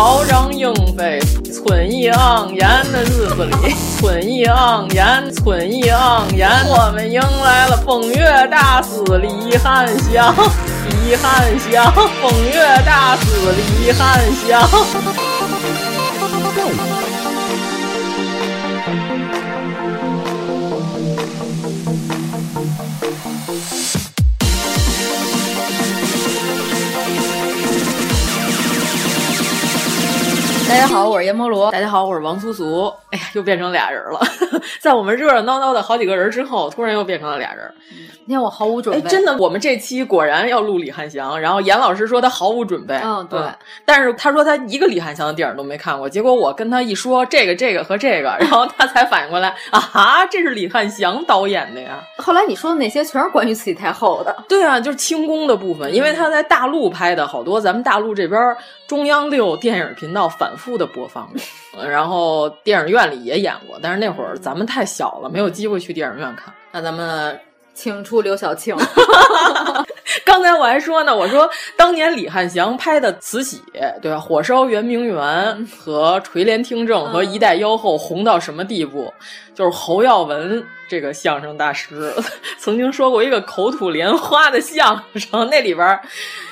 草长莺飞，春意盎然的日子里，春意盎然，春意盎然，我们迎来了风月大师李汉祥，李汉祥，风月大师李汉祥。大家好，我是阎摩罗。大家好，我是王苏苏。哎呀，又变成俩人了。在我们热热闹闹的好几个人之后，突然又变成了俩人。你看我毫无准备，哎，真的，我们这期果然要录李汉祥。然后严老师说他毫无准备，嗯，对。但是他说他一个李汉祥的电影都没看过。结果我跟他一说这个、这个和这个，然后他才反应过来啊，这是李汉祥导演的呀。后来你说的那些全是关于慈禧太后的。对啊，就是清宫的部分，因为他在大陆拍的好多，咱们大陆这边中央六电影频道反复的播放过，然后电影院里也演过。但是那会儿咱们太小了，没有机会去电影院看。那咱们。请出刘晓庆。刚才我还说呢，我说当年李汉祥拍的《慈禧》，对吧？火烧圆明园和垂帘听政和一代妖后红到什么地步？就是侯耀文这个相声大师 曾经说过一个口吐莲花的相声，那里边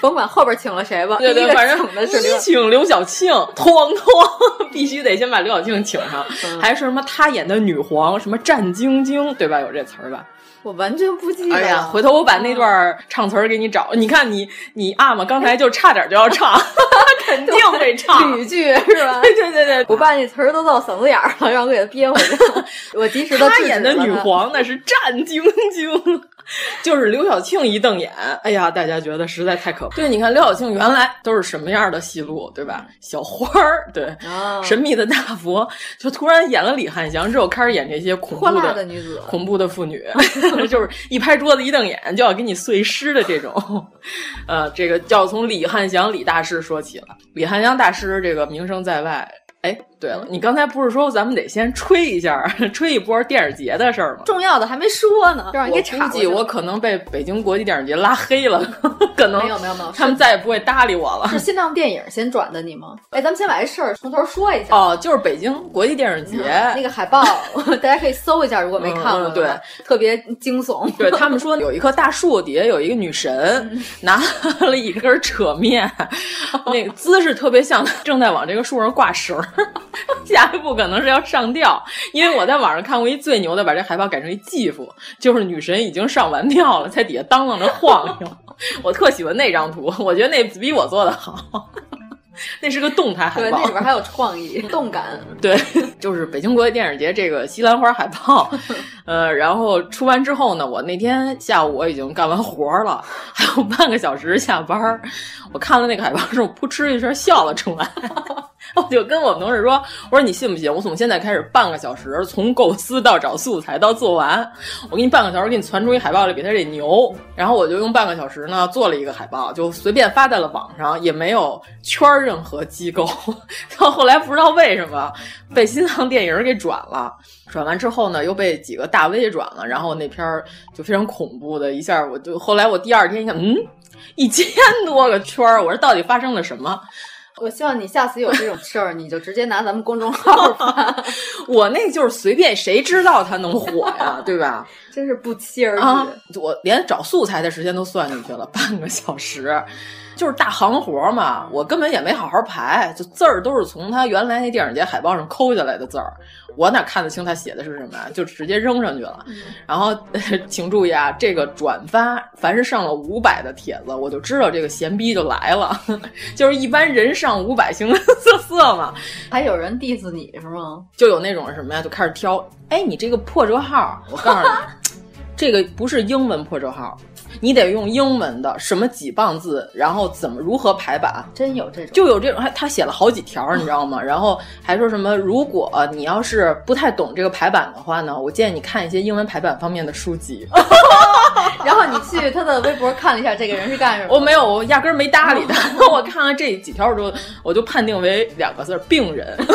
甭管后边请了谁吧，对对，反正一请刘晓庆，哐哐，必须得先把刘晓庆请上，还是什么他演的女皇，什么战兢兢，对吧？有这词儿吧？我完全不记得。哎呀，回头我把那段唱词儿给你找。你看你你啊嘛，刚才就差点就要唱，肯定会唱语句是吧？对对对对，我把那词儿都到嗓子眼儿了，让我给他憋回去。我及时的他演的女皇那是战兢兢。就是刘晓庆一瞪眼，哎呀，大家觉得实在太可怕。对，你看刘晓庆原来都是什么样的戏路，对吧？小花儿，对，哦、神秘的大佛，就突然演了李汉祥之后，开始演这些恐怖的女子、恐怖的妇女，就是一拍桌子一瞪眼就要给你碎尸的这种。呃，这个就要从李汉祥李大师说起了。李汉祥大师这个名声在外。哎，对了，你刚才不是说咱们得先吹一下，吹一波电影节的事儿吗？重要的还没说呢，让人给我估计我可能被北京国际电影节拉黑了，可能没有没有没有，他们再也不会搭理我了。是新浪电影先转的你吗？哎，咱们先把这事儿从头说一下。哦，就是北京国际电影节、嗯、那个海报，大家可以搜一下，如果没看过、嗯。对，特别惊悚。对他们说有一棵大树底下有一个女神，拿了一根扯面，那个姿势特别像正在往这个树上挂绳。下一步可能是要上吊，因为我在网上看过一最牛的，把这海报改成一继父，就是女神已经上完吊了，在底下当啷着晃悠。我特喜欢那张图，我觉得那比我做的好。那是个动态海报，对那里边还有创意、动感。对，就是北京国际电影节这个西兰花海报，呃，然后出完之后呢，我那天下午我已经干完活了，还有半个小时下班。我看了那个海报之后，扑哧一声笑了出来。我就跟我们同事说：“我说你信不信？我从现在开始半个小时，从构思到找素材到做完，我给你半个小时给你传出一海报来，比他这牛。”然后我就用半个小时呢做了一个海报，就随便发在了网上，也没有圈任何机构。到后来不知道为什么被新浪电影给转了，转完之后呢又被几个大 V 转了，然后那片就非常恐怖的一下，我就后来我第二天一看，嗯，一千多个圈儿，我说到底发生了什么？我希望你下次有这种事儿，你就直接拿咱们公众号发。我那就是随便，谁知道它能火呀，对吧？真是不期而遇。啊、我连找素材的时间都算进去了，半个小时。就是大行活嘛，我根本也没好好排，就字儿都是从他原来那电影节海报上抠下来的字儿，我哪看得清他写的是什么呀？就直接扔上去了。然后、呃、请注意啊，这个转发，凡是上了五百的帖子，我就知道这个闲逼就来了。就是一般人上五百形色色嘛，还有人 diss 你是吗？就有那种什么呀，就开始挑，哎，你这个破折号，我告诉你，这个不是英文破折号。你得用英文的什么几磅字，然后怎么如何排版？真有这种，就有这种，还他写了好几条，你知道吗？然后还说什么，如果你要是不太懂这个排版的话呢，我建议你看一些英文排版方面的书籍。然后你去他的微博看了一下，这个人是干什么？我没有，我压根儿没搭理他。我看了这几条，我就我就判定为两个字儿：病人。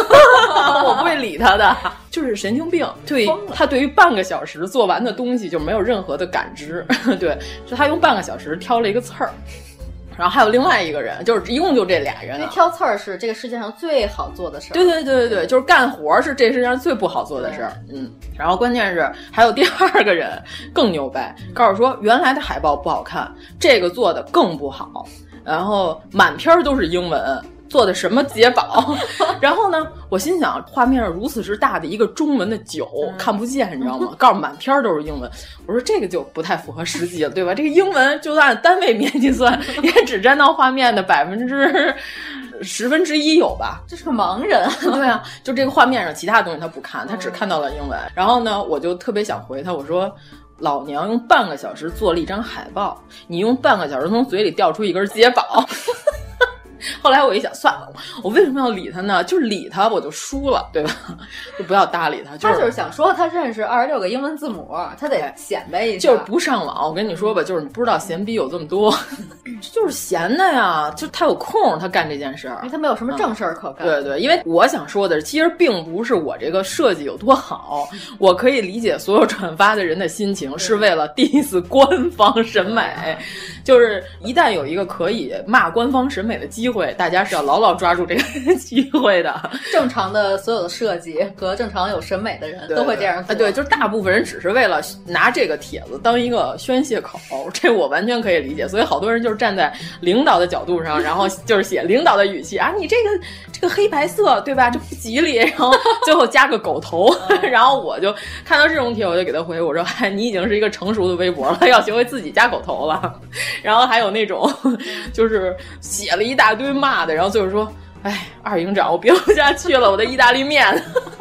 我不会理他的，就是神经病。对他对于半个小时做完的东西就没有任何的感知。对，是他用半个小时挑了一个刺儿。然后还有另外一个人，就是一共就这俩人、啊。挑刺儿是这个世界上最好做的事儿。对对对对对，就是干活是这世界上最不好做的事儿。嗯，然后关键是还有第二个人更牛掰，告诉说原来的海报不好看，这个做的更不好，然后满篇都是英文。做的什么解宝？然后呢，我心想，画面上如此之大的一个中文的九、嗯、看不见，你知道吗？告诉满篇都是英文，我说这个就不太符合实际了，对吧？这个英文就按单位面积算，也只占到画面的百分之十分之一有吧？这是个盲人。对啊，就这个画面上其他东西他不看，他只看到了英文。然后呢，我就特别想回他，我说。老娘用半个小时做了一张海报，你用半个小时从嘴里掉出一根解宝。后来我一想，算了，我为什么要理他呢？就是理他我就输了，对吧？就不要搭理他。就是、他就是想说他认识二十六个英文字母，他得显摆一下。就是不上网，我跟你说吧，就是你不知道闲逼有这么多，就是闲的呀。就他有空，他干这件事儿，因为他没有什么正事儿可干、嗯。对对，因为我想说的是，其实并不是我这个设计有多好，我可以理解所有转发的人的心情，是为了 diss 官方审美。就是一旦有一个可以骂官方审美的机会，大家是要牢牢抓住这个机会的。正常的所有的设计和正常有审美的人都会这样做。啊，对，就是大部分人只是为了拿这个帖子当一个宣泄口，这我完全可以理解。所以好多人就是站在领导的角度上，然后就是写领导的语气啊，你这个这个黑白色对吧？这不吉利，然后最后加个狗头，然后我就看到这种帖，我就给他回，我说：“嗨，你已经是一个成熟的微博了，要学会自己加狗头了。”然后还有那种，就是写了一大堆被骂的，然后最后说：“哎，二营长，我憋不下去了，我的意大利面。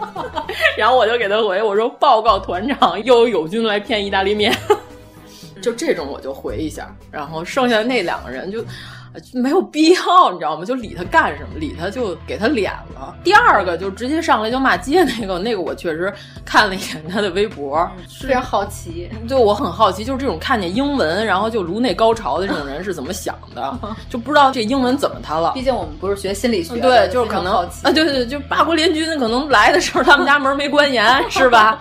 ”然后我就给他回我说：“报告团长，又有友军来骗意大利面。”就这种我就回一下，然后剩下的那两个人就。没有必要，你知道吗？就理他干什么？理他就给他脸了。第二个就直接上来就骂街那个，那个我确实看了一眼他的微博，非常好奇。就我很好奇，就是这种看见英文然后就颅内高潮的这种人是怎么想的？就不知道这英文怎么他了。毕竟我们不是学心理学的，对，就是可能啊，对对对，就八国联军可能来的时候他们家门没关严，是吧？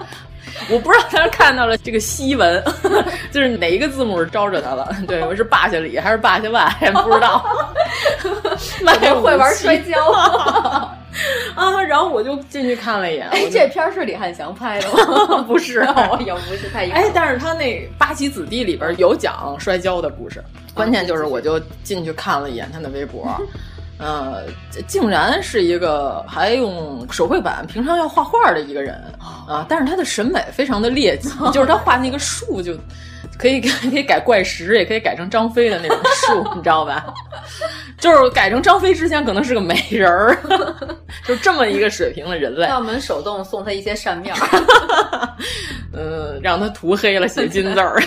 我不知道他是看到了这个西文，就是哪一个字母招着他了。对，我是霸下里还是霸下外，不知道。那会 玩摔跤啊！然后我就进去看了一眼。哎，这片是李汉祥拍的吗？不是，也不是太。哎，但是他那《八旗子弟》里边有讲摔跤的故事。关键就是，我就进去看了一眼他的微博。呃，竟然是一个还用手绘板，平常要画画的一个人啊！但是他的审美非常的劣迹，就是他画那个树就可以 可以改怪石，也可以改成张飞的那种树，你知道吧？就是改成张飞之前可能是个美人儿，就这么一个水平的人类。要我们手动送他一些扇面，呃，让他涂黑了写金字儿。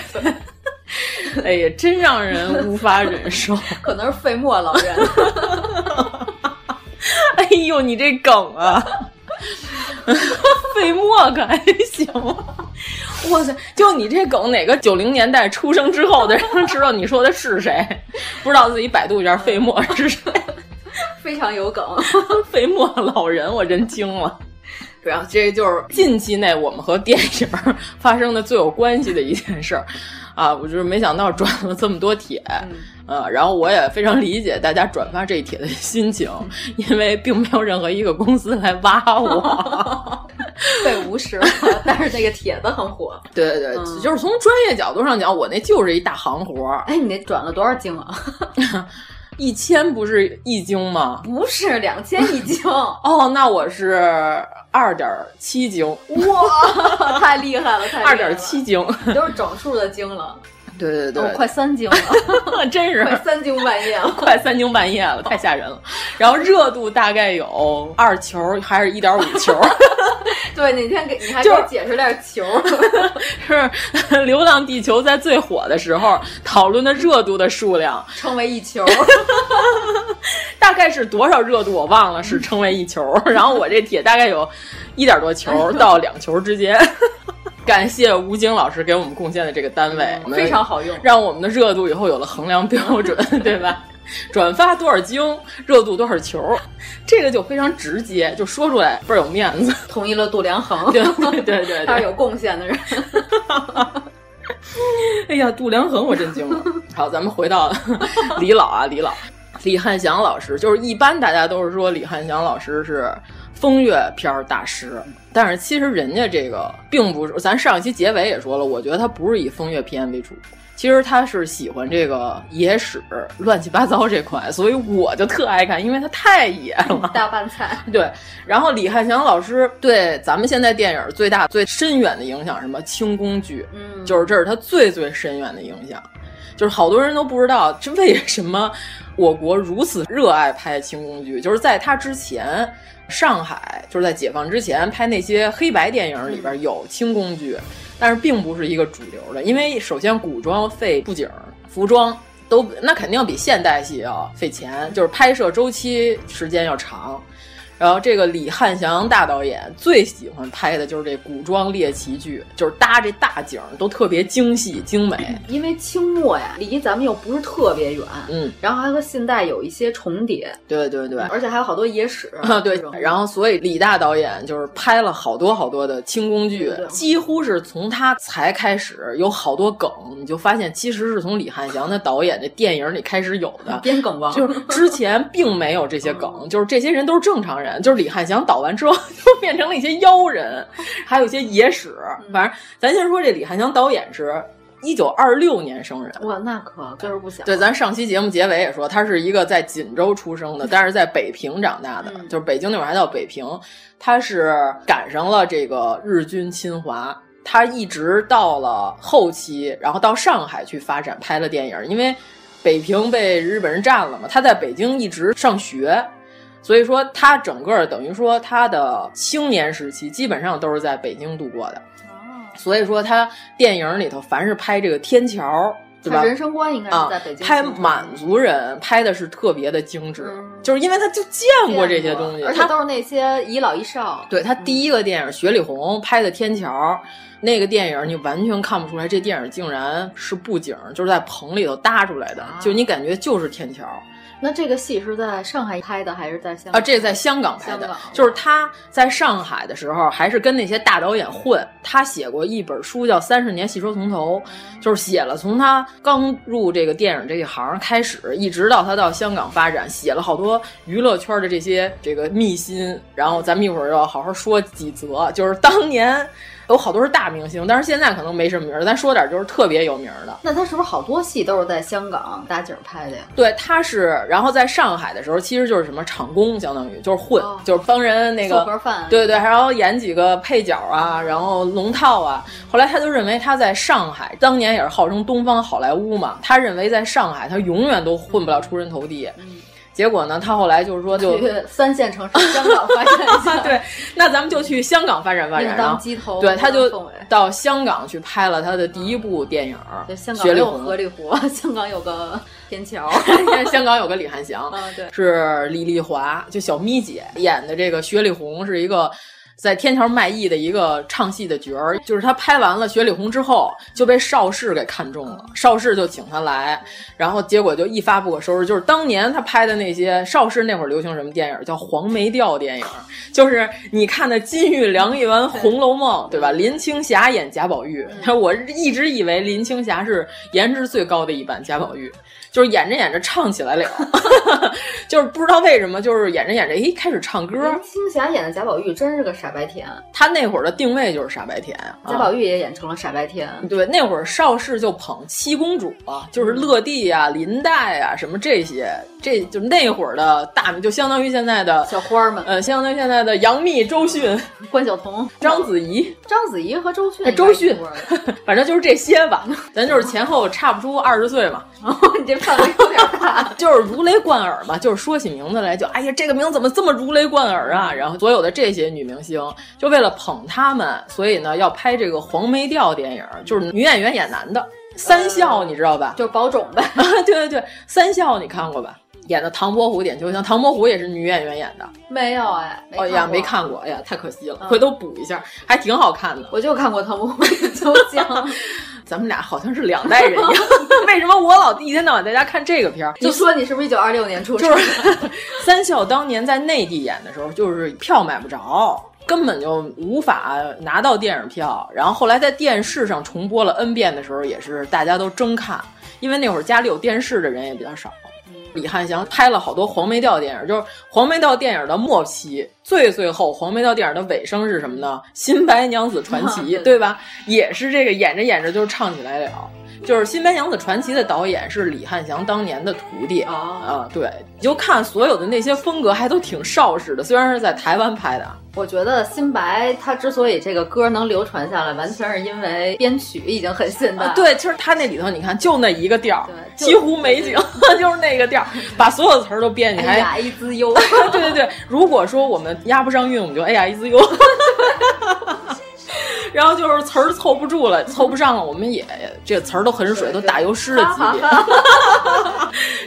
哎呀，真让人无法忍受。可能是费墨老人。哎呦，你这梗啊！费墨可还行？哇塞，就你这梗，哪个九零年代出生之后的人知道你说的是谁？不知道自己百度一下费墨是谁？非常有梗。费墨老人，我真惊了。然后这就是近期内我们和电影发生的最有关系的一件事儿，啊，我就是没想到转了这么多帖，呃，然后我也非常理解大家转发这一帖的心情，因为并没有任何一个公司来挖我，被无视了。但是那个帖子很火，对对对，嗯、就是从专业角度上讲，我那就是一大行活。哎，你那转了多少斤啊？一千不是一斤吗？不是两千一斤 哦，那我是二点七斤，哇，太厉害了，太二点七斤，都是整数的斤了。对对对，哦、快三更了，真是快三更半夜了，快三更半夜了，太吓人了。然后热度大概有二球，还是一点五球？对，哪天给你还给我解释点球？是《流浪地球》在最火的时候讨论的热度的数量，称为一球。大概是多少热度我忘了，是称为一球。然后我这帖大概有一点多球到两球之间。感谢吴京老师给我们贡献的这个单位，嗯、非常好用，让我们的热度以后有了衡量标准，对吧？转发多少斤，热度多少球，这个就非常直接，就说出来倍儿有面子。同意了度量衡，对对对对，他是有贡献的人。哎呀，度量衡我真惊了。好，咱们回到李老啊，李老，李汉祥老师，就是一般大家都是说李汉祥老师是风月片大师。但是其实人家这个并不是，咱上一期结尾也说了，我觉得他不是以风月片为主，其实他是喜欢这个野史、乱七八糟这块，所以我就特爱看，因为他太野了，大拌菜。对，然后李汉祥老师对咱们现在电影最大、最深远的影响，什么轻宫剧，嗯，就是这是他最最深远的影响，就是好多人都不知道这为什么我国如此热爱拍轻宫剧，就是在他之前。上海就是在解放之前拍那些黑白电影里边有轻宫剧，但是并不是一个主流的，因为首先古装费布景、服装都那肯定比现代戏要费钱，就是拍摄周期时间要长。然后这个李汉祥大导演最喜欢拍的就是这古装猎奇剧，就是搭这大景都特别精细精美。因为清末呀，离咱们又不是特别远，嗯，然后还和现代有一些重叠，对对对，而且还有好多野史啊，对。然后所以李大导演就是拍了好多好多的清宫剧，几乎是从他才开始有好多梗，你就发现其实是从李汉祥的导演这电影里开始有的 编梗王，就是之前并没有这些梗，就是这些人都是正常人。就是李汉祥导完之后，就变成了一些妖人，还有一些野史。反正咱先说这李汉祥导演是一九二六年生人，哇，那可个儿不小。对，咱上期节目结尾也说，他是一个在锦州出生的，但是在北平长大的，嗯、就是北京那会儿还叫北平。他是赶上了这个日军侵华，他一直到了后期，然后到上海去发展拍了电影，因为北平被日本人占了嘛，他在北京一直上学。所以说，他整个等于说他的青年时期基本上都是在北京度过的。所以说，他电影里头凡是拍这个天桥，对吧？人生观应该是在北京、啊。拍满族人拍的是特别的精致，嗯、就是因为他就见过这些东西，而且都是那些遗老遗少。对他第一个电影《雪里红》拍的天桥。那个电影你完全看不出来，这电影竟然是布景，就是在棚里头搭出来的，啊、就你感觉就是天桥。那这个戏是在上海拍的还是在香港？啊，这在香港拍的，就是他在上海的时候，还是跟那些大导演混。他写过一本书叫《三十年戏说从头》，就是写了从他刚入这个电影这一行开始，一直到他到香港发展，写了好多娱乐圈的这些这个秘辛。然后咱们一会儿要好好说几则，就是当年。有好多是大明星，但是现在可能没什么名儿。咱说点就是特别有名的。那他是不是好多戏都是在香港打景拍的呀？对，他是。然后在上海的时候，其实就是什么场工，相当于就是混，哦、就是帮人那个做盒饭。对对，然后演几个配角啊，然后龙套啊。后来他就认为他在上海，当年也是号称东方好莱坞嘛。他认为在上海，他永远都混不了出人头地。嗯结果呢，他后来就是说就，去三线城市香港发展一下。对，那咱们就去香港发展发展。当鸡头。对，他就到香港去拍了他的第一部电影《香港有河里湖》，香港有个天桥，香港有个李汉祥，啊，对，是李丽华，就小咪姐演的这个雪里红是一个。在天桥卖艺的一个唱戏的角儿，就是他拍完了《雪里红》之后就被邵氏给看中了，邵氏就请他来，然后结果就一发不可收拾。就是当年他拍的那些邵氏那会儿流行什么电影，叫黄梅调电影，就是你看的金玉良缘《红楼梦》，对吧？林青霞演贾宝玉，我一直以为林青霞是颜值最高的一版贾宝玉。就是演着演着唱起来了，就是不知道为什么，就是演着演着，哎，开始唱歌。林青霞演的贾宝玉真是个傻白甜，他那会儿的定位就是傻白甜啊。贾宝玉也演成了傻白甜，对，那会儿邵氏就捧七公主啊，就是乐蒂呀、林黛呀什么这些，这就那会儿的大，就相当于现在的小花们，呃，相当于现在的杨幂、周迅、关晓彤、章子怡、章子怡和周迅，周迅，反正就是这些吧，咱就是前后差不出二十岁嘛。哦，你这。范围有点大，就是如雷贯耳嘛。就是说起名字来，就哎呀，这个名字怎么这么如雷贯耳啊？然后所有的这些女明星，就为了捧她们，所以呢要拍这个黄梅调电影，就是女演员演男的。三笑你知道吧？就是保种呗。对对对，三笑你看过吧？演的唐伯虎点秋香，唐伯虎也是女演员演的。没有哎，哦呀，没看过，哎呀，太可惜了，回头补一下，还挺好看的。我就看过唐伯虎点秋香。咱们俩好像是两代人一样，为什么我老一天到晚在家看这个片儿？就说你是不是一九二六年出生？就是 三笑当年在内地演的时候，就是票买不着，根本就无法拿到电影票。然后后来在电视上重播了 N 遍的时候，也是大家都争看，因为那会儿家里有电视的人也比较少。李汉祥拍了好多黄梅调电影，就是黄梅调电影的末期，最最后黄梅调电影的尾声是什么呢？《新白娘子传奇》，对吧？也是这个演着演着就唱起来了。就是《新白娘子传奇》的导演是李汉祥当年的徒弟啊啊！对，你就看所有的那些风格还都挺邵氏的，虽然是在台湾拍的。我觉得新白他之所以这个歌能流传下来，完全是因为编曲已经很现代。对，其实他那里头你看就那一个调，几乎美景就 是那个调，把所有的词儿都编，进来哎呀一滋 悠。对对对，如果说我们押不上韵，我们就哎呀一滋悠。然后就是词儿凑不住了，凑不上了，我们也这词儿都很水，都打油诗的级别，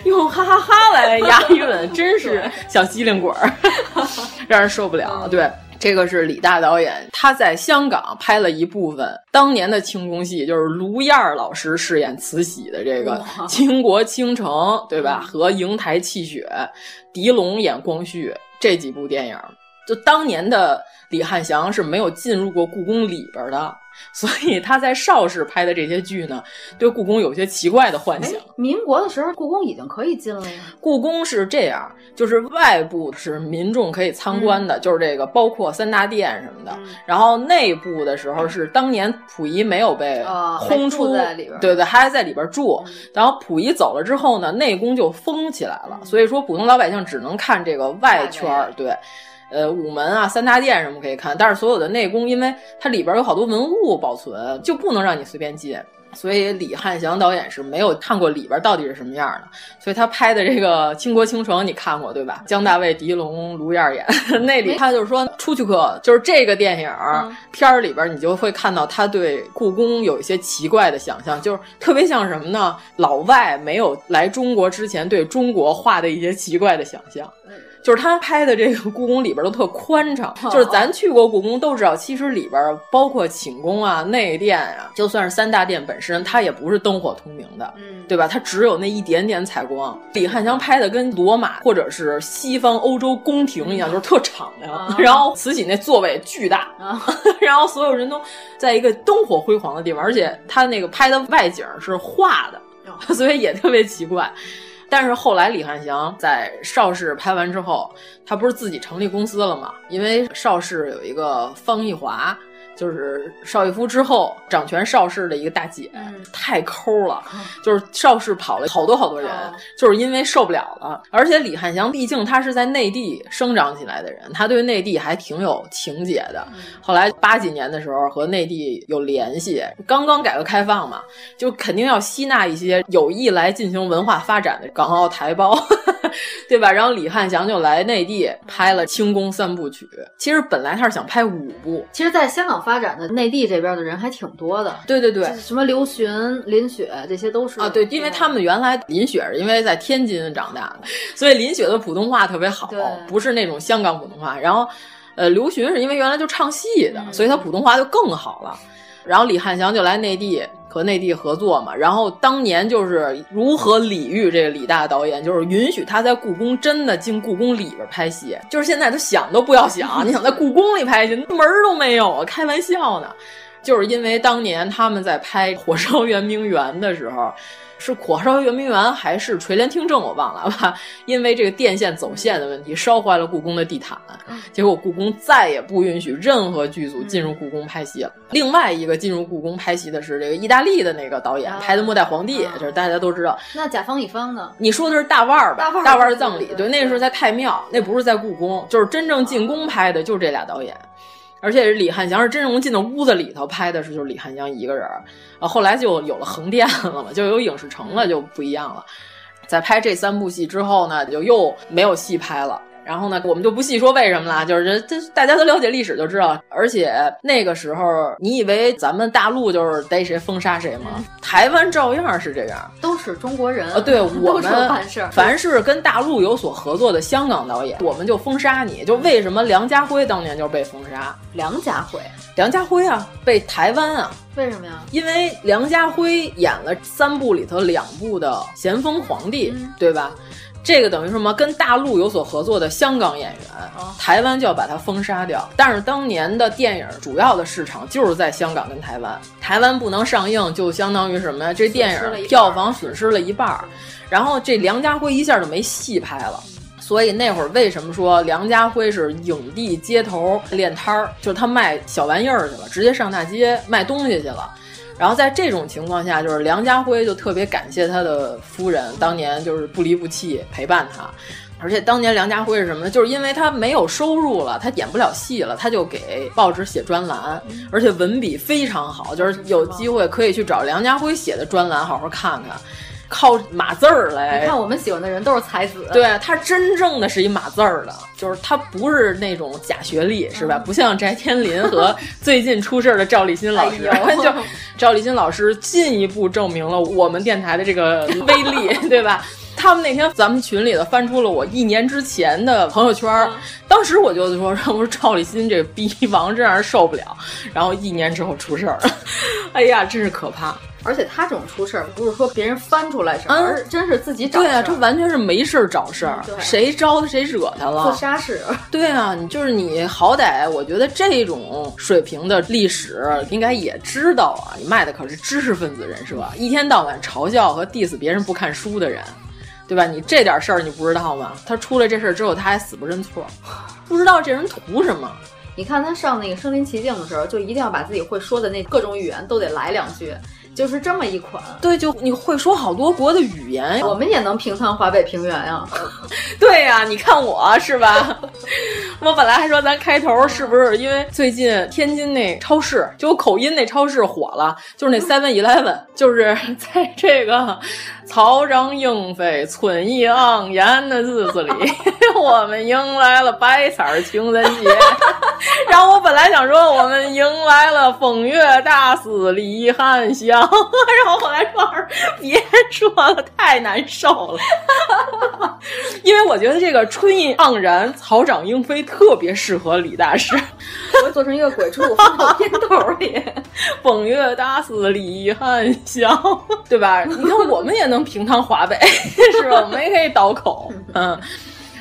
用哈哈哈来押韵，真是小机灵鬼儿，让人受不了。对，这个是李大导演，他在香港拍了一部分当年的清宫戏，就是卢燕儿老师饰演慈禧的这个《倾国倾城》，对吧？和瀛台泣血，狄龙演光绪这几部电影，就当年的。李汉祥是没有进入过故宫里边的，所以他在邵氏拍的这些剧呢，对故宫有些奇怪的幻想。民国的时候，故宫已经可以进了呀。故宫是这样，就是外部是民众可以参观的，嗯、就是这个包括三大殿什么的。嗯、然后内部的时候是当年溥仪没有被轰出，在里边，对对，还在里边住。嗯、然后溥仪走了之后呢，内宫就封起来了，所以说普通老百姓只能看这个外圈，对。呃，午门啊、三大殿什么可以看，但是所有的内宫，因为它里边有好多文物保存，就不能让你随便进。所以李翰祥导演是没有看过里边到底是什么样的，所以他拍的这个《倾国倾城》你看过对吧？姜大卫、狄龙、卢燕演 那里，他就是说出去可就是这个电影、嗯、片儿里边，你就会看到他对故宫有一些奇怪的想象，就是特别像什么呢？老外没有来中国之前对中国画的一些奇怪的想象。就是他拍的这个故宫里边都特宽敞，就是咱去过故宫都知道，其实里边包括寝宫啊、内殿啊，就算是三大殿本身，它也不是灯火通明的，嗯，对吧？它只有那一点点采光。李汉祥拍的跟罗马或者是西方欧洲宫廷一样，就是特敞亮，然后慈禧那座位巨大，然后所有人都在一个灯火辉煌的地方，而且他那个拍的外景是画的，所以也特别奇怪。但是后来李汉祥在邵氏拍完之后，他不是自己成立公司了吗？因为邵氏有一个方逸华，就是邵逸夫之后掌权邵氏的一个大姐，嗯、太抠了，就是邵氏跑了好多好多人，哦、就是因为受不了了。而且李汉祥毕竟他是在内地生长起来的人，他对内地还挺有情结的。嗯、后来八几年的时候和内地有联系，刚刚改革开放嘛，就肯定要吸纳一些有意来进行文化发展的。港澳台胞，对吧？然后李汉祥就来内地拍了《清宫三部曲》。其实本来他是想拍五部。其实，在香港发展的内地这边的人还挺多的。对对对，什么刘询、林雪，这些都是啊。对，因为他们原来林雪是因为在天津长大的，所以林雪的普通话特别好，不是那种香港普通话。然后。呃，刘询是因为原来就唱戏的，所以他普通话就更好了。然后李汉祥就来内地和内地合作嘛，然后当年就是如何礼遇这个李大导演，就是允许他在故宫真的进故宫里边拍戏，就是现在他想都不要想，你想在故宫里拍戏门儿都没有啊，开玩笑呢。就是因为当年他们在拍《火烧圆明园》的时候。是火烧圆明园还是垂帘听政？我忘了吧。因为这个电线走线的问题，烧坏了故宫的地毯，结果故宫再也不允许任何剧组进入故宫拍戏了。另外一个进入故宫拍戏的是这个意大利的那个导演拍的《末代皇帝》，就是大家都知道。那甲方乙方呢？你说的是大腕儿吧？大腕儿葬礼，对，那是在太庙，那不是在故宫，就是真正进宫拍的，就是这俩导演。而且李汉祥是真容进到屋子里头拍的，是就是李汉祥一个人儿，啊，后来就有了横店了嘛，就有影视城了，就不一样了。在拍这三部戏之后呢，就又没有戏拍了。然后呢，我们就不细说为什么啦，就是这大家都了解历史就知道。而且那个时候，你以为咱们大陆就是逮谁封杀谁吗？台湾照样是这样，都是中国人啊。对 我们凡是跟大陆有所合作的香港导演，我们就封杀你。就为什么梁家辉当年就被封杀？梁家辉，梁家辉啊，被台湾啊。为什么呀？因为梁家辉演了三部里头两部的咸丰皇帝，对吧？这个等于什么？跟大陆有所合作的香港演员，台湾就要把它封杀掉。但是当年的电影主要的市场就是在香港跟台湾，台湾不能上映，就相当于什么呀？这电影票房损失了一半儿。然后这梁家辉一下就没戏拍了。所以那会儿为什么说梁家辉是影帝街头练摊儿？就是他卖小玩意儿去了，直接上大街卖东西去了。然后在这种情况下，就是梁家辉就特别感谢他的夫人，当年就是不离不弃陪伴他。而且当年梁家辉是什么呢？就是因为他没有收入了，他演不了戏了，他就给报纸写专栏，而且文笔非常好。就是有机会可以去找梁家辉写的专栏好好看看。靠码字儿来，你看我们喜欢的人都是才子，对他真正的是一码字儿的，就是他不是那种假学历，是吧？不像翟天临和 最近出事儿的赵立新老师，就赵立新老师进一步证明了我们电台的这个威力，对吧？他们那天咱们群里头翻出了我一年之前的朋友圈，当时我就说，我说赵立新这逼王真让人受不了，然后一年之后出事儿了，哎呀，真是可怕。而且他这种出事儿，不是说别人翻出来什么，而是真是自己找对啊，这完全是没事儿找事儿，谁招他谁惹他了？自杀式。对啊，你就是你，好歹我觉得这种水平的历史应该也知道啊。你卖的可是知识分子人设，一天到晚嘲笑和 diss 别人不看书的人，对吧？你这点事儿你不知道吗？他出了这事儿之后，他还死不认错，不知道这人图什么。你看他上那个身临其境的时候，就一定要把自己会说的那各种语言都得来两句。就是这么一款，对，就你会说好多国的语言，我们也能平摊华北平原呀。对呀，你看我是吧？我本来还说咱开头是不是因为最近天津那超市就有口音那超市火了，就是那 Seven Eleven，就是在这个草长莺飞、春意盎然的日子里，我们迎来了白色情人节。然后我本来想说，我们迎来了风月大师李汉祥。然后后来说别说了，太难受了。因为我觉得这个春意盎然、草长莺飞特别适合李大师，我做成一个鬼畜放到片头里。风月大师李汉祥，对吧？你看我们也能平摊华北，是吧？我们也可以倒口，嗯。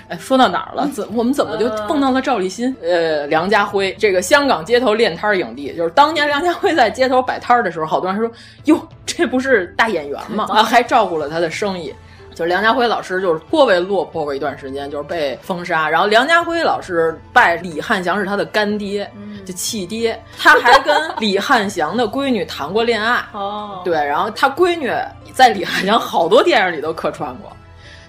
哎，说到哪儿了？怎我们怎么就蹦到了赵立新？呃，梁家辉这个香港街头练摊影帝，就是当年梁家辉在街头摆摊的时候，好多人说：“哟，这不是大演员吗？”啊，还照顾了他的生意。就是梁家辉老师就是颇为落魄过一段时间，就是被封杀。然后梁家辉老师拜李汉祥是他的干爹，就契爹。他还跟李汉祥的闺女谈过恋爱。哦，对，然后他闺女在李汉祥好多电影里都客串过。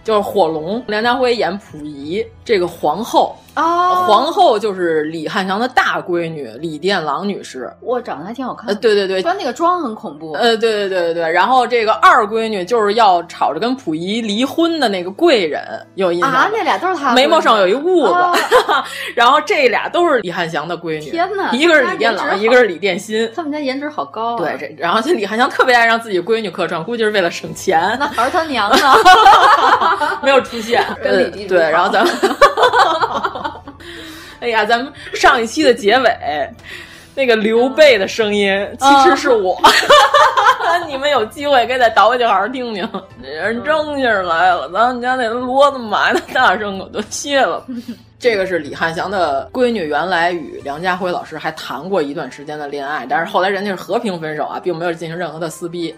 就是火龙，梁家辉演溥仪这个皇后。啊，皇后就是李汉祥的大闺女李殿郎女士。哇，长得还挺好看。呃，对对对，她那个妆很恐怖。呃，对对对对对。然后这个二闺女就是要吵着跟溥仪离婚的那个贵人，有印象啊？那俩都是她。眉毛上有一痦子。然后这俩都是李汉祥的闺女。天哪！一个是李殿郎，一个是李殿心。他们家颜值好高。对，这然后这李汉祥特别爱让自己闺女客串，估计是为了省钱。那儿他娘呢？没有出现，跟李对，然后咱们，哎呀，咱们上一期的结尾，那个刘备的声音其实是我，你们有机会可以再倒回去好好听听。人正劲儿来了，咱们家那骡子埋的大声可都歇了。这个是李汉祥的闺女，原来与梁家辉老师还谈过一段时间的恋爱，但是后来人家是和平分手啊，并没有进行任何的撕逼。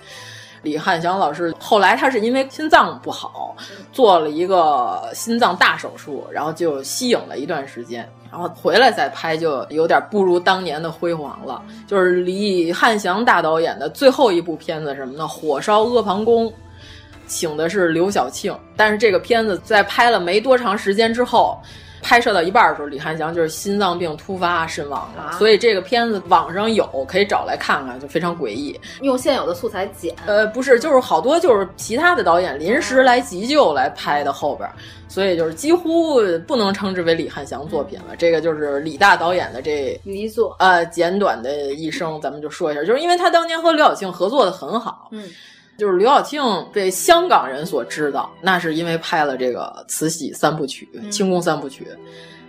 李汉祥老师后来他是因为心脏不好，做了一个心脏大手术，然后就息影了一段时间，然后回来再拍就有点不如当年的辉煌了。就是李汉祥大导演的最后一部片子什么呢？《火烧阿房宫》，请的是刘晓庆，但是这个片子在拍了没多长时间之后。拍摄到一半的时候，李汉祥就是心脏病突发身亡了，所以这个片子网上有，可以找来看看，就非常诡异。用现有的素材剪，呃，不是，就是好多就是其他的导演临时来急救来拍的后边，所以就是几乎不能称之为李汉祥作品了。这个就是李大导演的这遗作，呃，简短的一生，咱们就说一下，就是因为他当年和刘晓庆合作的很好，嗯。就是刘晓庆被香港人所知道，那是因为拍了这个《慈禧三部曲》《清宫三部曲》。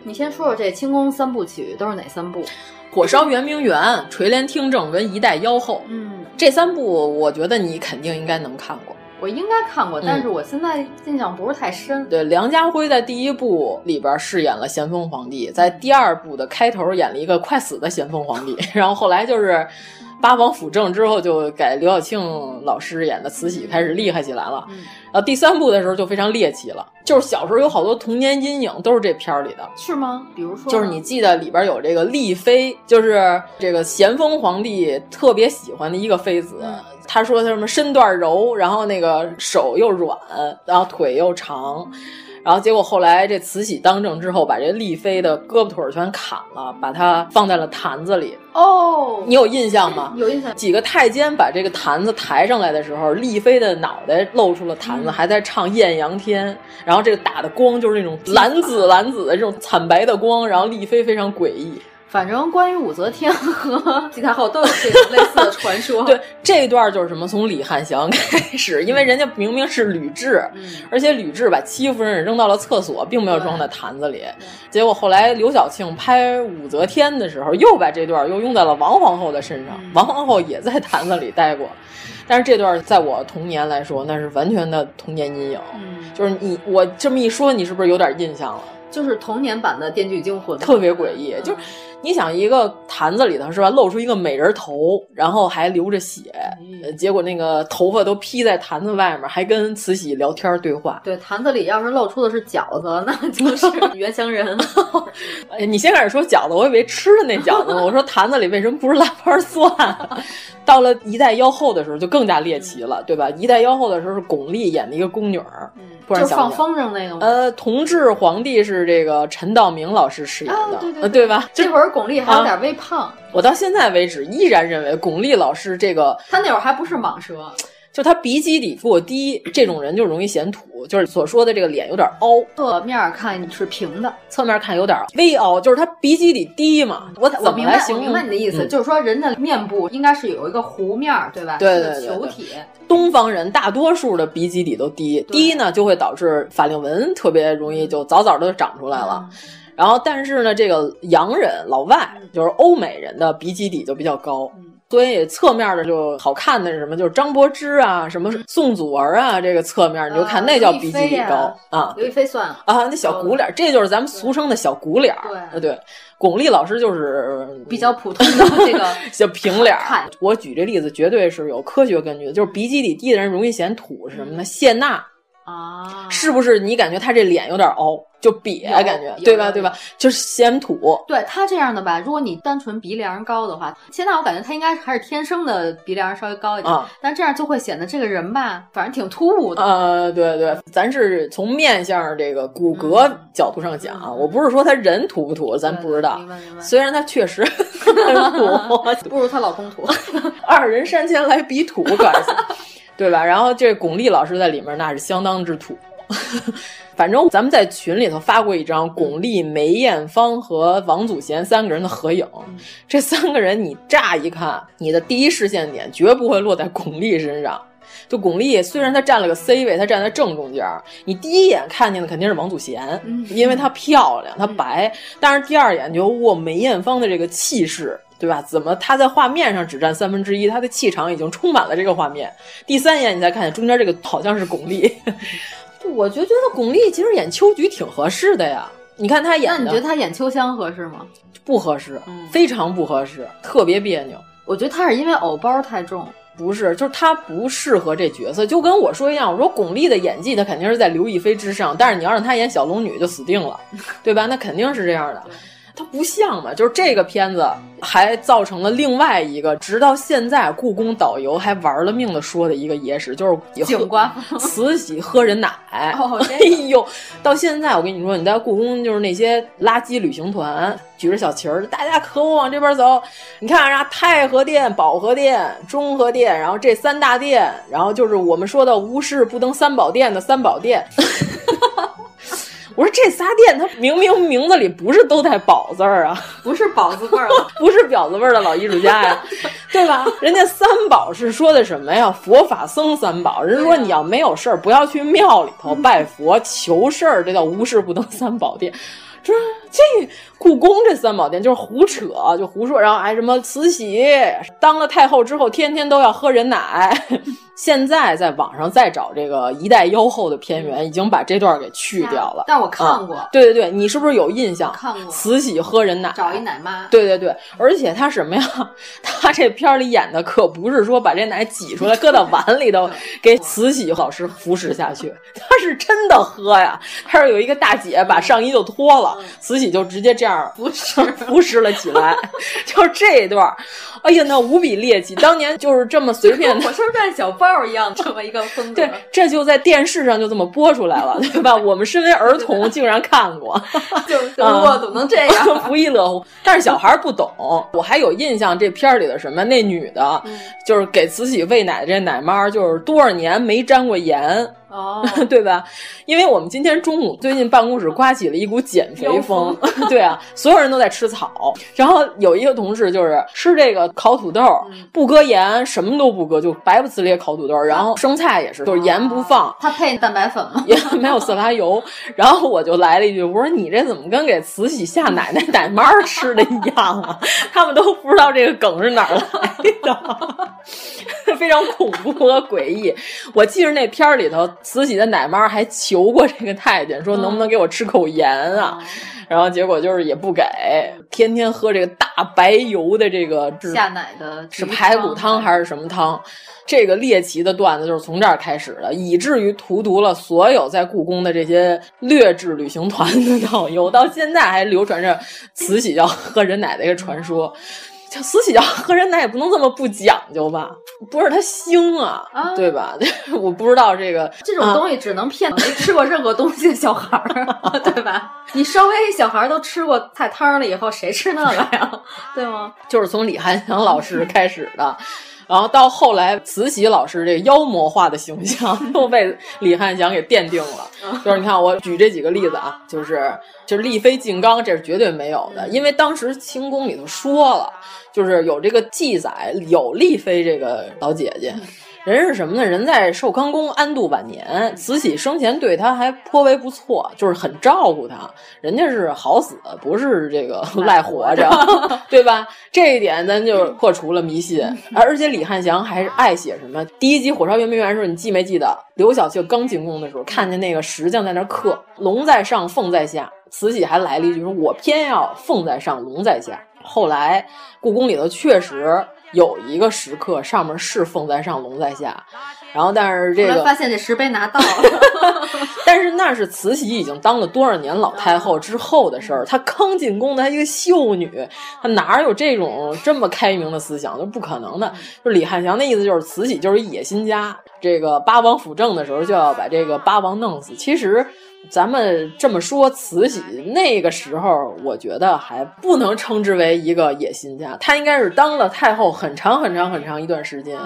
你先说说这《清宫三部曲》都是哪三部？火烧圆明园、垂帘听政跟一代妖后。嗯，这三部我觉得你肯定应该能看过。我应该看过，但是我现在印象不是太深。对，梁家辉在第一部里边饰演了咸丰皇帝，在第二部的开头演了一个快死的咸丰皇帝，然后后来就是八王辅政之后，就改刘晓庆老师演的慈禧开始厉害起来了。然后第三部的时候就非常猎奇了，就是小时候有好多童年阴影都是这片儿里的，是吗？比如说，就是你记得里边有这个丽妃，就是这个咸丰皇帝特别喜欢的一个妃子。他说他什么身段柔，然后那个手又软，然后腿又长，然后结果后来这慈禧当政之后，把这丽妃的胳膊腿全砍了，把她放在了坛子里。哦，你有印象吗？有印象。几个太监把这个坛子抬上来的时候，丽妃的脑袋露出了坛子，还在唱《艳阳天》，然后这个打的光就是那种蓝紫蓝紫的这种惨白的光，然后丽妃非常诡异。反正关于武则天和西太后都有这种类似的传说。对，这一段就是什么？从李汉祥开始，因为人家明明是吕雉，而且吕雉把戚夫人扔到了厕所，并没有装在坛子里。结果后来刘晓庆拍武则天的时候，又把这段又用在了王皇后的身上，王皇后也在坛子里待过。但是这段在我童年来说，那是完全的童年阴影。就是你我这么一说，你是不是有点印象了？就是童年版的《电锯惊魂》，特别诡异。就是你想，一个坛子里头是吧，露出一个美人头，然后还流着血，结果那个头发都披在坛子外面，还跟慈禧聊天对话。对，坛子里要是露出的是饺子，那就是 原乡人。哎，你先开始说饺子，我以为吃的那饺子，我说坛子里为什么不是腊八蒜？到了一代妖后的时候，就更加猎奇了，对吧？一代妖后的时候是巩俐演的一个宫女儿，就是放风筝那个吗？呃，同治皇帝是这个陈道明老师饰演的，对对对吧？这会儿巩俐还有点微胖。我到现在为止依然认为巩俐老师这个，她那会儿还不是蟒蛇。就他鼻基底过低，这种人就容易显土，就是所说的这个脸有点凹。侧面看你是平的，侧面看有点微凹，就是他鼻基底低嘛。我怎么来形容？明白你的意思，就是说人的面部应该是有一个弧面，对吧？对对对，球体。东方人大多数的鼻基底都低，低呢就会导致法令纹特别容易就早早的长出来了。然后，但是呢，这个洋人、老外，就是欧美人的鼻基底就比较高。所以侧面的就好看的是什么？就是张柏芝啊，什么宋祖儿啊，这个侧面你就看那叫鼻基底高啊。刘亦菲算啊，那小鼓脸，这就是咱们俗称的小鼓脸。对对，巩俐老师就是比较普通的 这个小平脸。我举这例子绝对是有科学根据的，就是鼻基底低的人容易显土是什么呢？谢娜啊，是不是？你感觉他这脸有点凹？就瘪，感觉对吧？对吧？就是显土。对他这样的吧，如果你单纯鼻梁高的话，现在我感觉他应该还是天生的鼻梁稍微高一点，但这样就会显得这个人吧，反正挺突兀的。呃，对对，咱是从面相这个骨骼角度上讲，我不是说他人土不土，咱不知道。虽然他确实 土，不如他老公土。二人山前来比土，可行，对吧？然后这巩俐老师在里面那是相当之土。反正咱们在群里头发过一张巩俐、梅艳芳和王祖贤三个人的合影。这三个人你乍一看，你的第一视线点绝不会落在巩俐身上，就巩俐虽然她占了个 C 位，她站在正中间，你第一眼看见的肯定是王祖贤，嗯、因为她漂亮，她白。嗯、但是第二眼就哇，梅艳芳的这个气势，对吧？怎么他在画面上只占三分之一，他的气场已经充满了这个画面。第三眼你再看见中间这个好像是巩俐，我就觉得巩俐其实演秋菊挺合适的呀。你看她演，那你觉得她演秋香合适吗？不合适，嗯、非常不合适，特别别扭。我觉得她是因为偶包太重。不是，就是她不适合这角色，就跟我说一样。我说巩俐的演技，她肯定是在刘亦菲之上，但是你要让她演小龙女，就死定了，对吧？那肯定是这样的。它不像嘛，就是这个片子还造成了另外一个，直到现在故宫导游还玩了命的说的一个野史，就是景观慈禧喝人奶。哦、哎呦，到现在我跟你说，你在故宫就是那些垃圾旅行团，举着小旗儿，大家可我往这边走。你看啊，太和殿、保和殿、中和殿，然后这三大殿，然后就是我们说的无事不登三宝殿的三宝殿。我说这仨店，它明明名字里不是都带“宝”字儿啊，不是宝字辈儿，不是婊子味儿的老艺术家呀，对吧？人家三宝是说的什么呀？佛法僧三宝。人说你要没有事儿，不要去庙里头拜佛求事儿，这叫无事不登三宝殿。这这故宫这三宝殿就是胡扯，就胡说，然后还什么慈禧当了太后之后，天天都要喝人奶。现在在网上再找这个一代妖后的片源，已经把这段给去掉了。但我看过、嗯，对对对，你是不是有印象？看过慈禧喝人奶，找一奶妈。对对对，而且她什么呀？她这片里演的可不是说把这奶挤出来搁到碗里头 给慈禧老师服食下去，她是真的喝呀。她是有一个大姐把上衣就脱了，慈禧就直接这样服食服食了起来，就是这一段。哎呀，那无比猎奇！当年就是这么随便，我说带小包一样这么一个风格。对，这就在电视上就这么播出来了，对吧？我们身为儿童竟然看过，就我怎么能这样？不亦乐乎。但是小孩不懂。我还有印象，这片儿里的什么那女的，嗯、就是给慈禧喂奶的这奶妈，就是多少年没沾过盐。哦，对吧？因为我们今天中午最近办公室刮起了一股减肥风，对啊，所有人都在吃草。然后有一个同事就是吃这个烤土豆，不搁盐，什么都不搁，就白不呲咧烤土豆。然后生菜也是，就是盐不放。它配蛋白粉吗？也没有色拉油。然后我就来了一句，我说你这怎么跟给慈禧下奶奶奶妈吃的一样啊？他们都不知道这个梗是哪儿来的，非常恐怖和诡异。我记着那片儿里头。慈禧的奶妈还求过这个太监，说能不能给我吃口盐啊？嗯、然后结果就是也不给，天天喝这个大白油的这个下奶的是排骨汤还是什么汤？这个猎奇的段子就是从这儿开始的，以至于荼毒了所有在故宫的这些劣质旅行团的导游，到现在还流传着慈禧要喝人奶的一个传说。叫慈禧要喝人奶也不能这么不讲究吧？不是他腥啊，啊对吧？我不知道这个这种东西只能骗没吃过任何东西的小孩儿，对吧？你稍微小孩都吃过菜汤了以后，谁吃那个呀？对吗？就是从李汉祥老师开始的。然后到后来，慈禧老师这个妖魔化的形象都被李翰祥给奠定了。就是你看，我举这几个例子啊，就是就是丽妃进缸，这是绝对没有的，因为当时清宫里头说了，就是有这个记载，有丽妃这个老姐姐。人是什么呢？人在寿康宫安度晚年，慈禧生前对他还颇为不错，就是很照顾他。人家是好死，不是这个 赖活着，对吧？这一点咱就破除了迷信。而且李翰祥还是爱写什么？第一集《火烧圆明园》的时候，你记没记得？刘晓庆刚进宫的时候，看见那个石匠在那刻“龙在上，凤在下”，慈禧还来了一句说：“我偏要凤在上，龙在下。”后来故宫里头确实。有一个石刻，上面是凤在上，龙在下，然后但是这个发现这石碑拿到了，但是那是慈禧已经当了多少年老太后之后的事儿，她刚进宫的，她一个秀女，她哪有这种这么开明的思想？那不可能的。就李翰祥的意思就是慈禧就是一野心家，这个八王辅政的时候就要把这个八王弄死。其实。咱们这么说，慈禧那个时候，我觉得还不能称之为一个野心家，她应该是当了太后很长很长很长一段时间，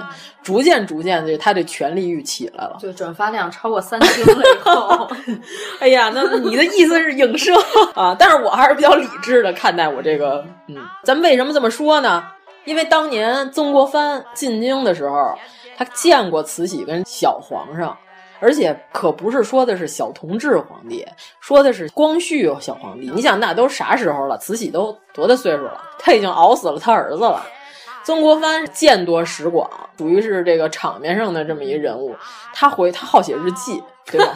逐渐逐渐的，她的权力欲起来了。就转发量超过三千了以后，哎呀，那你的意思是影射啊？但是我还是比较理智的看待我这个，嗯，咱们为什么这么说呢？因为当年曾国藩进京的时候。他见过慈禧跟小皇上。而且可不是说的是小同治皇帝，说的是光绪小皇帝。你想，那都啥时候了？慈禧都多大岁数了？他已经熬死了他儿子了。曾国藩见多识广，属于是这个场面上的这么一人物。他回他好写日记，对吧？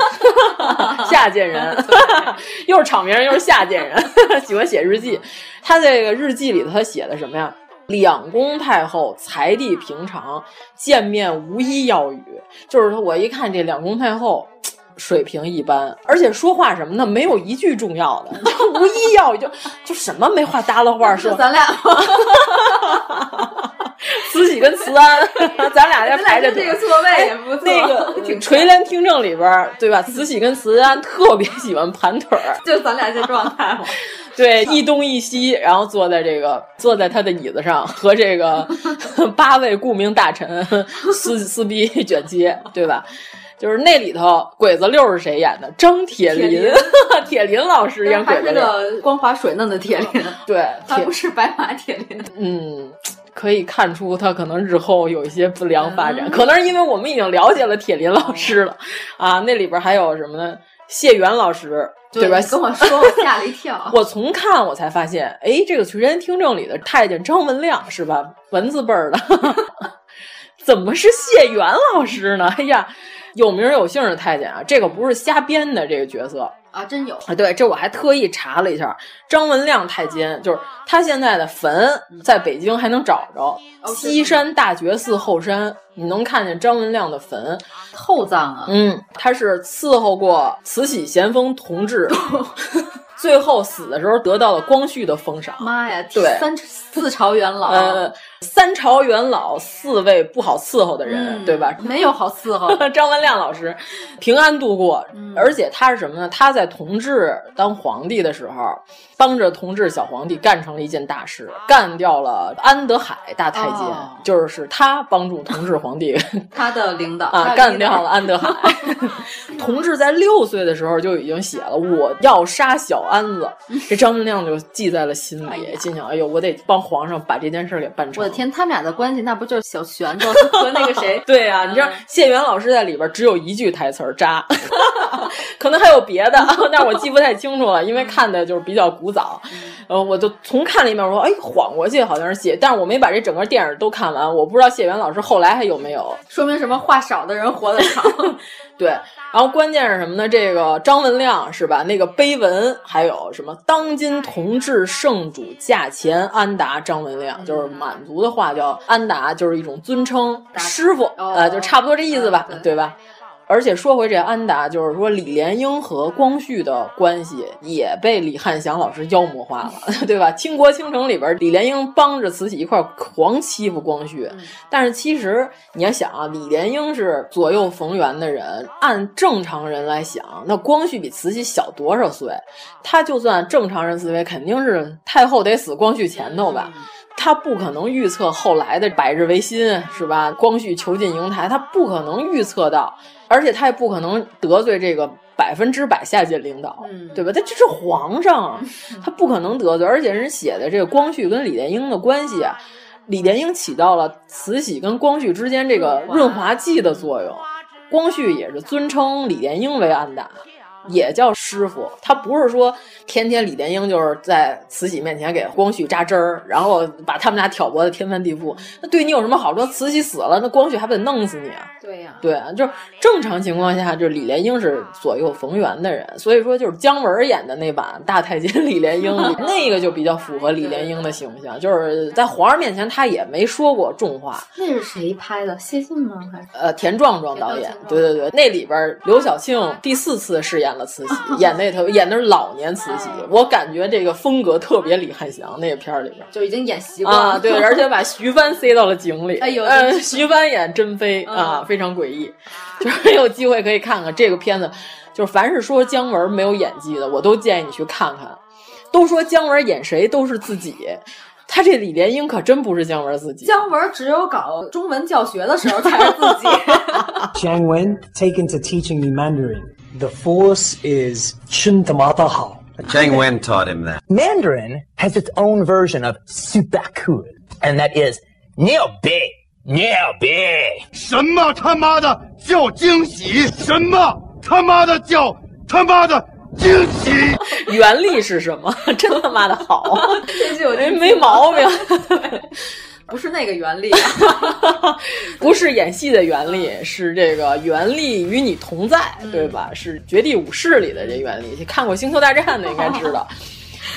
下贱人，又是场面上又是下贱人，喜欢写日记。他这个日记里头他写的什么呀？两宫太后才地平常，见面无一要语。就是说我一看这两宫太后水平一般，而且说话什么的没有一句重要的，无一要语，就就什么没话搭了话说。咱俩，慈禧跟慈安，咱俩 在排着这个座位也不错。那个垂帘听政里边，对吧？慈禧跟慈安特别喜欢盘腿儿，就咱俩这状态嘛。对，一东一西，然后坐在这个坐在他的椅子上，和这个 八位顾命大臣撕撕逼卷接，对吧？就是那里头鬼子六是谁演的？张铁林，铁林老师演鬼子六，光滑水嫩的铁林，对，他不是白马铁林。嗯，可以看出他可能日后有一些不良发展，可能是因为我们已经了解了铁林老师了啊。那里边还有什么呢？谢元老师。对吧？跟我说，我吓了一跳。我从看我才发现，哎，这个垂帘听政里的太监张文亮是吧？文字辈儿的，怎么是谢元老师呢？哎呀，有名有姓的太监啊，这个不是瞎编的，这个角色啊，真有啊。对，这我还特意查了一下，张文亮太监就是他现在的坟在北京还能找着，西山大觉寺后山。你能看见张文亮的坟，厚葬啊！嗯，他是伺候过慈禧咸丰同治，最后死的时候得到了光绪的封赏。妈呀，对，三四朝元老，呃，三朝元老，四位不好伺候的人，对吧？没有好伺候。张文亮老师平安度过，而且他是什么呢？他在同治当皇帝的时候，帮着同治小皇帝干成了一件大事，干掉了安德海大太监，就是他帮助同治皇。帝，他的领导啊，干掉了安德海。同治在六岁的时候就已经写了“我要杀小安子 ”，这张文亮就记在了心里，心想：“哎呦，我得帮皇上把这件事给办成。”我的天，他们俩的关系那不就是小玄子和那个谁？对呀，你知道谢元老师在里边只有一句台词儿“渣”，可能还有别的，但我记不太清楚了，因为看的就是比较古早。呃，我就从看了一遍，我说：“哎，晃过去好像是谢，但是我没把这整个电影都看完，我不知道谢元老师后来还有。”没有，说明什么？话少的人活得长。对，然后关键是什么呢？这个张文亮是吧？那个碑文还有什么？当今同治圣主驾前安达张文亮，就是满族的话叫安达，就是一种尊称，师傅，呃，就差不多这意思吧，对吧？而且说回这安达，就是说李莲英和光绪的关系也被李汉祥老师妖魔化了，对吧？倾国倾城里边，李莲英帮着慈禧一块狂欺负光绪，但是其实你要想啊，李莲英是左右逢源的人，按正常人来想，那光绪比慈禧小多少岁？他就算正常人思维，肯定是太后得死光绪前头吧？他不可能预测后来的百日维新，是吧？光绪囚禁瀛台，他不可能预测到。而且他也不可能得罪这个百分之百下级领导，对吧？他这是皇上，他不可能得罪。而且人写的这个光绪跟李莲英的关系啊，李莲英起到了慈禧跟光绪之间这个润滑剂的作用，光绪也是尊称李莲英为安达。也叫师傅，他不是说天天李莲英就是在慈禧面前给光绪扎针儿，然后把他们俩挑拨的天翻地覆。那对你有什么好处？慈禧死了，那光绪还不得弄死你啊？对呀，对啊，就是正常情况下，就是李莲英是左右逢源的人，所以说就是姜文演的那版大太监李莲英，那个就比较符合李莲英的形象，就是在皇上面前他也没说过重话。那是谁拍的？谢晋吗？还是呃田壮壮导演？对对对，那里边刘晓庆第四次饰演了慈禧，演那头演的是老年慈禧，我感觉这个风格特别李汉祥那个片儿里边就已经演习惯了，对，而且把徐帆塞到了井里。哎呦，徐帆演珍妃啊，非常诡异。就是有机会可以看看这个片子，就是凡是说姜文没有演技的，我都建议你去看看。都说姜文演谁都是自己，他这李莲英可真不是姜文自己。姜文只有搞中文教学的时候才是自己。Jiang Wen taken to teaching me Mandarin. The force is 真他妈的好。Jiang Wen taught him that. Mandarin has its own version of 苏巴库，and that is 你有病。 牛逼！什么他妈的叫惊喜？什么他妈的叫他妈的惊喜？原力是什么？真他妈的好，这就有没毛病。 不是那个原力，不是演戏的原力，是这个原力与你同在，对吧？是《绝地武士》里的这原力，看过《星球大战》的应该知道。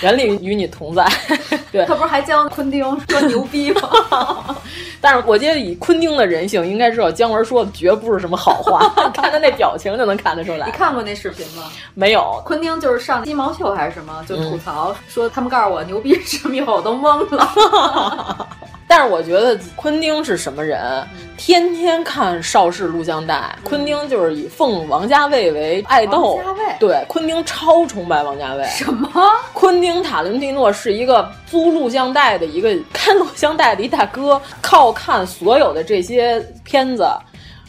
原力与你同在，对他不是还教昆汀说牛逼吗？但是我觉得以昆汀的人性，应该知道姜文说的绝不是什么好话，看他那表情就能看得出来。你看过那视频吗？没有。昆汀就是上鸡毛秀还是什么，就吐槽、嗯、说他们告诉我牛逼是什么以后，我都懵了。但是我觉得昆汀是什么人？天天看邵氏录像带，昆汀就是以奉王家卫为爱豆。王家卫对，昆汀超崇拜王家卫。什么？昆汀塔伦蒂诺是一个租录像带的一个看录像带的一大哥，靠看所有的这些片子。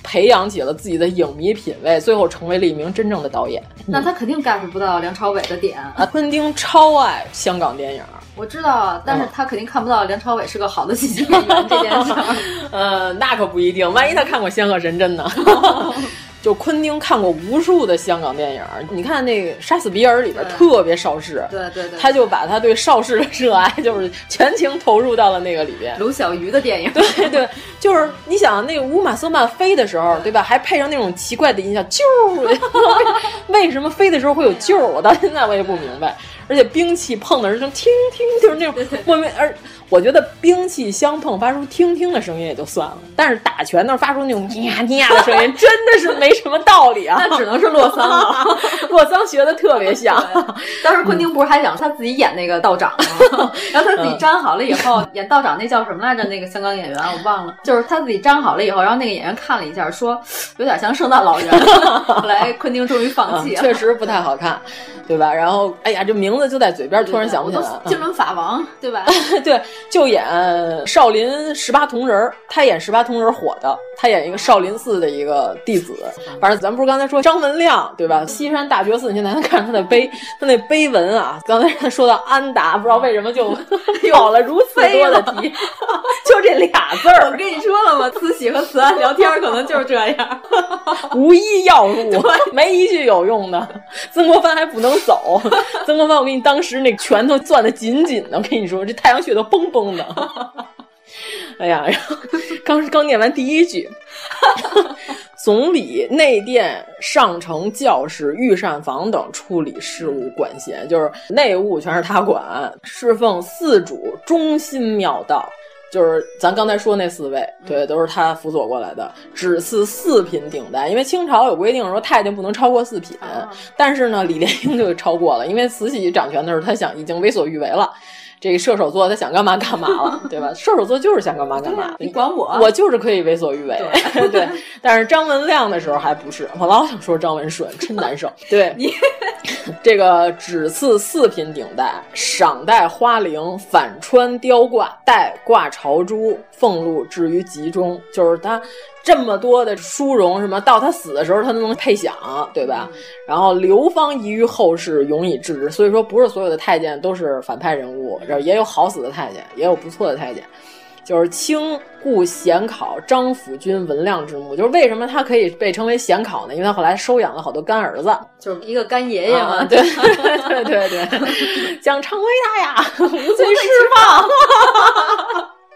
培养起了自己的影迷品味，最后成为了一名真正的导演。那他肯定 get 不到梁朝伟的点。啊，昆汀超爱香港电影，我知道，但是他肯定看不到梁朝伟是个好的喜剧演员这件事。呃，那可不一定，万一他看过《仙鹤神针》呢？就昆汀看过无数的香港电影，你看那个《杀死比尔》里边特别邵氏，对对对，他就把他对邵氏的热爱，就是全情投入到了那个里边。卢小鱼的电影，对对，就是你想那个乌玛瑟曼飞的时候，对吧？还配上那种奇怪的音效，啾，为什么飞的时候会有啾？我到现在我也不明白。而且兵器碰的时候，听听，就是那种莫名而。我觉得兵器相碰发出听听的声音也就算了，但是打拳那发出那种呀呀的声音，真的是没什么道理啊！那只能是洛桑了，洛桑学的特别像。当时昆汀不是还想他自己演那个道长吗？然后他自己粘好了以后，演道长那叫什么来着？那个香港演员我忘了，就是他自己粘好了以后，然后那个演员看了一下，说有点像圣诞老人。后来昆汀终于放弃了，确实不太好看，对吧？然后哎呀，这名字就在嘴边，突然想不起来。金轮法王，对吧？对。就演少林十八铜人他演十八铜人火的，他演一个少林寺的一个弟子。反正咱不是刚才说张文亮对吧？西山大觉寺，你现在能看他的碑，他那碑文啊。刚才他说到安达，不知道为什么就 有了如此多的题，就这俩字儿。我跟你说了吗？慈禧和慈安聊天可能就是这样，无一要入，没一句有用的。曾国藩还不能走，曾国藩，我给你当时那拳头攥得紧紧的，我跟你说，这太阳穴都嘣嘣的。哎呀，然后刚刚念完第一句，总理、内殿、上承教士、御膳房等处理事务管辖，就是内务全是他管。侍奉四主，忠心妙道，就是咱刚才说那四位，对，都是他辅佐过来的。只赐四品顶戴，因为清朝有规定说太监不能超过四品，但是呢，李莲英就超过了，因为慈禧掌权的时候，他想已经为所欲为了。这个射手座他想干嘛干嘛了，对吧？射手座就是想干嘛干嘛，你管我，我就是可以为所欲为。对，但是张文亮的时候还不是，我老想说张文顺，真难受。对，这个只赐四品顶戴，赏戴花翎，反穿雕挂，戴挂朝珠，俸禄置于集中，就是他。这么多的殊荣，什么到他死的时候他都能配享，对吧？然后流芳遗于后世，永以制之。所以说，不是所有的太监都是反派人物，这也有好死的太监，也有不错的太监。就是清故显考张辅君文亮之墓，就是为什么他可以被称为显考呢？因为他后来收养了好多干儿子，就是一个干爷爷嘛。对对对对，想 成为他呀，无罪释放。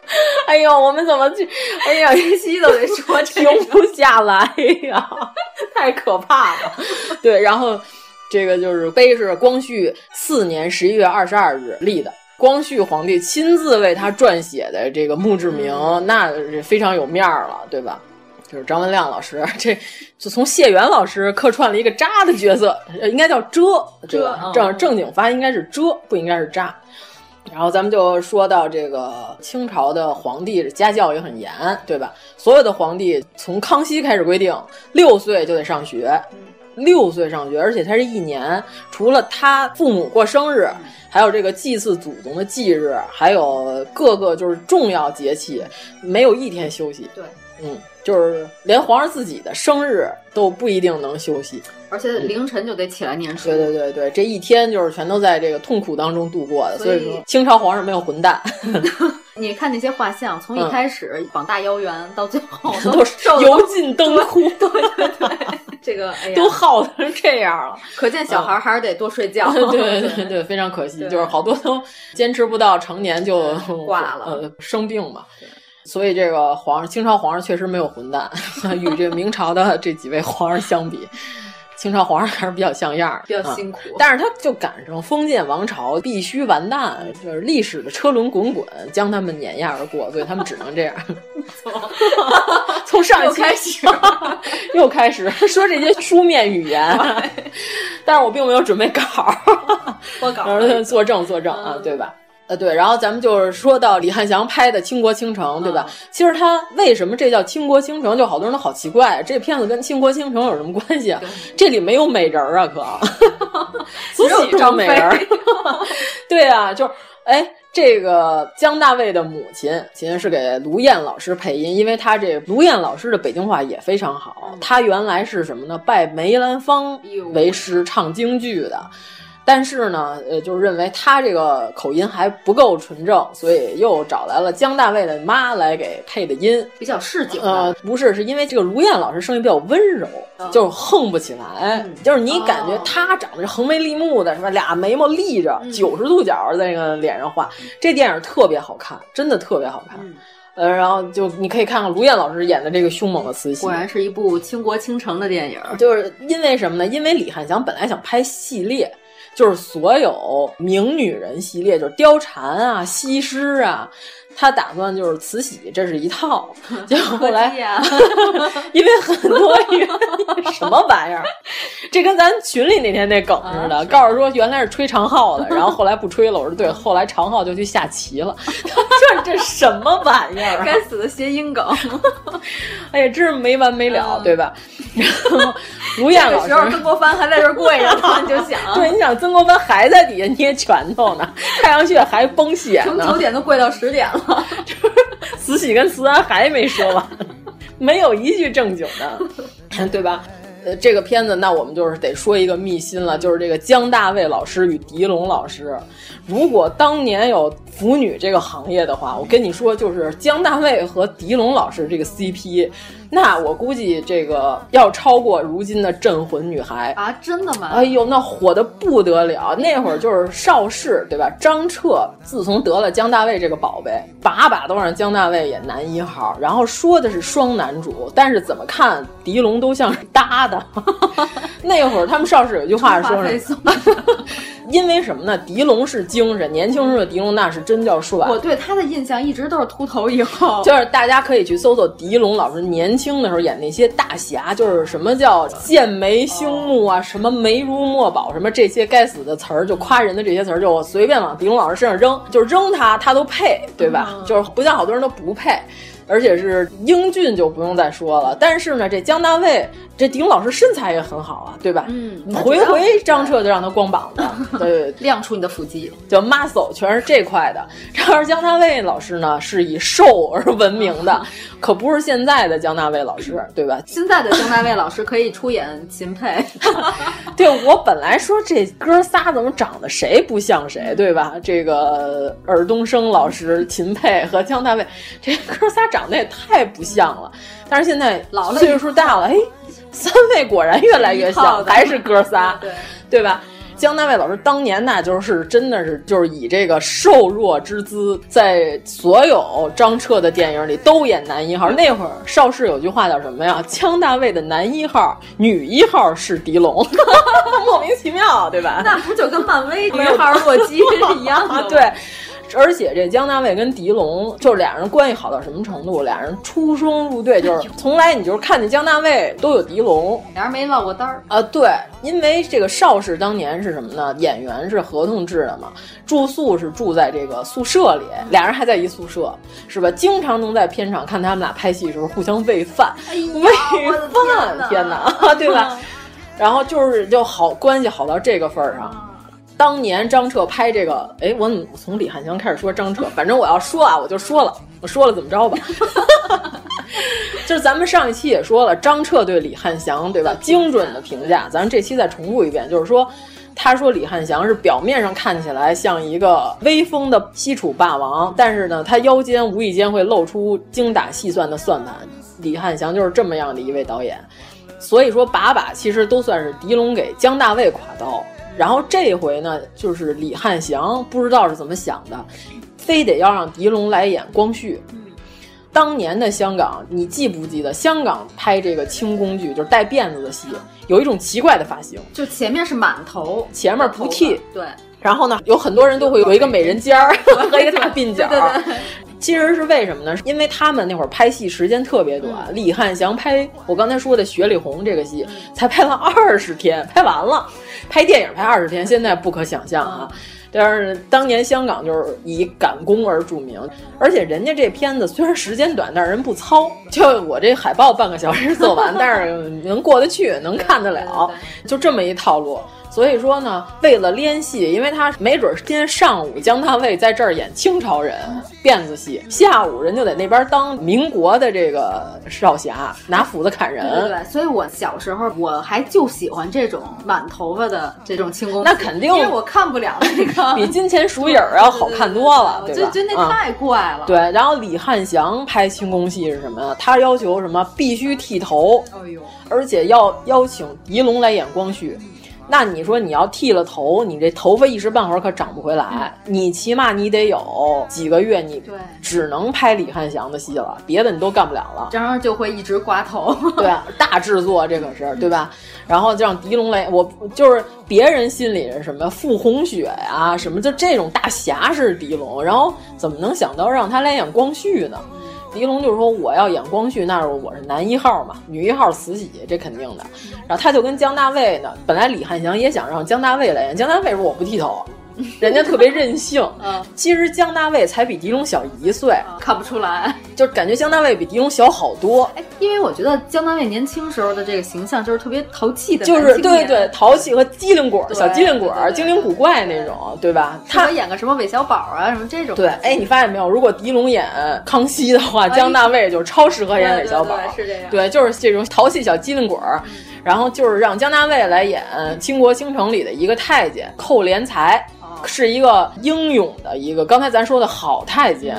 哎呦，我们怎么去？哎呀，一期都得说，停不下来呀，太可怕了。对，然后这个就是碑是光绪四年十一月二十二日立的，光绪皇帝亲自为他撰写的这个墓志铭，那非常有面儿了，对吧？就是张文亮老师，这就从谢元老师客串了一个渣的角色，应该叫遮遮，正正经发音应该是遮，不应该是渣。然后咱们就说到这个清朝的皇帝家教也很严，对吧？所有的皇帝从康熙开始规定，六岁就得上学，六岁上学，而且他是一年，除了他父母过生日，还有这个祭祀祖宗的忌日，还有各个就是重要节气，没有一天休息。对，嗯，就是连皇上自己的生日都不一定能休息，而且凌晨就得起来念书。对对对对，这一天就是全都在这个痛苦当中度过的。所以说，清朝皇上没有混蛋。你看那些画像，从一开始膀大腰圆，到最后 都油尽灯枯。对对对，这个哎呀，都耗成这样了。可见小孩还是得多睡觉。对对对，非常可惜，就是好多都坚持不到成年就挂了，呃，生病嘛。所以这个皇上，清朝皇上确实没有混蛋，与这明朝的这几位皇上相比。清朝皇上还是比较像样儿，比较辛苦、嗯，但是他就赶上封建王朝必须完蛋，就是历史的车轮滚滚将他们碾压而过，所以他们只能这样。从上一期开始又开始 说这些书面语言，但是我并没有准备稿，我稿作证作证啊，对吧？呃，对，然后咱们就是说到李汉祥拍的《倾国倾城》，对吧？嗯、其实他为什么这叫《倾国倾城》，就好多人都好奇怪，这片子跟《倾国倾城》有什么关系啊？这里没有美人啊，可 只有张美人。对啊，就是哎，这个姜大卫的母亲其实是给卢燕老师配音，因为他这卢燕老师的北京话也非常好。他原来是什么呢？拜梅兰芳为师唱京剧的。但是呢，呃，就是认为他这个口音还不够纯正，所以又找来了姜大卫的妈来给配的音，比较市井。呃，不是，是因为这个卢燕老师声音比较温柔，嗯、就是横不起来，嗯、就是你感觉他长得横眉立目的，是吧？俩眉毛立着，九十、嗯、度角在那个脸上画。这电影特别好看，真的特别好看。嗯呃，然后就你可以看看卢燕老师演的这个凶猛的慈禧，果然是一部倾国倾城的电影。就是因为什么呢？因为李汉祥本来想拍系列。就是所有名女人系列，就是貂蝉啊、西施啊，他打算就是慈禧，这是一套。结果后来，啊、因为很多原因，什么玩意儿？这跟咱群里那天那梗似的，啊、告诉说原来是吹长号的，然后后来不吹了。我说对，后来长号就去下棋了。这这什么玩意儿、啊？该死的谐音梗！哎呀，真是没完没了，嗯、对吧？然后卢燕老师，曾国藩还在这跪着呢，你就想，对，你想曾国藩还在底下捏拳头呢，太阳穴还崩血呢，从九点都跪到十点了，慈禧跟慈安还没说完，没有一句正经的，对吧？呃，这个片子，那我们就是得说一个秘辛了，就是这个姜大卫老师与狄龙老师。如果当年有腐女这个行业的话，我跟你说，就是姜大卫和狄龙老师这个 CP，那我估计这个要超过如今的镇魂女孩啊！真的吗？哎呦，那火的不得了！那会儿就是邵氏，对吧？张彻自从得了姜大卫这个宝贝，把把都让姜大卫演男一号，然后说的是双男主，但是怎么看狄龙都像是搭的。那会儿他们邵氏有句话说是，因为什么呢？狄龙是精神，年轻时候的狄龙那是真叫帅。我对他的印象一直都是秃头以后，就是大家可以去搜搜狄龙老师年轻的时候演那些大侠，就是什么叫剑眉星目啊，什么眉如墨宝，什么这些该死的词儿，就夸人的这些词儿，就我随便往狄龙老师身上扔，就扔他他都配，对吧？嗯、就是不像好多人都不配。而且是英俊就不用再说了，但是呢，这姜大卫这丁老师身材也很好啊，对吧？嗯，回回张彻就让他光膀子，对，亮出你的腹肌，就 muscle 全是这块的。然而姜大卫老师呢，是以瘦而闻名的，可不是现在的姜大卫老师，对吧？现在的姜大卫老师可以出演秦沛。对我本来说这哥仨怎么长得谁不像谁，对吧？这个尔冬升老师、秦沛和姜大卫，这哥仨长得也太不像了。但是现在老了，岁数大了，哎，三位果然越来越像，还是哥仨，对对吧？江大卫老师当年那就是真的是就是以这个瘦弱之姿，在所有张彻的电影里都演男一号。那会儿邵氏有句话叫什么呀？姜大卫的男一号，女一号是狄龙，莫名其妙，对吧？那不就跟漫威 女号洛基是一样的？对。而且这姜大卫跟狄龙，就是俩人关系好到什么程度？俩人出双入对，就是从来你就是看见姜大卫都有狄龙，俩人没落过单儿啊。对，因为这个邵氏当年是什么呢？演员是合同制的嘛，住宿是住在这个宿舍里，俩人还在一宿舍，是吧？经常能在片场看他们俩拍戏的时候互相喂饭，哎、喂饭，天哪，对吧？然后就是就好关系好到这个份儿上。当年张彻拍这个，哎，我怎么从李汉祥开始说张彻？反正我要说啊，我就说了，我说了怎么着吧？就是咱们上一期也说了，张彻对李汉祥，对吧？精准的评价，咱这期再重复一遍，就是说，他说李汉祥是表面上看起来像一个威风的西楚霸王，但是呢，他腰间无意间会露出精打细算的算盘。李汉祥就是这么样的一位导演，所以说把把其实都算是狄龙给姜大卫挎刀。然后这回呢，就是李汉祥不知道是怎么想的，非得要让狄龙来演光绪。当年的香港，你记不记得香港拍这个清宫剧，就是带辫子的戏，有一种奇怪的发型，就前面是满头，前面不剃，对。然后呢，有很多人都会有一个美人尖儿 和一个大鬓角。对对对。其实是为什么呢？因为他们那会儿拍戏时间特别短，李汉祥拍我刚才说的《雪里红》这个戏才拍了二十天，拍完了。拍电影拍二十天，现在不可想象啊。但是当年香港就是以赶工而著名，而且人家这片子虽然时间短，但是人不糙。就我这海报半个小时做完，但是能过得去，能看得了，就这么一套路。所以说呢，为了练戏，因为他没准今天上午姜大卫在这儿演清朝人辫子戏，下午人就在那边当民国的这个少侠，拿斧子砍人。对对，所以我小时候我还就喜欢这种满头发的这种清宫，那肯定，因为我看不了那个 比金钱鼠影要好看多了，对吧？就就那太怪了。对，然后李汉祥拍清宫戏是什么呀？他要求什么？必须剃头，哎呦，而且要邀请狄龙来演光绪。那你说你要剃了头，你这头发一时半会儿可长不回来。你起码你得有几个月，你只能拍李汉祥的戏了，别的你都干不了了。这样就会一直刮头。对，大制作这可是对吧？然后就让狄龙来，我就是别人心里是什么傅红雪呀，什么就这种大侠是狄龙，然后怎么能想到让他来演光绪呢？狄龙就是说我要演光绪，那是我是男一号嘛，女一号慈禧，这肯定的。然后他就跟姜大卫呢，本来李汉祥也想让姜大卫来演，姜大卫说我不剃头，人家特别任性。嗯，其实姜大卫才比狄龙小一岁，看不出来，就感觉姜大卫比狄龙小好多。哎，因为我觉得姜大卫年轻时候的这个形象就是特别淘气的，就是对对淘气和机灵鬼、小机灵鬼、精灵古怪那种，对吧？他演个什么韦小宝啊，什么这种。对，哎，你发现没有？如果狄龙演康熙的话，姜大卫就超适合演韦小宝，是这样。对，就是这种淘气小机灵鬼。然后就是让姜大卫来演《倾国倾城》里的一个太监寇连才，是一个英勇的一个。刚才咱说的好太监，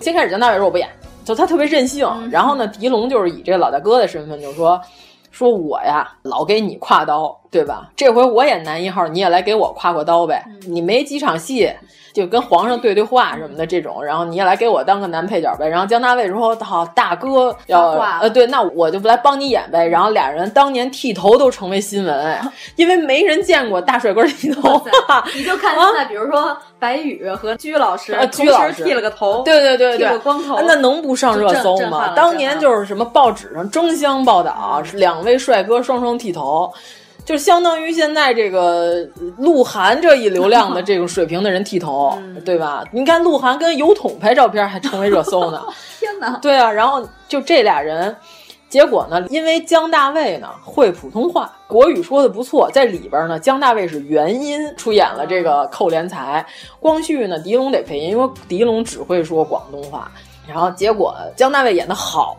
先开始姜大卫说我不演，就他特别任性。然后呢，狄龙就是以这个老大哥的身份就说，说我呀老给你挎刀，对吧？这回我演男一号，你也来给我挎挎刀呗。你没几场戏。就跟皇上对对话什么的这种，然后你也来给我当个男配角呗。然后姜大卫说：“好，大哥要呃，对，那我就来帮你演呗。”然后俩人当年剃头都成为新闻，哎，因为没人见过大帅哥剃头。你就看现在，比如说白宇和鞠老师，鞠老师剃了个头，对对对对，剃个光头，那能不上热搜吗？当年就是什么报纸上争相报道，两位帅哥双双剃头。就相当于现在这个鹿晗这一流量的这种水平的人剃头，对吧？你看鹿晗跟油桶拍照片还成为热搜呢，天哪！对啊，然后就这俩人，结果呢，因为姜大卫呢会普通话，国语说的不错，在里边呢，姜大卫是原音出演了这个寇连才，光绪呢，狄龙得配音，因为狄龙只会说广东话，然后结果姜大卫演的好。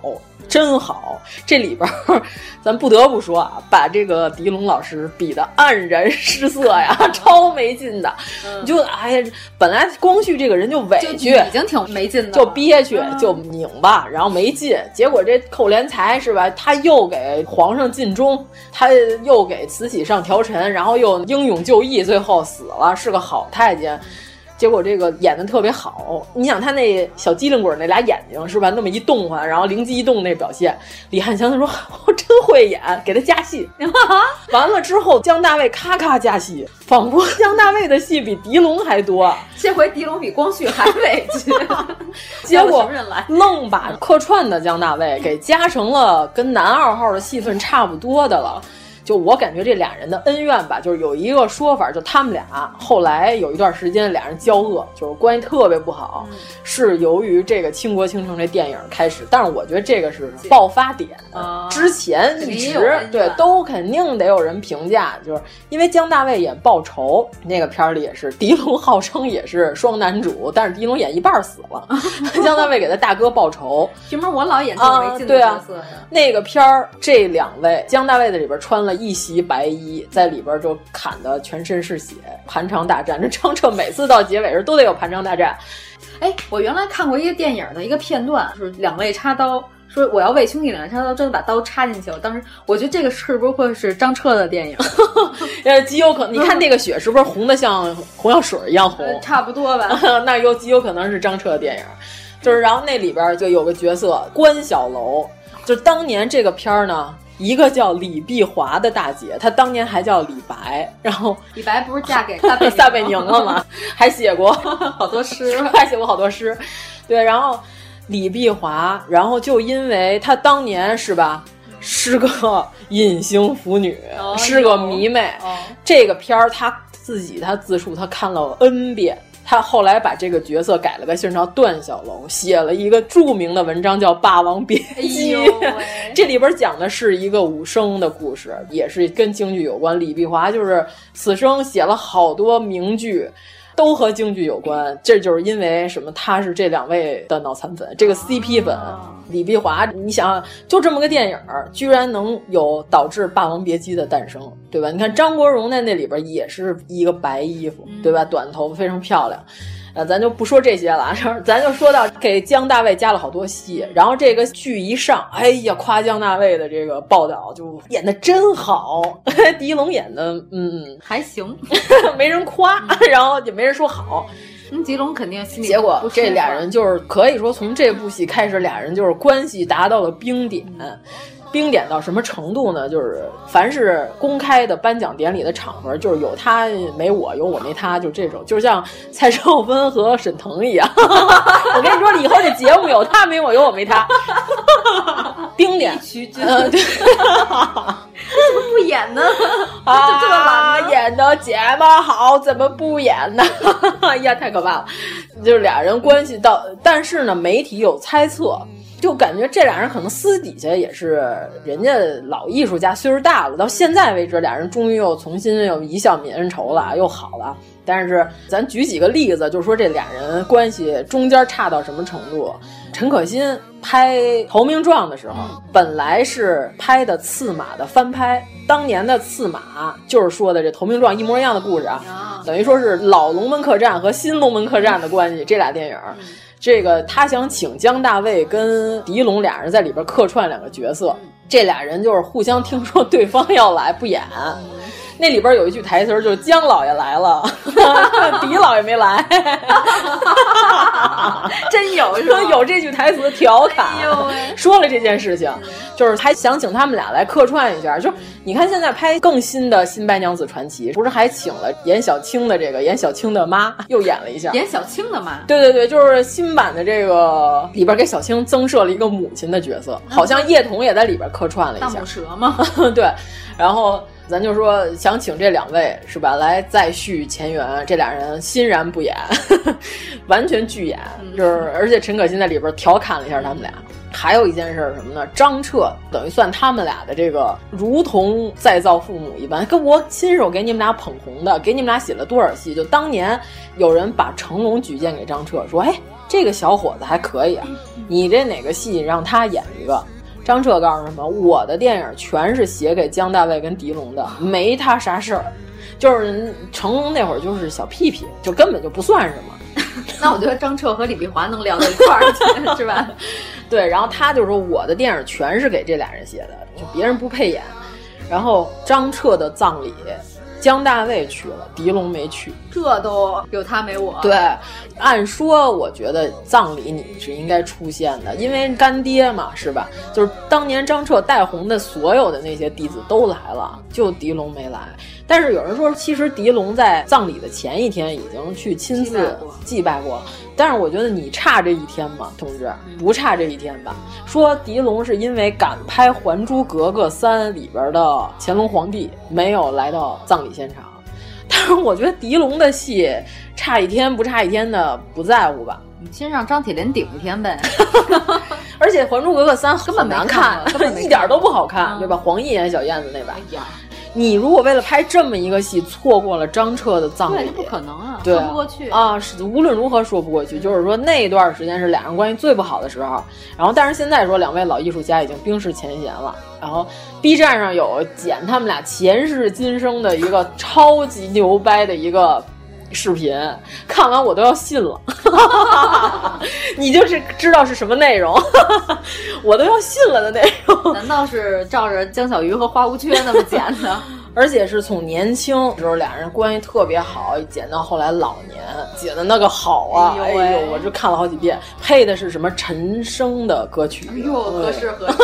真好，这里边 咱不得不说啊，把这个狄龙老师比的黯然失色呀，超没劲的。你就哎呀，本来光绪这个人就委屈，已经挺没劲的，就憋屈，就拧巴，然后没劲。结果这寇连才是吧，他又给皇上尽忠，他又给慈禧上条陈，然后又英勇就义，最后死了，是个好太监。结果这个演的特别好，你想他那小机灵鬼那俩眼睛是吧？那么一动换，然后灵机一动那表现，李汉祥他说我真会演，给他加戏。完了之后，姜大卫咔咔加戏，仿佛姜大卫的戏比狄龙还多。这回狄龙比光绪还委屈。结果愣把客串的姜大卫给加成了跟男二号的戏份差不多的了。就我感觉这俩人的恩怨吧，就是有一个说法，就他们俩后来有一段时间俩人交恶，就是关系特别不好，嗯、是由于这个《倾国倾城》这电影开始。但是我觉得这个是爆发点，啊、之前一直对都肯定得有人评价，就是因为姜大卫演报仇那个片儿里也是，狄龙号称也是双男主，但是狄龙演一半死了，姜大卫给他大哥报仇。凭什么我老演这么没劲的角色、啊、那个片儿这两位，姜大卫在里边穿了一袭白衣，在里边就砍的全身是血，盘肠大战。这张彻每次到结尾时都得有盘肠大战。哎，我原来看过一个电影的一个片段，就是两位插刀。说我要为兄弟两插刀，真的把刀插进去。了当时我觉得这个是不是会是张彻的电影？呃，极有可能。你看那个血是不是红的像红药水一样红？差不多吧。那有极有可能是张彻的电影。就是，然后那里边就有个角色关小楼，就当年这个片儿呢，一个叫李碧华的大姐，她当年还叫李白，然后李白不是嫁给撒贝撒贝宁了吗？还写过 好多诗，还写过好多诗。对，然后。李碧华，然后就因为她当年是吧，是个隐形腐女，哦、是个迷妹。哦、这个片儿她自己她自述，她看了 N 遍。她后来把这个角色改了个姓叫段小楼，写了一个著名的文章叫《霸王别姬 》哎。这里边讲的是一个武生的故事，也是跟京剧有关。李碧华就是此生写了好多名剧。都和京剧有关，这就是因为什么？他是这两位的脑残粉，这个 CP 粉。李碧华，你想，就这么个电影，居然能有导致《霸王别姬》的诞生，对吧？你看张国荣在那里边也是一个白衣服，对吧？短头发非常漂亮。呃，咱就不说这些了，咱就说到给姜大卫加了好多戏，然后这个剧一上，哎呀，夸姜大卫的这个报道就演的真好，狄龙演的嗯还行，没人夸，然后也没人说好。嗯，狄龙肯定心里结果这俩人就是可以说从这部戏开始，俩人就是关系达到了冰点。冰点到什么程度呢？就是凡是公开的颁奖典礼的场合，就是有他没我，有我没他，就这种，就像蔡少芬和沈腾一样。我跟你说，以后这节目有他没我，有我没他。冰点，嗯，对，怎么不演呢？啊，这么懒演的这么好，怎么不演呢？哎呀，太可怕了！就是俩人关系到，但是呢，媒体有猜测。就感觉这俩人可能私底下也是人家老艺术家，岁数大了，到现在为止，俩人终于又重新又一笑泯恩仇了，又好了。但是咱举几个例子，就是说这俩人关系中间差到什么程度？陈可辛拍《投名状》的时候，本来是拍的《刺马》的翻拍，当年的《刺马》就是说的这《投名状》一模一样的故事啊，等于说是老龙门客栈和新龙门客栈的关系，这俩电影。这个他想请姜大卫跟狄龙俩人在里边客串两个角色，这俩人就是互相听说对方要来不演。那里边有一句台词就是姜老爷来了，狄老爷没来，真有说？有这句台词的调侃，哎、说了这件事情，就是还想请他们俩来客串一下。就是你看现在拍更新的《新白娘子传奇》，不是还请了严小青的这个严小青的妈又演了一下，严小青的妈。对对对，就是新版的这个里边给小青增设了一个母亲的角色，好像叶童也在里边客串了一下。大母蛇吗？对，然后。咱就说想请这两位是吧，来再续前缘。这俩人欣然不演，完全拒演，就是而且陈可辛在里边调侃了一下他们俩。还有一件事是什么呢？张彻等于算他们俩的这个如同再造父母一般，跟我亲手给你们俩捧红的，给你们俩写了多少戏？就当年有人把成龙举荐给张彻，说：“哎，这个小伙子还可以啊，你这哪个戏让他演一个？”张彻告诉什么？我的电影全是写给姜大卫跟狄龙的，没他啥事儿。就是成龙那会儿就是小屁屁，就根本就不算什么。那我觉得张彻和李碧华能聊到一块儿去，是吧？对，然后他就说我的电影全是给这俩人写的，就别人不配演。然后张彻的葬礼。姜大卫去了，狄龙没去，这都有他没我。对，按说我觉得葬礼你是应该出现的，因为干爹嘛，是吧？就是当年张彻带红的所有的那些弟子都来了，就狄龙没来。但是有人说，其实狄龙在葬礼的前一天已经去亲自祭拜过了。但是我觉得你差这一天吗，同志？不差这一天吧？说狄龙是因为赶拍《还珠格格三》里边的乾隆皇帝，没有来到葬礼现场。但是我觉得狄龙的戏差一天不差一天的不在乎吧？你先让张铁林顶一天呗。而且《还珠格格三》根本难看，根本 一点都不好看，对吧？黄奕演小燕子那版。哎呀，你如果为了拍这么一个戏，错过了张彻的葬礼，不可能啊，对说不过去啊！是无论如何说不过去。就是说那段时间是俩人关系最不好的时候。然后，但是现在说两位老艺术家已经冰释前嫌了。然后 B 站上有剪他们俩前世今生的一个超级牛掰的一个。视频看完我都要信了，你就是知道是什么内容，我都要信了的内容。难道是照着江小鱼和花无缺那么剪的？而且是从年轻时候俩人关系特别好，剪到后来老年，剪的那个好啊！哎呦，我就看了好几遍，配的是什么陈升的歌曲？哎呦，合适合适！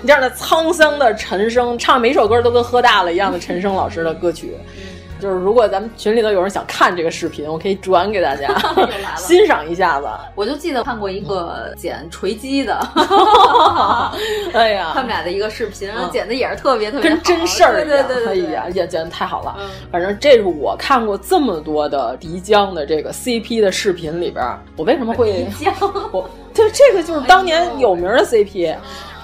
你这样的沧桑的陈升，唱每首歌都跟喝大了一样的陈升老师的歌曲。就是如果咱们群里头有人想看这个视频，我可以转给大家 欣赏一下子。我就记得看过一个剪锤击的 哎呀，他们俩的一个视频，剪的也是特别特别跟真事儿一样，对对对，哎呀，也剪的太好了。反正这是我看过这么多的迪江的这个 CP 的视频里边，我为什么会？我对这个就是当年有名的 CP。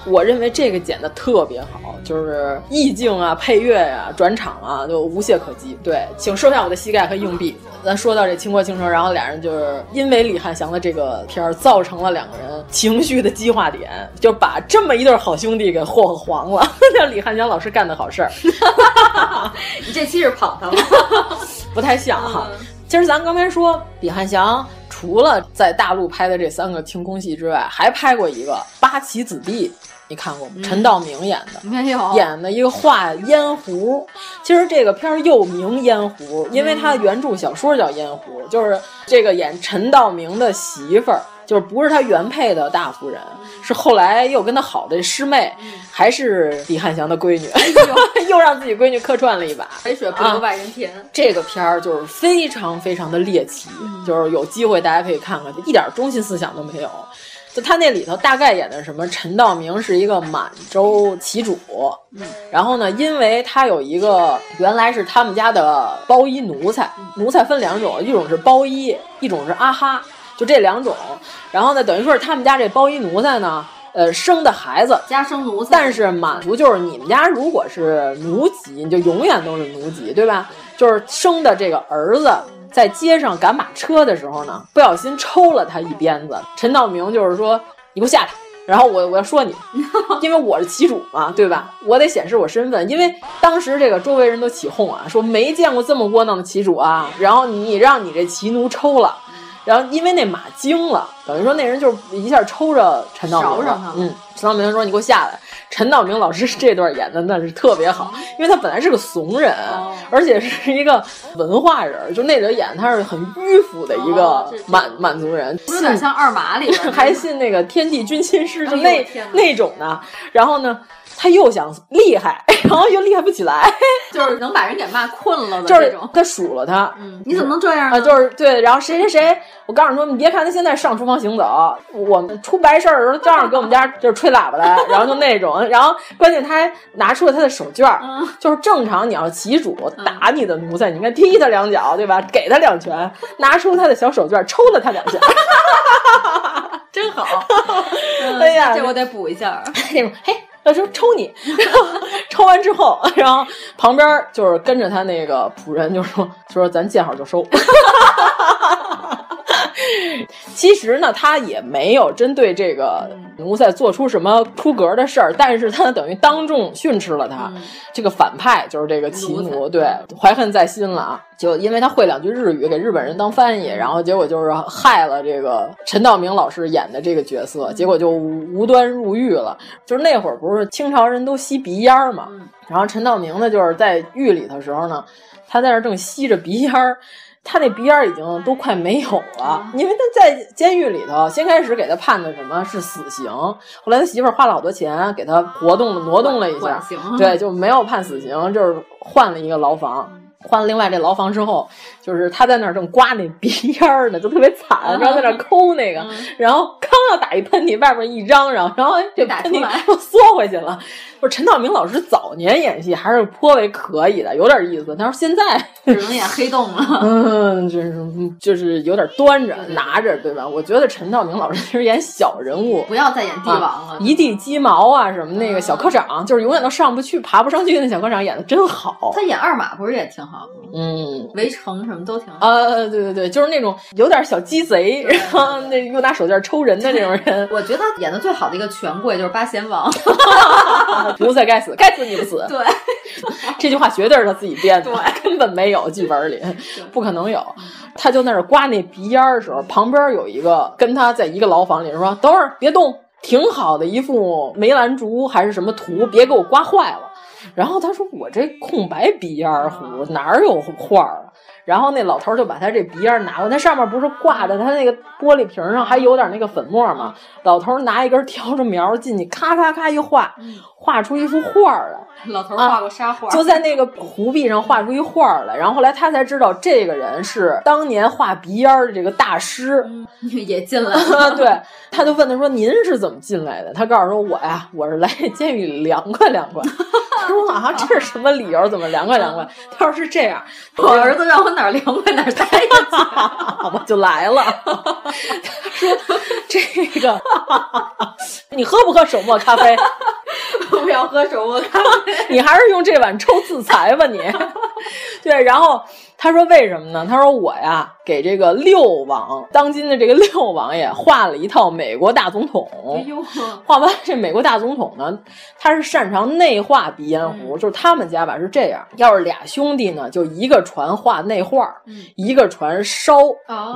我认为这个剪的特别好，就是意境啊、配乐呀、转场啊，就无懈可击。对，请收下我的膝盖和硬币。咱说到这倾国倾城，然后俩人就是因为李汉祥的这个片儿，造成了两个人情绪的激化点，就把这么一对好兄弟给霍霍黄了。叫李汉祥老师干的好事儿。你这期是捧他吗？不太像哈。其实咱刚才说李汉祥。除了在大陆拍的这三个清宫戏之外，还拍过一个《八旗子弟》，你看过吗？陈道明演的，没有演的一个画烟壶。其实这个片儿又名《烟壶》，因为他的原著小说叫《烟壶》，就是这个演陈道明的媳妇儿，就是不是他原配的大夫人，是后来又跟他好的师妹，还是李汉祥的闺女，又让自己闺女客串了一把。肥水不流外人田。这个片儿就是非常非常的猎奇，就是有机会大家可以看看，一点中心思想都没有。就他那里头大概演的什么？陈道明是一个满洲旗主，嗯，然后呢，因为他有一个原来是他们家的包衣奴才，奴才分两种，一种是包衣，一种是阿哈，就这两种。然后呢，等于说是他们家这包衣奴才呢，呃，生的孩子家生奴才，但是满族就是你们家如果是奴籍，你就永远都是奴籍，对吧？就是生的这个儿子。在街上赶马车的时候呢，不小心抽了他一鞭子。陈道明就是说：“你给我下来，然后我我要说你，因为我是旗主嘛，对吧？我得显示我身份。因为当时这个周围人都起哄啊，说没见过这么窝囊的旗主啊。然后你让你这旗奴抽了，然后因为那马惊了，等于说那人就是一下抽着陈道明了。嗯，陈道明说：你给我下来。”陈道明老师这段演的那是特别好，因为他本来是个怂人，而且是一个文化人，就那里演他是很迂腐的一个满满族人，有点像二马里 还信那个天地君亲师，就那那种的。然后呢，他又想厉害，然后又厉害不起来，就是能把人给骂困了的这种。他数落他，嗯你怎么能这样啊？就是对，然后谁谁谁，我告诉你说，你别看他现在上厨房行走，我们出白事儿的时候照样给我们家就是吹喇叭来，然后就那种。然后关键他还拿出了他的手绢儿就是正常你要旗主打你的奴才，你应该踢他两脚，对吧？给他两拳，拿出他的小手绢抽了他两下，真好。哎呀，这我得补一下。那种嘿，他说抽你，然后 抽完之后，然后旁边就是跟着他那个仆人就说说咱见好就收。其实呢，他也没有针对这个奴才做出什么出格的事儿，但是他等于当众训斥了他。这个反派就是这个齐奴，对，怀恨在心了啊！就因为他会两句日语，给日本人当翻译，然后结果就是害了这个陈道明老师演的这个角色，结果就无端入狱了。就是那会儿不是清朝人都吸鼻烟儿嘛，然后陈道明呢就是在狱里头时候呢，他在那正吸着鼻烟儿。他那鼻烟已经都快没有了，因为他在监狱里头，先开始给他判的什么是死刑，后来他媳妇儿花了好多钱给他活动挪动了一下，对，就没有判死刑，就是换了一个牢房。换了另外这牢房之后，就是他在那儿正刮那鼻烟儿呢，就特别惨，然后在那儿抠那个，然后刚要打一喷嚏，外边一嚷嚷，然后这喷嚏又缩回去了。不是陈道明老师早年演戏还是颇为可以的，有点意思。他说现在只能演黑洞了，嗯，就是就是有点端着拿着，对吧？我觉得陈道明老师其实演小人物，不要再演帝王了，一地鸡毛啊什么那个小科长，就是永远都上不去、爬不上去那小科长演的真好。他演二马不是也挺好？嗯，围城什么都挺好。呃，对对对，就是那种有点小鸡贼，然后那又拿手绢抽人的那种人。我觉得他演的最好的一个权贵就是八贤王。奴才该死，该死你不死。对，这句话绝对是他自己编的，对，根本没有剧本里，不可能有。他就在那刮那鼻烟的时候，旁边有一个跟他在一个牢房里说：“等会儿别动，挺好的一幅梅兰竹还是什么图，别给我刮坏了。”然后他说：“我这空白鼻烟壶哪有画啊？”然后那老头就把他这鼻烟拿过，那上面不是挂在他那个玻璃瓶上还有点那个粉末吗？老头拿一根挑着苗进去，咔咔咔一画，画出一幅画来。老头画过沙画，就在那个湖壁上画出一画来。然后后来他才知道，这个人是当年画鼻烟的这个大师，也进来 了。对，他就问他说：“您是怎么进来的？”他告诉说：“我呀，我是来监狱里凉快凉快。”他说：“啊，这是什么理由？怎么凉快凉快？”他说：“是这样，我儿子让我哪儿凉快哪儿待着去，我就来了。”他说：“这个，你喝不喝手磨咖啡？不要喝手磨咖。”你还是用这碗抽自裁吧，你。对，然后他说为什么呢？他说我呀，给这个六王，当今的这个六王爷画了一套美国大总统。画完这美国大总统呢，他是擅长内画鼻烟壶，就是他们家吧是这样，要是俩兄弟呢，就一个传画内画，一个传烧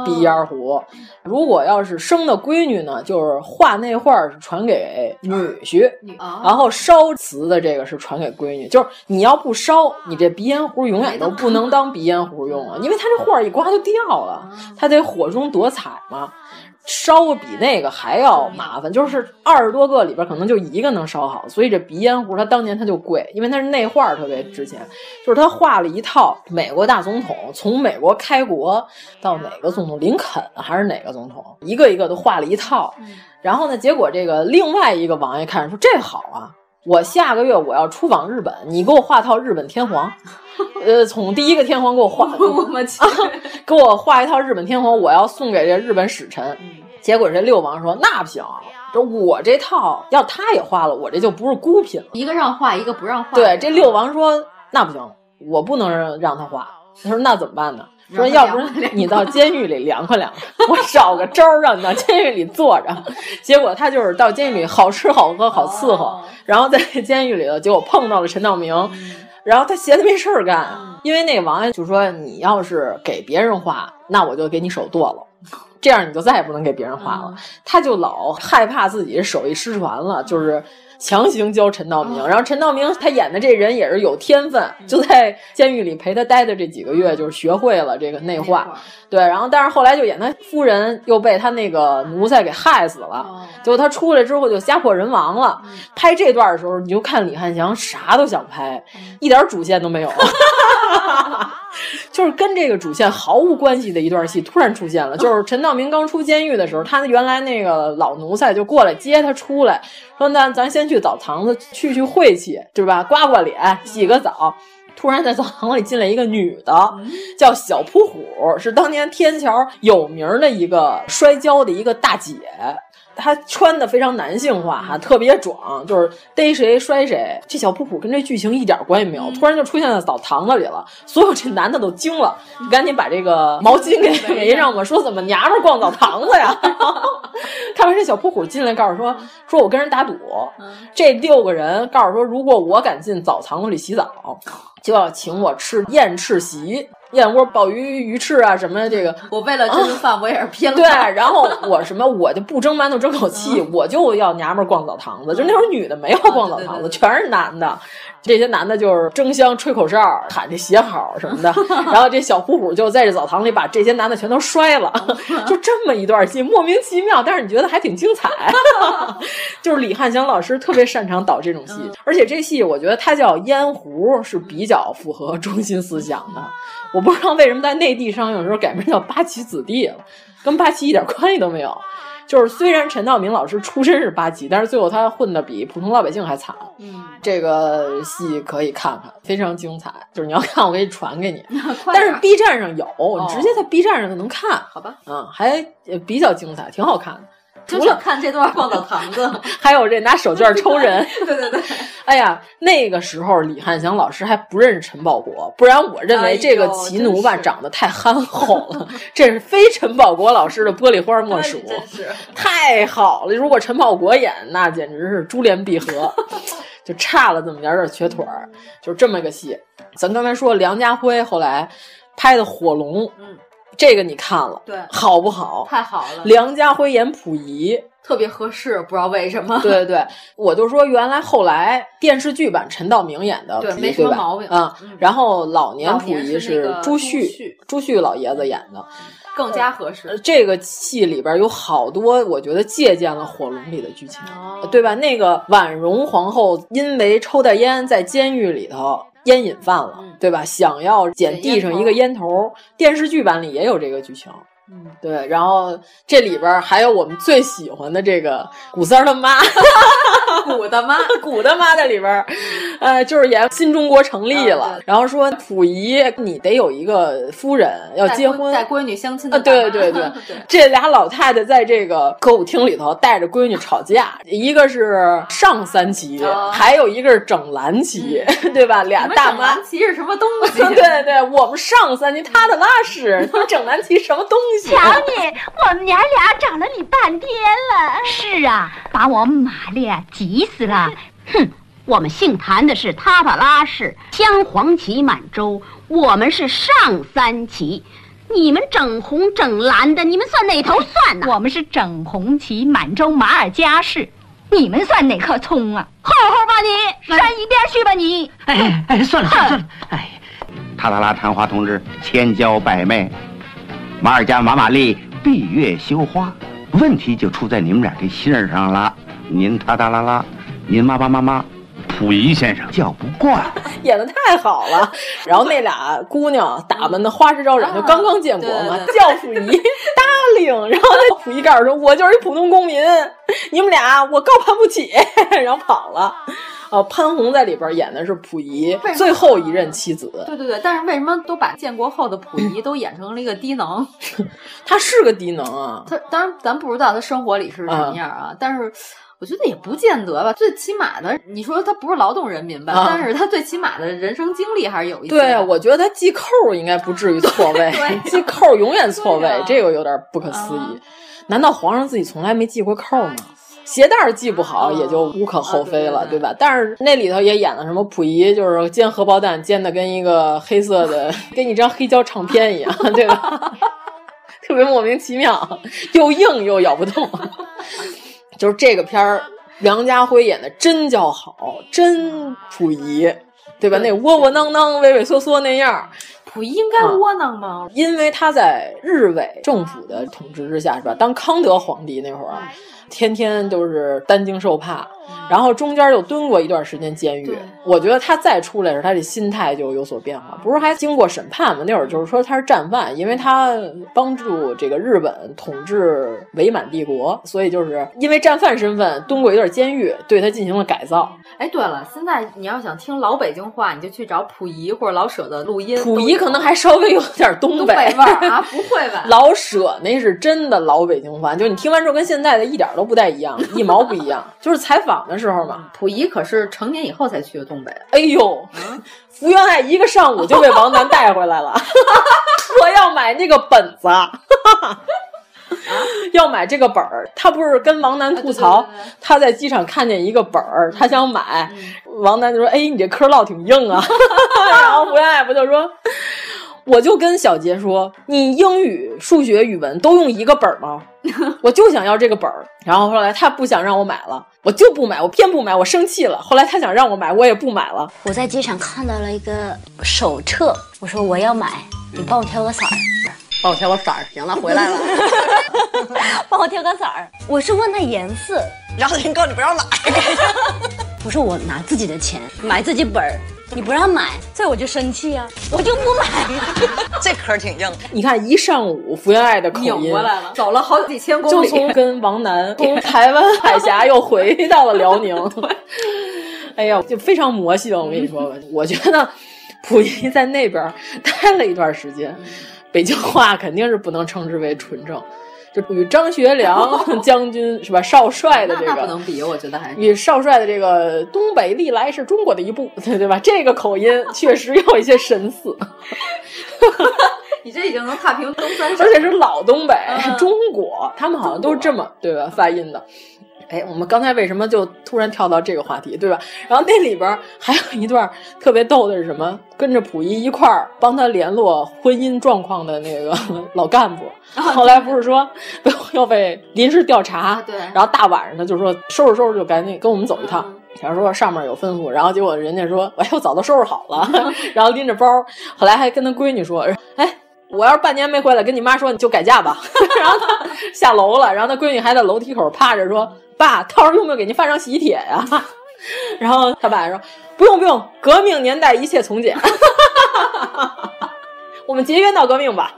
鼻烟壶。如果要是生的闺女呢，就是画内画是传给女婿，然后烧瓷的这个是传给闺女。就是你要不烧，你这鼻烟壶永远都不能当鼻烟壶用了，因为它这画一刮就掉了，它得火中夺彩嘛。烧比那个还要麻烦，就是二十多个里边可能就一个能烧好，所以这鼻烟壶它当年它就贵，因为它是内画特别值钱。就是他画了一套美国大总统，从美国开国到哪个总统，林肯还是哪个总统，一个一个都画了一套。然后呢，结果这个另外一个王爷看说这好啊，我下个月我要出访日本，你给我画套日本天皇。呃，从第一个天皇给我画，我去，给我画一套日本天皇，我要送给这日本使臣。结果这六王说那不行，这我这套要他也画了，我这就不是孤品了。一个让画，一个不让画。对，这六王说那不行，我不能让他画。他说那怎么办呢？说要不然你到监狱里凉快凉快，我找个招儿让你到监狱里坐着。结果他就是到监狱里好吃好喝好伺候，然后在监狱里头，结果碰到了陈道明。然后他闲的没事儿干，因为那个王爷就说：“你要是给别人画，那我就给你手剁了，这样你就再也不能给别人画了。”他就老害怕自己手艺失传了，就是强行教陈道明。然后陈道明他演的这人也是有天分，就在监狱里陪他待的这几个月，就是学会了这个内化。对，然后但是后来就演他夫人又被他那个奴才给害死了，结果他出来之后就家破人亡了。拍这段的时候，你就看李汉祥啥都想拍，一点主线都没有，就是跟这个主线毫无关系的一段戏突然出现了。就是陈道明刚出监狱的时候，他原来那个老奴才就过来接他出来，说那咱先去澡堂子去去晦气，对吧？刮刮脸，洗个澡。突然在澡堂里进来一个女的，叫小扑虎，是当年天桥有名的一个摔跤的一个大姐。她穿的非常男性化哈，特别壮，就是逮谁摔谁。这小扑虎跟这剧情一点关系没有，突然就出现在澡堂子里了，所有这男的都惊了，赶紧把这个毛巾给围上嘛，说怎么娘们逛澡堂子呀？看完这小扑虎进来，告诉说说我跟人打赌，这六个人告诉说，如果我敢进澡堂子里洗澡。就要请我吃燕翅席，燕窝、鲍鱼、鱼翅啊什么这个。我为了这顿饭，我也是拼了。对，然后我什么我就不蒸馒头争口气，我就要娘们儿逛澡堂子。就那时候女的没有逛澡堂子，全是男的。这些男的就是争相、吹口哨、喊这鞋好什么的，然后这小虎虎就在这澡堂里把这些男的全都摔了，就这么一段戏，莫名其妙，但是你觉得还挺精彩。就是李汉祥老师特别擅长导这种戏，而且这戏我觉得他叫《烟壶》是比较符合中心思想的。我不知道为什么在内地上映的时候改名叫《八旗子弟》了，跟八旗一点关系都没有。就是虽然陈道明老师出身是八级，但是最后他混的比普通老百姓还惨。嗯，这个戏可以看看，非常精彩。就是你要看，我给你传给你。但是 B 站上有，你直接在 B 站上就能看。好吧，嗯，还比较精彩，挺好看的。除了看这段逛澡堂子，还有这拿手绢抽人。对对对，哎呀，那个时候李汉祥老师还不认识陈宝国，不然我认为这个奇奴吧长得太憨厚了，这是非陈宝国老师的玻璃花莫属，太好了。如果陈宝国演，那简直是珠联璧合，就差了这么点点瘸腿儿，就是这么个戏。咱刚才说梁家辉后来拍的《火龙》，嗯。这个你看了，对，好不好？太好了！梁家辉演溥仪特别合适，不知道为什么。对对对，我就说原来后来电视剧版陈道明演的溥仪，没什么毛病啊。然后老年溥仪是朱旭，朱旭老爷子演的，更加合适。这个戏里边有好多，我觉得借鉴了《火龙》里的剧情，对吧？那个婉容皇后因为抽袋烟在监狱里头。烟瘾犯了，对吧？想要捡地上一个烟头，电视剧版里也有这个剧情。嗯，对。然后这里边还有我们最喜欢的这个古三儿的妈，古的妈，古的妈在里边，呃，就是演新中国成立了。然后说溥仪，你得有一个夫人要结婚，带闺女相亲的。对对 对，这俩老太太在这个歌舞厅里头带着闺女吵架，一个是上三旗，还有一个是整蓝旗，对吧？俩大妈。蓝旗是什么东西？对对，我们上三旗，他的拉屎，你们整蓝旗什么东西？瞧你，我们娘俩找了你半天了。是啊，把我玛丽亚急死了。哼，我们姓谭的是塔塔拉氏，镶黄旗满洲，我们是上三旗。你们整红整蓝的，你们算哪头蒜呢？我们是整红旗满洲马尔加氏，你们算哪棵葱啊？好好吧你，扇一边去吧你。哎哎，算了算了算了。哎，塔塔拉昙花同志千娇百媚。马尔加马玛丽闭月羞花，问题就出在你们俩这姓上了。您他哒啦啦，您妈妈妈妈，溥仪先生叫不惯，演的太好了。然后那俩姑娘打扮的花枝招展，就刚刚建国嘛，叫溥仪 搭领。然后那溥仪告诉说：“我就是一普通公民，你们俩我高攀不起。”然后跑了。哦，潘虹在里边演的是溥仪最后一任妻子。对对对，但是为什么都把建国后的溥仪 都演成了一个低能？他是个低能啊！他当然咱不知道他生活里是什么样啊，但是我觉得也不见得吧。最起码的，你说他不是劳动人民吧？但是他最起码的人生经历还是有一些。对，我觉得他系扣应该不至于错位，系扣永远错位，这个有点不可思议。难道皇上自己从来没系过扣吗？鞋带系不好也就无可厚非了，对吧？但是那里头也演了什么溥仪，就是煎荷包蛋煎的跟一个黑色的，跟一张黑胶唱片一样，对吧？特别莫名其妙，又硬又咬不动。就是这个片儿，梁家辉演的真叫好，真溥仪，对吧？那窝窝囊囊、畏畏缩缩那样，溥仪应该窝囊吗？因为他在日伪政府的统治之下，是吧？当康德皇帝那会儿。天天就是担惊受怕，然后中间又蹲过一段时间监狱。我觉得他再出来时，他这心态就有所变化。不是还经过审判吗？那会儿就是说他是战犯，因为他帮助这个日本统治伪满帝国，所以就是因为战犯身份蹲过一段监狱，对他进行了改造。哎，对了，现在你要想听老北京话，你就去找溥仪或者老舍的录音。溥仪可能还稍微有点东北味儿啊，不会吧？老舍那是真的老北京话，就你听完之后跟现在的一点都不带一样，一毛不一样。就是采访的时候嘛，溥仪可是成年以后才去的东北。哎呦，福原爱一个上午就被王楠带回来了，我要买那个本子。要买这个本儿，他不是跟王楠吐槽，他在机场看见一个本儿，他想买，王楠就说：“哎，你这嗑唠挺硬啊。”然后福原爱不就说：“我就跟小杰说：“你英语、数学、语文都用一个本儿吗？我就想要这个本儿。”然后后来他不想让我买了，我就不买，我偏不买，我生气了。后来他想让我买，我也不买了。我在机场看到了一个手册，我说我要买，你帮我挑个色儿。帮我挑个色儿，行了，回来了。帮我挑个色儿，我是问他颜色，然后人告诉你不让买。不是我拿自己的钱买自己本儿，你不让买，所以我就生气啊，我就不买。这壳挺硬。你看一上午福原爱的口音过来了，走了好几千公里就，从跟王楠从台湾海峡又回到了辽宁。哎呀，就非常魔性。我跟你说吧，我觉得溥仪在那边待了一段时间。北京话肯定是不能称之为纯正，就与张学良 将军是吧少帅的这个不能比，我觉得还与少帅的这个东北历来是中国的一部，对 对吧？这个口音确实有一些神似。你这已经能踏平东三省，而且是老东北，是中国，他们好像都是这么对吧发音的。哎，我们刚才为什么就突然跳到这个话题，对吧？然后那里边还有一段特别逗的是什么？跟着溥仪一块儿帮他联络婚姻状况的那个 老干部，后来不是说要被临时调查，对，然后大晚上的就说收拾收拾就赶紧跟我们走一趟。想说上面有吩咐，然后结果人家说哎，我早都收拾好了，然后拎着包，后来还跟他闺女说，哎。我要是半年没回来，跟你妈说你就改嫁吧。然后他下楼了，然后他闺女还在楼梯口趴着说：“爸，到时候用不用给您发张喜帖呀？” 然后他爸说：“不用不用，革命年代一切从简，我们结缘到革命吧。”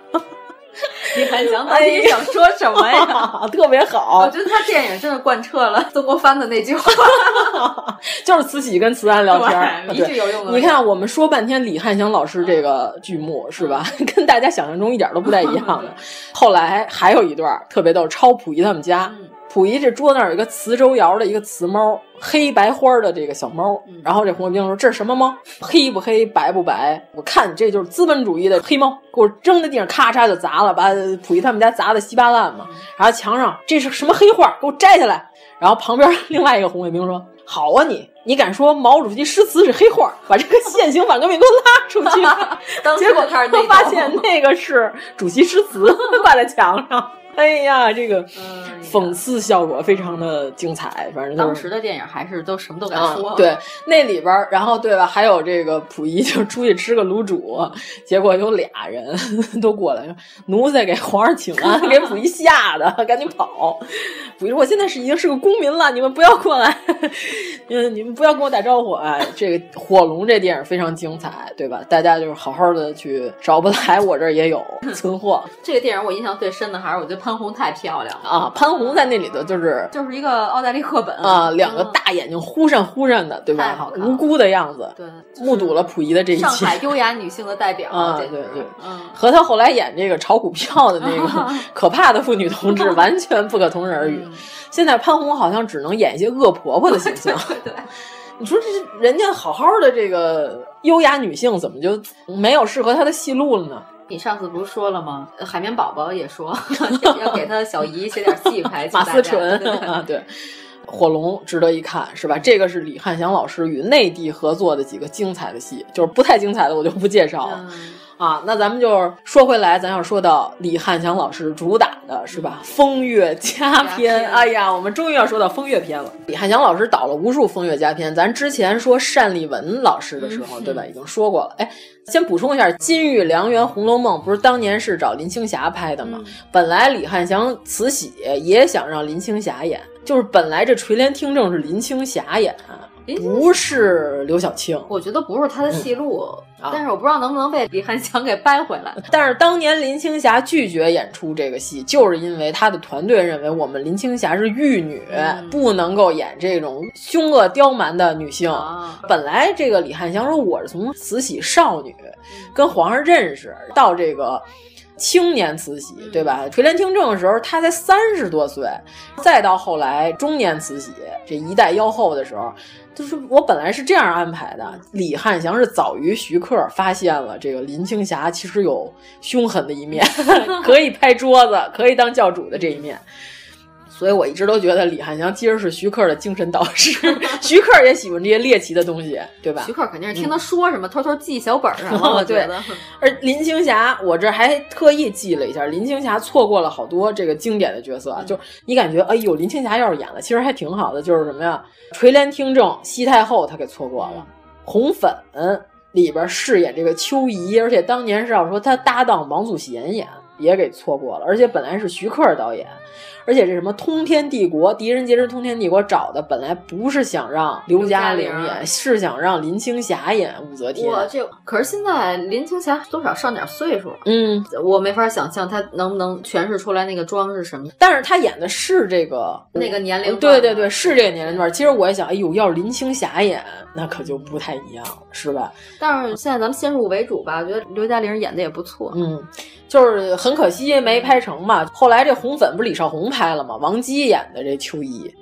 李翰祥到底想说什么呀？哎、特别好，我觉得他电影真的贯彻了曾国藩的那句话，就是慈禧跟慈安聊天，一句有用的。你看，我们说半天李翰祥老师这个剧目是吧，跟大家想象中一点都不太一样的。后来还有一段特别逗，超溥仪他们家。溥仪这桌子那儿有一个磁州窑的一个瓷猫，黑白花的这个小猫。然后这红卫兵说：“这是什么猫？黑不黑，白不白？我看你这就是资本主义的黑猫。”给我扔在地上，咔嚓就砸了，把溥仪他们家砸的稀巴烂嘛。然后墙上这是什么黑画？给我摘下来。然后旁边 另外一个红卫兵说：“好啊你，你敢说毛主席诗词是黑画？把这个现行反革命给我拉出去！”结果他发现那个是主席诗词挂在墙上。哎呀，这个讽刺效果非常的精彩，反正、就是、当时的电影还是都什么都敢说。啊、对，那里边，然后对吧？还有这个溥仪就出去吃个卤煮，结果有俩人 都过来说：“奴才给皇上请安，给溥仪吓的赶紧跑。”溥仪说：“我现在是已经是个公民了，你们不要过来，嗯，你们不要跟我打招呼。”啊，这个《火龙》这电影非常精彩，对吧？大家就是好好的去找不来，我这儿也有 存货。这个电影我印象最深的还是我觉得。潘虹太漂亮了啊！潘虹在那里头就是就是一个奥黛丽·赫本啊，两个大眼睛忽闪忽闪的，对吧？太好看，无辜的样子。对，目睹了溥仪的这一切。上海优雅女性的代表啊，对对，嗯，和他后来演这个炒股票的那个 可怕的妇女同志完全不可同日而语。现在潘虹好像只能演一些恶婆婆的形象。对，你说这人家好好的这个优雅女性，怎么就没有适合她的戏路了呢？你上次不是说了吗？海绵宝宝也说 要给他小姨写点戏牌，马思纯 啊，对，火龙值得一看，是吧？这个是李翰祥老师与内地合作的几个精彩的戏，就是不太精彩的我就不介绍了。嗯啊，那咱们就说回来，咱要说到李翰祥老师主打的是吧？风月佳片，哎呀，我们终于要说到风月片了。李翰祥老师导了无数风月佳片，咱之前说单立文老师的时候，嗯、对吧？已经说过了。哎，先补充一下，《金玉良缘》《红楼梦》不是当年是找林青霞拍的吗？嗯、本来李翰祥慈禧也想让林青霞演，就是本来这垂帘听政是林青霞演。不是刘晓庆，我觉得不是他的戏路，嗯啊、但是我不知道能不能被李翰祥给掰回来。但是当年林青霞拒绝演出这个戏，就是因为她的团队认为我们林青霞是玉女，嗯、不能够演这种凶恶刁蛮的女性。啊、本来这个李翰祥说我是从慈禧少女跟皇上认识到这个。青年慈禧，对吧？垂帘听政的时候，她才三十多岁，再到后来中年慈禧这一代妖后的时候，就是我本来是这样安排的。李汉祥是早于徐克发现了这个林青霞其实有凶狠的一面，可以拍桌子，可以当教主的这一面。所以我一直都觉得李汉祥其实是徐克的精神导师，徐克也喜欢这些猎奇的东西，对吧？徐克肯定是听他说什么，偷偷记小本上了。我觉得。而林青霞，我这还特意记了一下，林青霞错过了好多这个经典的角色，就你感觉哎呦，林青霞要是演了，其实还挺好的。就是什么呀，垂帘听政西太后她给错过了，红粉里边饰演这个秋怡，而且当年是要说她搭档王祖贤演。也给错过了，而且本来是徐克导演，而且这什么《通天帝国》《狄仁杰之通天帝国》找的本来不是想让刘嘉玲演，是想让林青霞演武则天。我这可是现在林青霞多少上点岁数了，嗯，我没法想象她能不能诠释出来那个妆是什么。但是她演的是这个那个年龄，对对对，是这个年龄段。其实我也想，哎呦，要是林青霞演，那可就不太一样了，是吧？但是现在咱们先入为主吧，我觉得刘嘉玲演的也不错，嗯。就是很可惜没拍成嘛。后来这红粉不是李少红拍了吗？王姬演的这秋衣，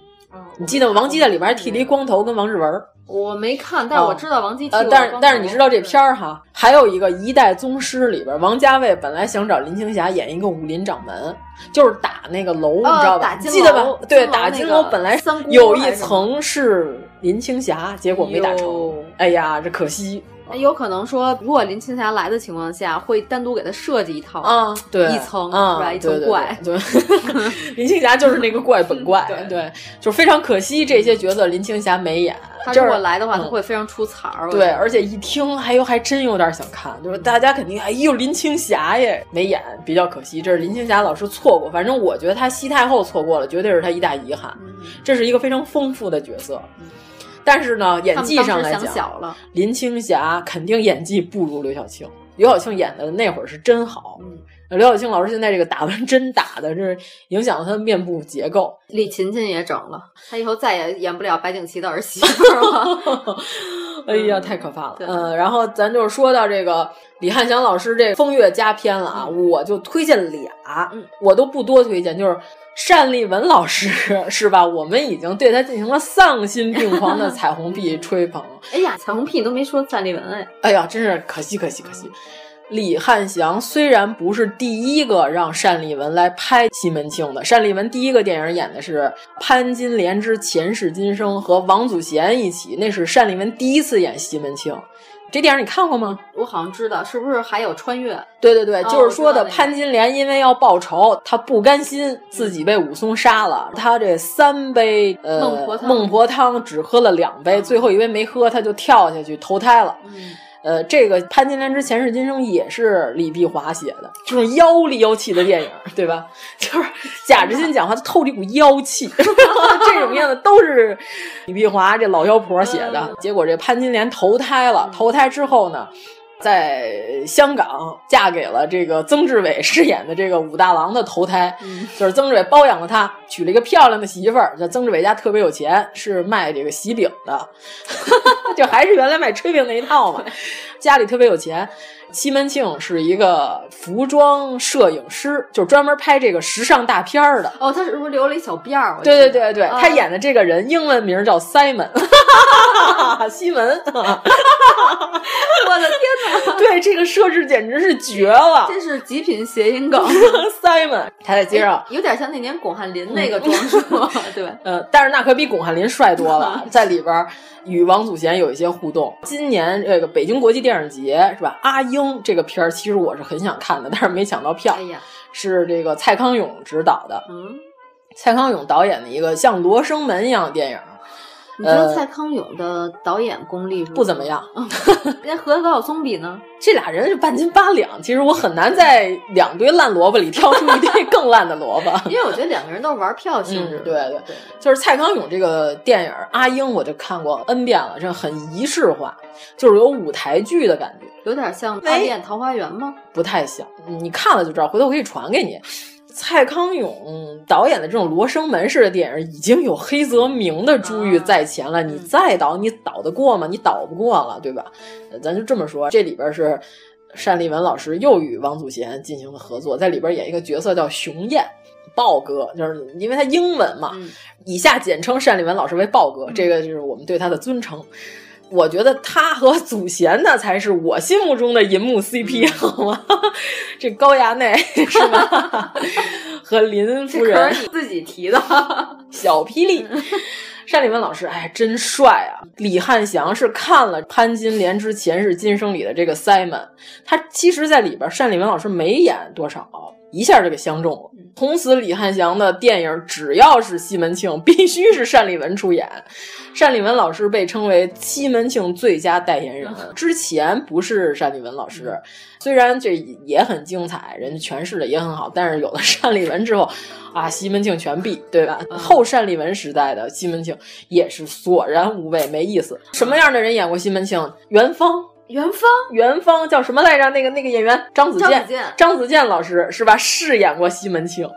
你记得吗？王姬在里边剃了一光头，跟王志文。我没看，但是我知道王姬但是但是你知道这片儿哈，还有一个《一代宗师》里边，王家卫本来想找林青霞演一个武林掌门，就是打那个楼，你知道吧？记得吧？对，打金楼本来有一层是林青霞，结果没打成。哎呀，这可惜。有可能说，如果林青霞来的情况下，会单独给她设计一套嗯，对，一层是吧？一层怪，对，林青霞就是那个怪本怪，对，就是非常可惜这些角色林青霞没演。她如果来的话，她会非常出彩儿。对，而且一听，哎呦，还真有点想看，就是大家肯定，哎呦，林青霞耶，没演，比较可惜。这是林青霞老师错过，反正我觉得她西太后错过了，绝对是她一大遗憾。这是一个非常丰富的角色。但是呢，演技上来讲，林青霞肯定演技不如刘晓庆。刘晓庆演的那会儿是真好。嗯刘晓庆老师现在这个打完针打的，是影响了她的面部结构。李勤勤也整了，她以后再也演不了白景琦的儿媳妇了。哎呀，太可怕了。嗯，然后咱就是说到这个李汉祥老师这个风月佳片了啊，我就推荐俩，我都不多推荐，就是。单立文老师是吧？我们已经对他进行了丧心病狂的 彩虹屁吹捧。哎呀，彩虹屁都没说单立文哎！哎呀，真是可惜可惜可惜。李汉祥虽然不是第一个让单立文来拍西门庆的，单立文第一个电影演的是《潘金莲之前世今生》，和王祖贤一起，那是单立文第一次演西门庆。这电影你看过吗？我好像知道，是不是还有穿越？对对对，就是说的潘金莲因为要报仇，她不甘心自己被武松杀了，她这三杯呃孟婆孟婆汤只喝了两杯，最后一杯没喝，她就跳下去投胎了。呃，这个《潘金莲之前世今生》也是李碧华写的，这种妖里妖气的电影，对吧？就是贾志新讲话，他透着一股妖气，这种样子都是李碧华这老妖婆写的。结果这潘金莲投胎了，投胎之后呢？在香港嫁给了这个曾志伟饰演的这个武大郎的投胎，就是曾志伟包养了她，娶了一个漂亮的媳妇儿。叫曾志伟家特别有钱，是卖这个喜饼的，就还是原来卖炊饼那一套嘛。家里特别有钱。西门庆是一个服装摄影师，就是专门拍这个时尚大片儿的。哦，他是不是留了一小辫儿？对对对对，他演的这个人英文名叫 Simon，西门。我的天哪！对这个设置简直是绝了，这是极品谐音梗。Simon，他在街上有点像那年巩汉林那个装束，对，呃，但是那可比巩汉林帅多了，在里边与王祖贤有一些互动。今年这个北京国际电影节是吧？阿英这个片儿其实我是很想看的，但是没抢到票。哎呀，是这个蔡康永执导的，嗯，蔡康永导演的一个像《罗生门》一样的电影。你觉得蔡康永的导演功力不怎么样？跟和高晓松比呢？这俩人是半斤八两。其实我很难在两堆烂萝卜里挑出一堆 更烂的萝卜。因为我觉得两个人都是玩票性质。对对对，就是蔡康永这个电影《阿英》，我就看过 N 遍了，这很仪式化，就是有舞台剧的感觉，有点像《大殿桃花源》吗？不太像，你看了就知道。回头我可以传给你。蔡康永导演的这种罗生门式的电影，已经有黑泽明的珠玉在前了。你再导，你导得过吗？你导不过了，对吧？咱就这么说，这里边是单立文老师又与王祖贤进行了合作，在里边演一个角色叫熊彦，豹哥，就是因为他英文嘛，以下简称单立文老师为豹哥，这个就是我们对他的尊称。我觉得他和祖贤那才是我心目中的银幕 CP，好吗？这高衙内是吧？和林夫人自己提的。小霹雳。单立文老师，哎，真帅啊！李汉祥是看了潘金莲之前世今生里的这个 Simon，他其实在里边，单立文老师没演多少，一下就给相中了。从此，李汉祥的电影只要是西门庆，必须是单立文出演。单立文老师被称为西门庆最佳代言人，之前不是单立文老师，虽然这也很精彩，人家诠释的也很好，但是有了单立文之后，啊，西门庆全毙，对吧？后单立文时代的西门庆也是索然无味，没意思。什么样的人演过西门庆？元芳。元芳，元芳叫什么来着？那个那个演员张子健，张子健，老师是吧？饰演过西门庆，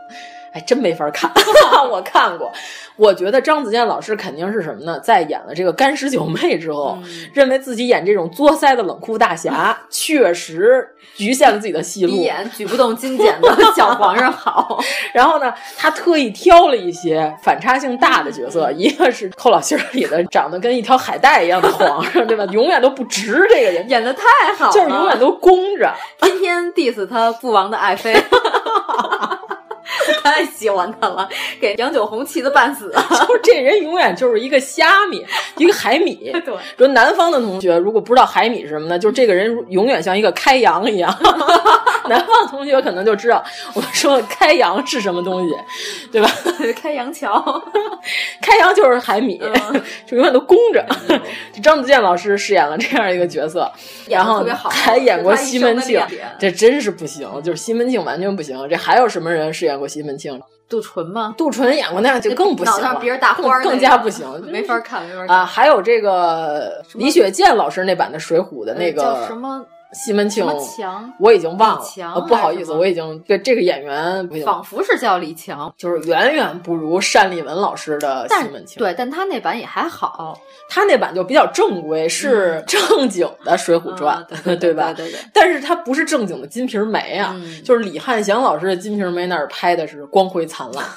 哎，真没法看。我看过，我觉得张子健老师肯定是什么呢？在演了这个《干尸九妹》之后，嗯认为自己演这种作腮的冷酷大侠，确实局限了自己的戏路，比演举不动金剪的小皇上好。然后呢，他特意挑了一些反差性大的角色，一个是寇老心里的长得跟一条海带一样的皇上，对吧？永远都不直，这个人演的太好了，就是永远都弓着，天天 diss 他父王的爱妃。太喜欢他了，给杨九红气得半死。就是这人永远就是一个虾米，一个海米。对，比如南方的同学如果不知道海米是什么呢，就是这个人永远像一个开阳一样。南方同学可能就知道我们说开阳是什么东西，对吧？开阳桥，开阳就是海米，嗯、就永远都弓着。张子健老师饰演了这样一个角色，然后还演过西门庆，这真是不行，就是西门庆完全不行。这还有什么人饰演过西门庆？杜淳吗？杜淳演过那样就更不行了，别人大花、更加不行，没法看，没法看啊！还有这个李雪健老师那版的《水浒》的那个叫什么？西门庆，强，我已经忘了，不好意思，我已经对这个演员仿佛是叫李强，就是远远不如单立文老师的西门庆。对，但他那版也还好，他那版就比较正规，是正经的《水浒传》，对对 吧？对对。但是他不是正经的《金瓶梅》啊，就是李汉祥老师的《金瓶梅》那儿拍的是光辉灿烂。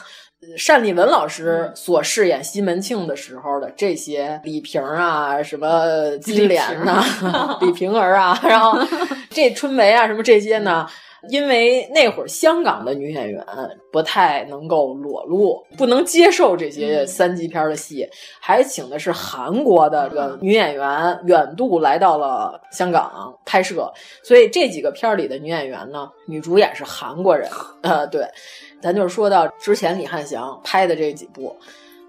单立文老师所饰演西门庆的时候的这些李瓶啊，什么 金莲呐、啊、李 瓶儿啊，然后 这春梅啊，什么这些呢？因为那会儿香港的女演员不太能够裸露，不能接受这些三级片的戏，还请的是韩国的这个女演员远渡来到了香港拍摄，所以这几个片里的女演员呢，女主演是韩国人。呃，对，咱就是说到之前李汉祥拍的这几部，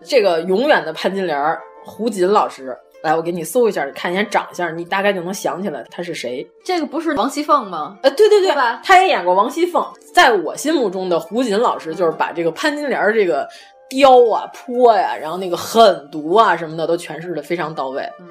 这个永远的潘金莲胡锦老师。来，我给你搜一下，看一眼长相，你大概就能想起来他是谁。这个不是王熙凤吗？呃，对对对，吧？他也演过王熙凤。在我心目中的胡锦老师，就是把这个潘金莲这个刁啊、泼呀、啊，然后那个狠毒啊什么的，都诠释的非常到位。嗯，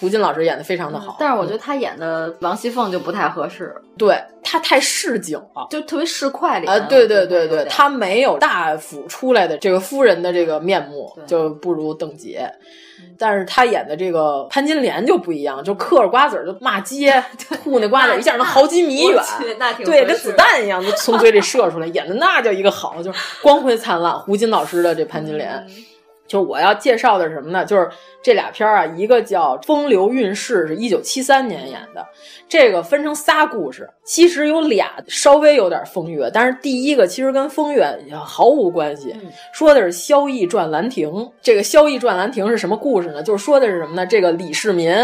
胡锦老师演的非常的好、嗯，但是我觉得他演的王熙凤就不太合适。对他太市井了，就特别市侩脸。啊、呃，对对对对，他没有大府出来的这个夫人的这个面目，就不如邓婕。但是他演的这个潘金莲就不一样，就嗑着瓜子儿就骂街，吐那瓜子儿一下能好几米远，对，跟子弹一样就从嘴里射出来，演的那叫一个好，就是光辉灿烂。胡金老师的这潘金莲。嗯就我要介绍的是什么呢？就是这俩片儿啊，一个叫《风流韵事》，是一九七三年演的。这个分成仨故事，其实有俩稍微有点风月，但是第一个其实跟风月毫无关系。嗯、说的是萧绎传兰亭。这个萧绎传兰亭是什么故事呢？就是说的是什么呢？这个李世民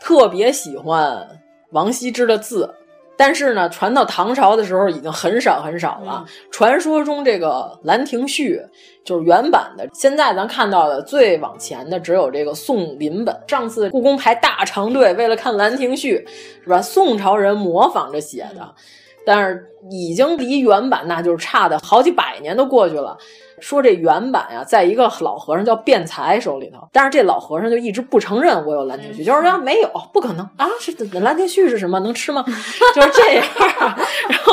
特别喜欢王羲之的字。但是呢，传到唐朝的时候已经很少很少了。嗯、传说中这个《兰亭序》就是原版的，现在咱看到的最往前的只有这个宋林本。上次故宫排大长队为了看《兰亭序》，是吧？宋朝人模仿着写的，但是已经离原版那就是差的好几百年都过去了。说这原版呀，在一个老和尚叫辩才手里头，但是这老和尚就一直不承认我有《兰亭序》，就是说没有，不可能啊！是《兰亭序》是什么？能吃吗？就是这样。然后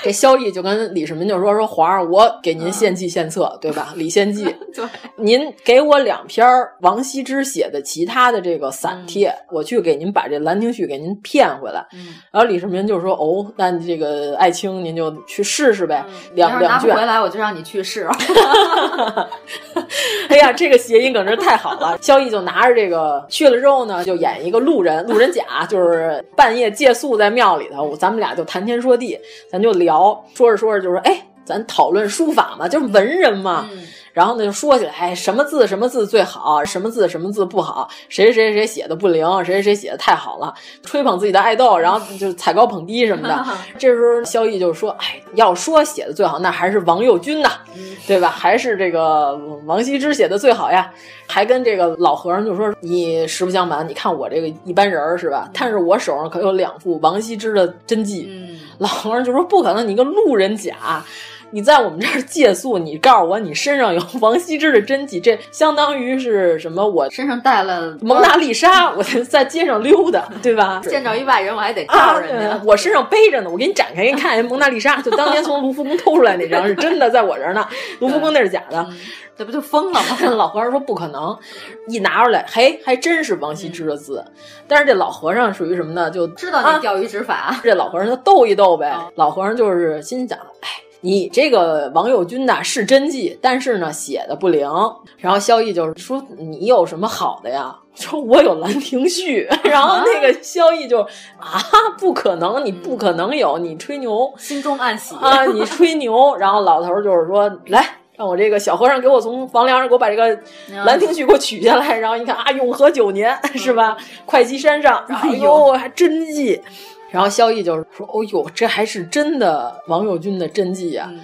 这萧绎就跟李世民就说：“说皇上，我给您献计献策，对吧？李献计，对，您给我两篇王羲之写的其他的这个散帖，我去给您把这《兰亭序》给您骗回来。”然后李世民就说：“哦，那这个爱卿您就去试试呗，两两卷回来我就让你去试。”哎呀，这个谐音梗真是太好了！萧绎就拿着这个去了之后呢，就演一个路人，路人甲，就是半夜借宿在庙里头，咱们俩就谈天说地，咱就聊，聊说着说着就说，哎。咱讨论书法嘛，就是文人嘛。然后呢，就说起来，哎，什么字什么字最好，什么字什么字不好，谁谁谁谁写的不灵，谁谁谁写的太好了，吹捧自己的爱豆，然后就踩高捧低什么的。这时候萧逸就说：“哎，要说写的最好，那还是王右军呐，对吧？还是这个王羲之写的最好呀。”还跟这个老和尚就说：“你实不相瞒，你看我这个一般人是吧？但是我手上可有两副王羲之的真迹。老和尚就说：“不可能，你个路人甲。”你在我们这儿借宿，你告诉我你身上有 王羲之的真迹，这相当于是什么？我身上带了蒙娜丽莎，我在街上溜达，对吧？见着一外人，我还得告诉人家、啊，我身上背着呢，我给你展开给你看一蒙娜丽莎，就当年从卢浮宫偷出来那张是真的，在我这儿呢，卢浮宫那是假的，这不就疯了吗？老和尚说不可能，一拿出来，嘿，还真是王羲之的字。但是这老和尚属于什么呢？就知道你钓鱼执法，啊、这老和尚就逗一逗呗。老和尚就是心想，哎。你这个王右军呐是真迹，但是呢写的不灵。然后萧绎就是说你有什么好的呀？说我有《兰亭序》。然后那个萧绎就啊不可能，你不可能有，你吹牛，心中暗喜啊，你吹牛。然后老头就是说来。让我这个小和尚给我从房梁上给我把这个《兰亭序》给我取下来，然后一看啊，永和九年 是吧？会稽山上，哎呦，还真迹。然后萧逸就是说：“哦呦，这还是真的王友军的真迹呀、啊！嗯、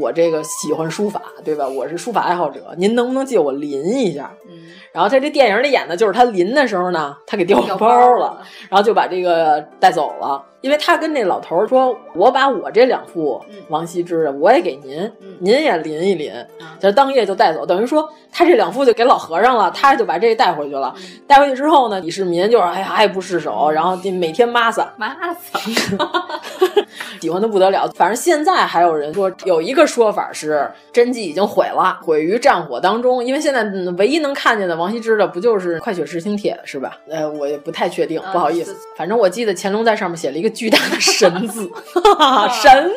我这个喜欢书法，对吧？我是书法爱好者，您能不能借我临一下？”嗯、然后在这电影里演的就是他临的时候呢，他给掉包了，然后就把这个带走了。因为他跟那老头说：“我把我这两副王羲之的，我也给您，嗯、您也临一临。”就当夜就带走，等于说他这两副就给老和尚了，他就把这带回去了。带回去之后呢，李世民就是哎呀爱不释手，然后每天抹撒抹撒，喜欢的不得了。反正现在还有人说，有一个说法是真迹已经毁了，毁于战火当中。因为现在唯一能看见的王羲之的，不就是《快雪时晴帖》是吧？呃，我也不太确定，不好意思。反正我记得乾隆在上面写了一个巨大的神字，神。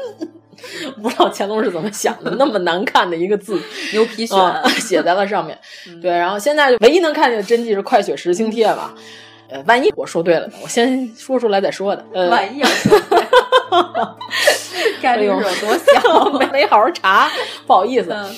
不知道乾隆是怎么想的，那么难看的一个字，牛皮癣、嗯、写在了上面。对，然后现在唯一能看见的真迹是《快雪时晴帖》吧。呃，万一我说对了呢？我先说出来再说的。呃、万一要说对了，概率有多小？没没好好查，不好意思。嗯、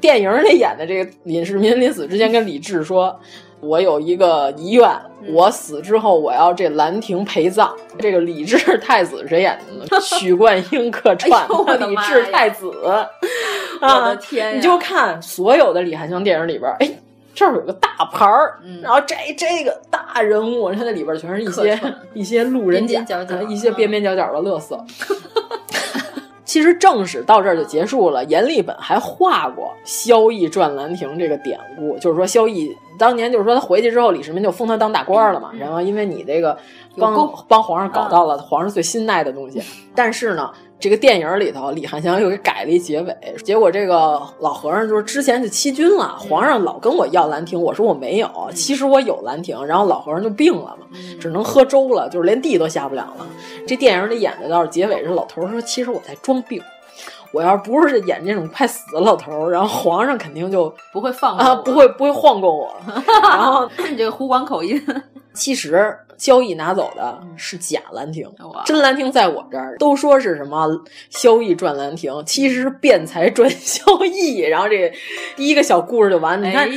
电影里演的这个李世民临死之前跟李治说。我有一个遗愿，我死之后我要这兰亭陪葬。这个李治太子谁演的呢？许冠英客串哎、李治太子。我的天、啊！你就看所有的李翰祥电影里边，哎，这儿有个大牌儿，嗯、然后这这个大人物，他那里边全是一些一些路人甲、角角一些边边角角的乐色。其实正史到这儿就结束了，阎立本还画过萧绎传兰亭这个典故，就是说萧绎当年就是说他回去之后，李世民就封他当大官了嘛，然后因为你这个帮帮皇上搞到了皇上最心爱的东西，但是呢。这个电影里头，李翰祥又给改了一结尾，结果这个老和尚就是之前就欺君了，皇上老跟我要兰亭，我说我没有，其实我有兰亭，然后老和尚就病了嘛，只能喝粥了，就是连地都下不了了。这电影里演的倒是结尾是老头说，其实我在装病。我要不是演这种快死的老头，然后皇上肯定就不会放啊，不会不会晃过我。然后你这个湖广口音，其实萧逸拿走的是假兰亭，真兰亭在我这儿。都说是什么萧逸传兰亭，其实辩才赚萧逸。然后这第一个小故事就完，你看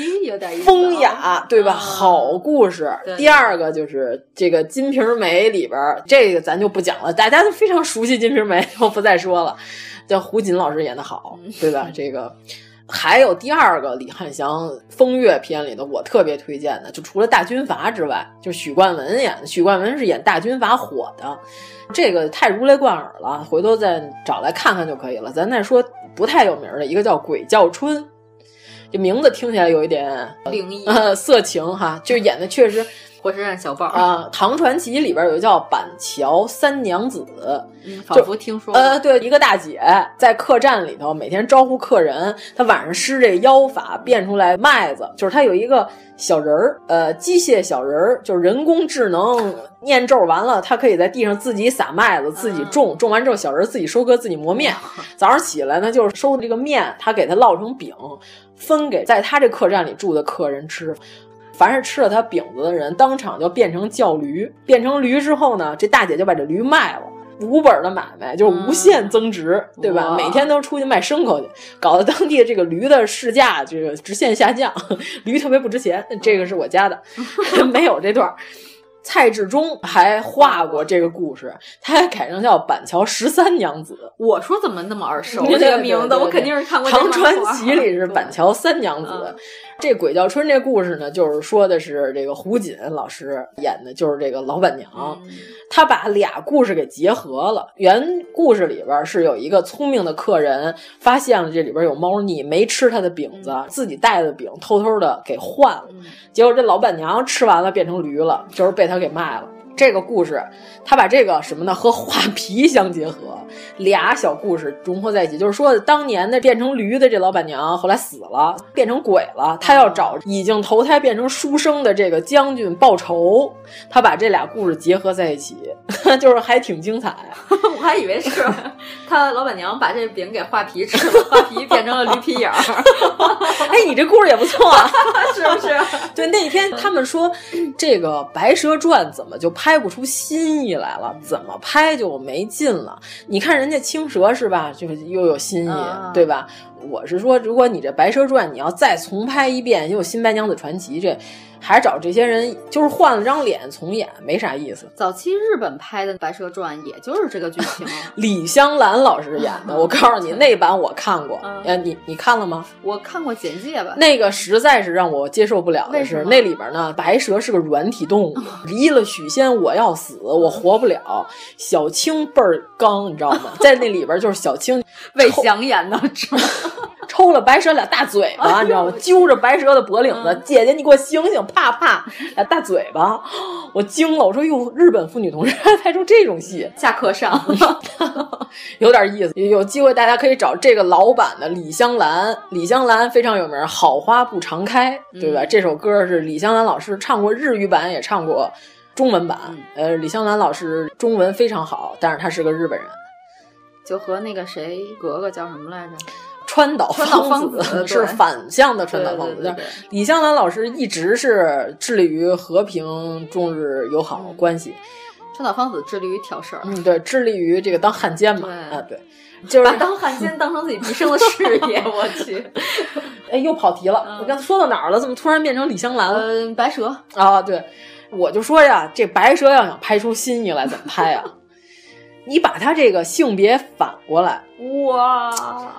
风雅对吧？好故事。第二个就是这个《金瓶梅》里边，这个咱就不讲了，大家都非常熟悉《金瓶梅》，我不再说了。叫胡锦老师演的好，对吧？这个还有第二个李翰祥风月片里的，我特别推荐的，就除了大军阀之外，就许冠文演的。许冠文是演大军阀火的，这个太如雷贯耳了，回头再找来看看就可以了。咱再说不太有名的一个叫《鬼叫春》，这名字听起来有一点灵异、呃、色情哈，就演的确实。火车站小报啊，《唐传奇》里边有个叫板桥三娘子，嗯，仿佛听说呃，对，一个大姐在客栈里头每天招呼客人，她晚上施这妖法变出来麦子，就是她有一个小人儿，呃，机械小人儿，就是人工智能念咒完了，她可以在地上自己撒麦子，自己种，种完之后小人自己收割，自己磨面。早上起来呢，就是收这个面，她给它烙成饼，分给在他这客栈里住的客人吃。凡是吃了他饼子的人，当场就变成叫驴。变成驴之后呢，这大姐就把这驴卖了。无本的买卖，就是无限增值，对吧？每天都出去卖牲口去，搞得当地这个驴的市价这个直线下降，驴特别不值钱。这个是我家的，没有这段儿。蔡志忠还画过这个故事，他还改成叫板桥十三娘子。我说怎么那么耳熟对这个名字？我肯定是看过唐传奇》里是 板桥三娘子。这鬼叫春这故事呢，就是说的是这个胡锦老师演的，就是这个老板娘，他把俩故事给结合了。原故事里边是有一个聪明的客人发现了这里边有猫腻，没吃他的饼子，自己带的饼偷偷的给换了，结果这老板娘吃完了变成驴了，就是被他给卖了。这个故事，他把这个什么呢和画皮相结合，俩小故事融合在一起，就是说当年的变成驴的这老板娘后来死了，变成鬼了，他要找已经投胎变成书生的这个将军报仇，他把这俩故事结合在一起，就是还挺精彩。我还以为是他老板娘把这饼给画皮吃了，画皮变成了驴皮影儿。哎，你这故事也不错啊，是不是？对，那天他们说这个《白蛇传》怎么就不出新意来了？怎么拍就没劲了？你看人家青蛇是吧？就是又有新意，啊对吧？我是说，如果你这《白蛇传》你要再重拍一遍，又有《新白娘子传奇》，这还找这些人，就是换了张脸重演，没啥意思。早期日本拍的《白蛇传》也就是这个剧情，李香兰老师演的，我告诉你，那版我看过，嗯呃，你你看了吗？我看过简介吧。那个实在是让我接受不了的是，那里边呢，白蛇是个软体动物，离了许仙我要死，我活不了。小青倍儿刚，你知道吗？在那里边就是小青魏翔演的，抽了白蛇俩大嘴巴，你知道吗？揪着白蛇的脖领子，姐姐你给我醒醒，啪啪俩大嘴巴，我惊了，我说哟，日本妇女同志 还拍出这种戏，下课上 有点意思。有机会大家可以找这个老版的李香兰，李香兰非常有名，《好花不常开》，对吧？这首歌是李香兰老师唱过日语版，也唱过中文版。呃，李香兰老师中文非常好，但是她是个日本人。就和那个谁格格叫什么来着？川岛芳子子是反向的川岛芳子对对对对。李香兰老师一直是致力于和平中日友好关系。川岛芳子致力于挑事儿，嗯，对，致力于这个当汉奸嘛。啊，对，就是把当汉奸当成自己毕生的事业。我去，哎，又跑题了。我刚才说到哪儿了？怎么突然变成李香兰了？嗯，白蛇啊，对，我就说呀，这白蛇要想拍出新意来，怎么拍呀？你把他这个性别反过来，哇，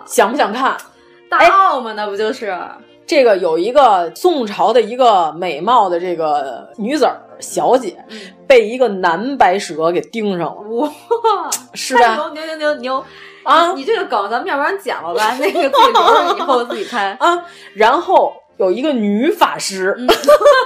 想不想看？大奥嘛，那不就是？这个有一个宋朝的一个美貌的这个女子儿小姐，被一个男白蛇给盯上了，哇，是吧？牛牛牛牛牛啊！你这个梗咱们要不然剪了吧？那个自己留着以后自己拍 啊。然后有一个女法师，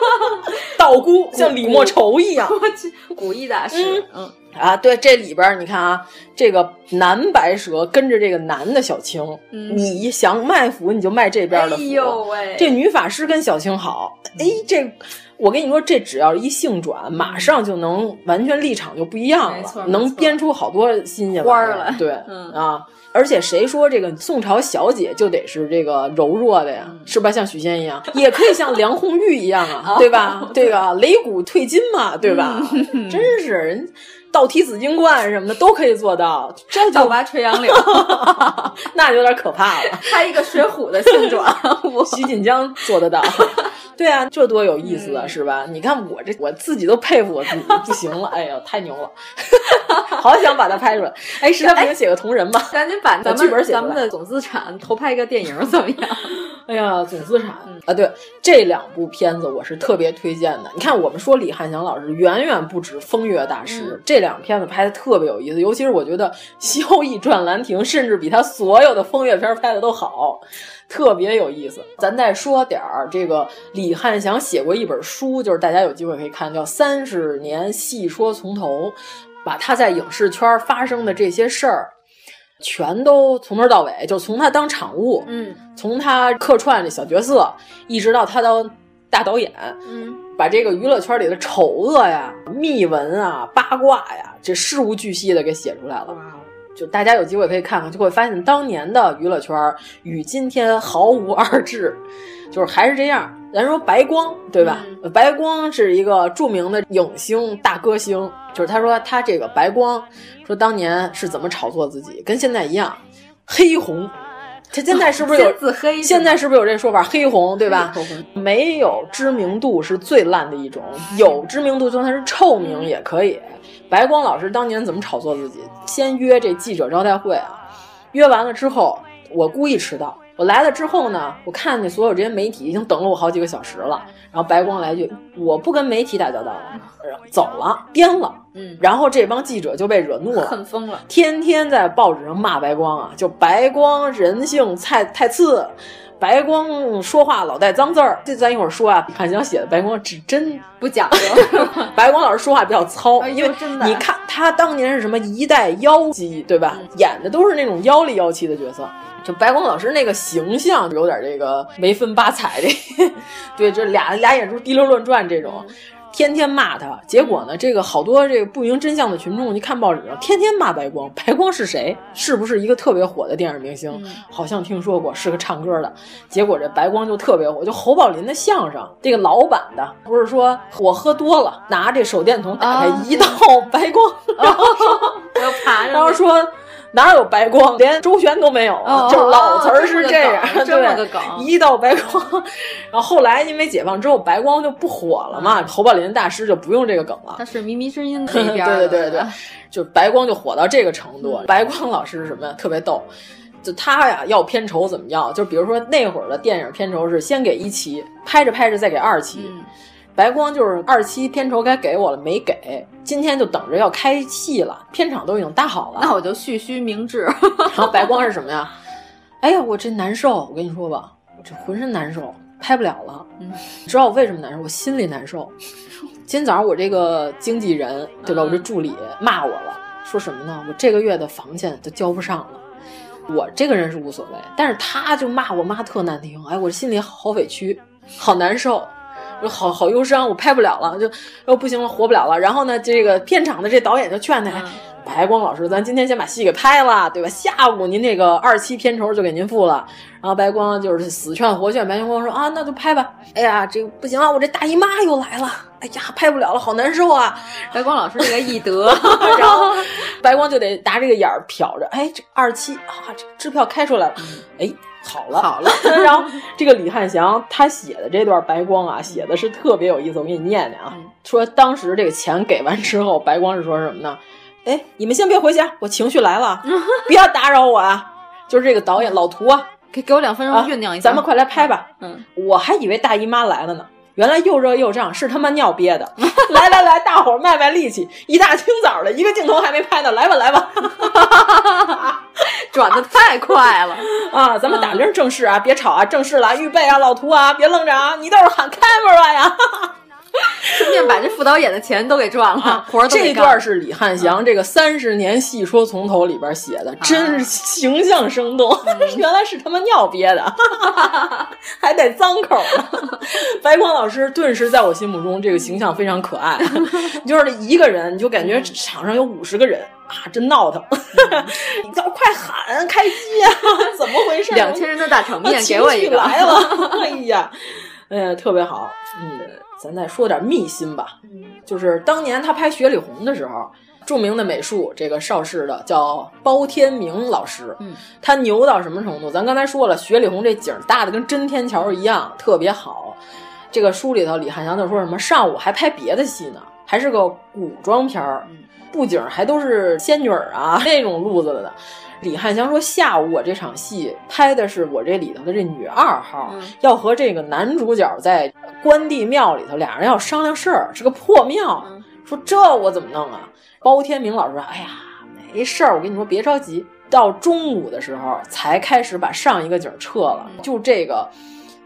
道姑像李莫愁一样，我去，古意大师，嗯。啊，对，这里边你看啊，这个男白蛇跟着这个男的小青，嗯、你想卖腐你就卖这边的腐。哎呦喂，这女法师跟小青好，哎，这我跟你说，这只要一性转，马上就能完全立场就不一样了，能编出好多新鲜花来。对，嗯啊。而且谁说这个宋朝小姐就得是这个柔弱的呀？嗯是吧？像许仙一样，也可以像梁红玉一样啊，对吧？这个擂鼓退金嘛，对吧？嗯真是人。倒提紫金冠什么的都可以做到，这倒拔垂杨柳，那有点可怕了。拍一个水浒的性转，徐锦江做得到。对啊，这多有意思啊，是吧？你看我这，我自己都佩服我自己，不行了，哎呀，太牛了，好想把它拍出来。哎，实在不行写个同人吧，赶紧把咱们剧本写咱们的总资产投拍一个电影怎么样？哎呀，总资产、嗯、啊，对，这两部片子我是特别推荐的。你看，我们说李汉祥老师远远不止风月大师，嗯、这两片子拍的特别有意思，尤其是我觉得《萧逸传兰亭》甚至比他所有的风月片拍的都好。特别有意思，咱再说点儿这个李汉祥写过一本书，就是大家有机会可以看，叫《三十年戏说从头》，把他在影视圈发生的这些事儿，全都从头到尾，就从他当场务，嗯，从他客串这小角色，一直到他当大导演，嗯，把这个娱乐圈里的丑恶呀、秘闻啊、八卦呀，这事无巨细的给写出来了。就大家有机会可以看看，就会发现当年的娱乐圈与今天毫无二致，就是还是这样。咱说白光，对吧？嗯、白光是一个著名的影星、大歌星，就是他说他这个白光，说当年是怎么炒作自己，跟现在一样，黑红。他现在是不是有自黑？现在是不是有这说法？黑红对吧？没有知名度是最烂的一种，有知名度就算是臭名也可以。白光老师当年怎么炒作自己？先约这记者招待会啊，约完了之后，我故意迟到。我来了之后呢，我看见所有这些媒体已经等了我好几个小时了。然后白光来句：“我不跟媒体打交道了，走了，编了。”嗯，然后这帮记者就被惹怒了，恨疯了，天天在报纸上骂白光啊，就白光人性太太次，白光说话老带脏字儿。这咱一会儿说啊，看想写的白光是真不讲究，白光老师说话比较糙，哎、因为真的，你看他当年是什么一代妖姬，对吧？嗯、演的都是那种妖里妖气的角色。就白光老师那个形象有点这个没分八彩这，对，这俩俩眼珠滴溜乱转这种，天天骂他。结果呢，这个好多这个不明真相的群众一看报纸上，天天骂白光。白光是谁？是不是一个特别火的电影明星？嗯、好像听说过，是个唱歌的。结果这白光就特别火，就侯宝林的相声，这个老版的不是说我喝多了，拿这手电筒打开、啊、一道白光，然后说。哪有白光？连周旋都没有，哦、就是老词儿是这样，这么个梗，一道白光。然后后来因为解放之后，白光就不火了嘛，侯宝林大师就不用这个梗了。他是靡靡之音那边，对对对对，就白光就火到这个程度。白光老师是什么呀？特别逗，就他呀要片酬怎么要？就比如说那会儿的电影片酬是先给一期，拍着拍着再给二期。嗯白光就是二期片酬该给我了，没给。今天就等着要开戏了，片场都已经搭好了。那我就蓄须明志。然后白光是什么呀？哎呀，我这难受，我跟你说吧，我这浑身难受，拍不了了。嗯，你知道我为什么难受？我心里难受。今天早上我这个经纪人，对吧？我这助理骂我了，说什么呢？我这个月的房钱都交不上了。我这个人是无所谓，但是他就骂我骂特难听，哎，我心里好委屈，好难受。我好好忧伤，我拍不了了，就哦不行了，活不了了。然后呢，这个片场的这导演就劝他，嗯、白光老师，咱今天先把戏给拍了，对吧？下午您这个二期片酬就给您付了。然后白光就是死劝活劝，白光说啊，那就拍吧。哎呀，这个不行了，我这大姨妈又来了，哎呀，拍不了了，好难受啊。白光老师这个易得，然后白光就得拿这个眼儿瞟着，哎，这二期啊，这支票开出来了，哎。好了好了，然后这个李汉祥他写的这段白光啊，写的是特别有意思，我给你念念啊。嗯、说当时这个钱给完之后，白光是说什么呢？哎，你们先别回家，我情绪来了，不要打扰我啊。就是这个导演老涂啊，给给我两分钟酝酿一下、啊，咱们快来拍吧。嗯，我还以为大姨妈来了呢。原来又热又胀，是他妈尿憋的。来来来，大伙儿卖卖力气，一大清早的一个镜头还没拍呢，来吧来吧，转的太快了 啊！咱们打铃正式啊，别吵啊，正式了，预备啊，老涂啊，别愣着啊，你倒是喊 camera 呀！顺便把这副导演的钱都给赚了，啊、活儿这段是李汉祥这个三十年戏说从头里边写的，真是形象生动。原来是他妈尿憋的，还带脏口呢。白光老师顿时在我心目中这个形象非常可爱，就是一个人，你就感觉场上有五十个人啊，真闹腾。你叫快喊开机啊！怎么回事？两千人的大场面，给我一个来了！哎呀，哎呀，特别好。嗯。咱再说点秘辛吧，就是当年他拍《雪里红》的时候，著名的美术这个邵氏的叫包天明老师，嗯，他牛到什么程度？咱刚才说了，《雪里红》这景搭的跟真天桥一样，特别好。这个书里头，李汉祥就说什么上午还拍别的戏呢，还是个古装片儿，布景还都是仙女儿啊 那种路子的。李汉祥说：“下午我这场戏拍的是我这里头的这女二号，嗯、要和这个男主角在关帝庙里头，俩人要商量事儿，是个破庙。嗯、说这我怎么弄啊？”包天明老师说：“哎呀，没事儿，我跟你说，别着急。到中午的时候才开始把上一个景撤了，就这个。”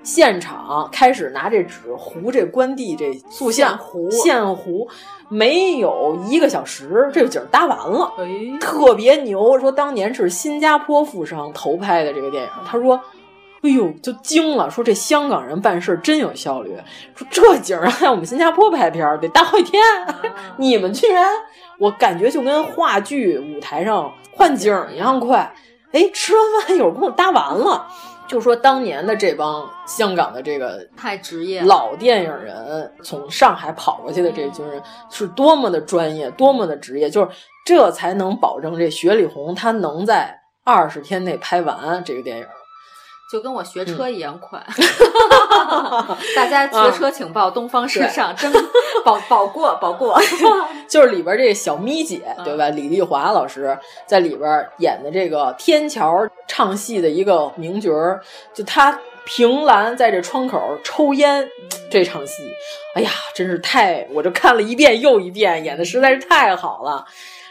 现场开始拿这纸糊这关帝这塑像，糊现糊，没有一个小时，这个景搭完了，哎、特别牛。说当年是新加坡富商投拍的这个电影，他说哎呦，就惊了，说这香港人办事真有效率。说这景儿在我们新加坡拍片儿得大好几天，你们居然，我感觉就跟话剧舞台上换景儿一样快。哎，吃完饭一会儿给我搭完了。就说当年的这帮香港的这个太职业老电影人，从上海跑过去的这群人是多么的专业，多么的职业，就是这才能保证这雪里红他能在二十天内拍完这个电影。就跟我学车一样快，大家学车请报东方时尚，真保保过保过。就是里边这小咪姐，对吧？李丽华老师在里边演的这个天桥唱戏的一个名角儿，就她凭栏在这窗口抽烟这场戏，哎呀，真是太，我就看了一遍又一遍，演的实在是太好了。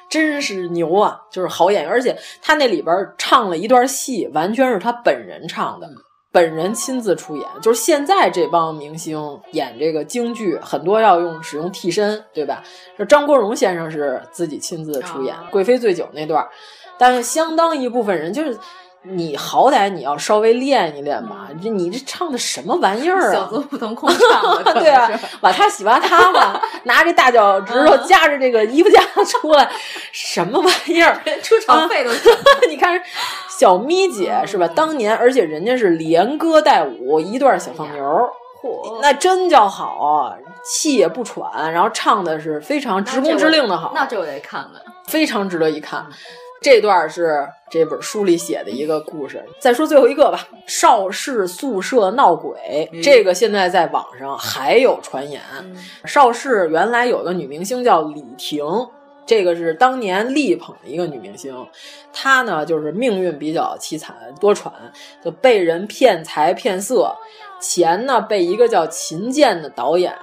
真是牛啊！就是好演员，而且他那里边唱了一段戏，完全是他本人唱的，本人亲自出演。就是现在这帮明星演这个京剧，很多要用使用替身，对吧？这张国荣先生是自己亲自出演《贵妃醉酒》那段，但是相当一部分人就是。你好歹你要稍微练一练吧，这你这唱的什么玩意儿啊？小子不腾空唱的，对啊，瓦他洗瓦他吧，拿着大脚趾头夹着这个衣服夹出来，什么玩意儿？出场费都 你看小咪姐是吧？当年而且人家是连歌带舞一段小放牛，嚯，那真叫好，气也不喘，然后唱的是非常直工直令的好，那这我得看看，非常值得一看。这段是这本书里写的一个故事。再说最后一个吧，邵氏宿舍闹鬼，这个现在在网上还有传言。邵氏原来有个女明星叫李婷，这个是当年力捧的一个女明星，她呢就是命运比较凄惨多舛，就被人骗财骗色。钱呢，被一个叫秦剑的导演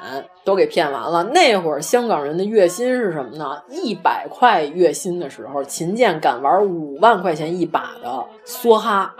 都给骗完了。那会儿香港人的月薪是什么呢？一百块月薪的时候，秦剑敢玩五万块钱一把的梭哈。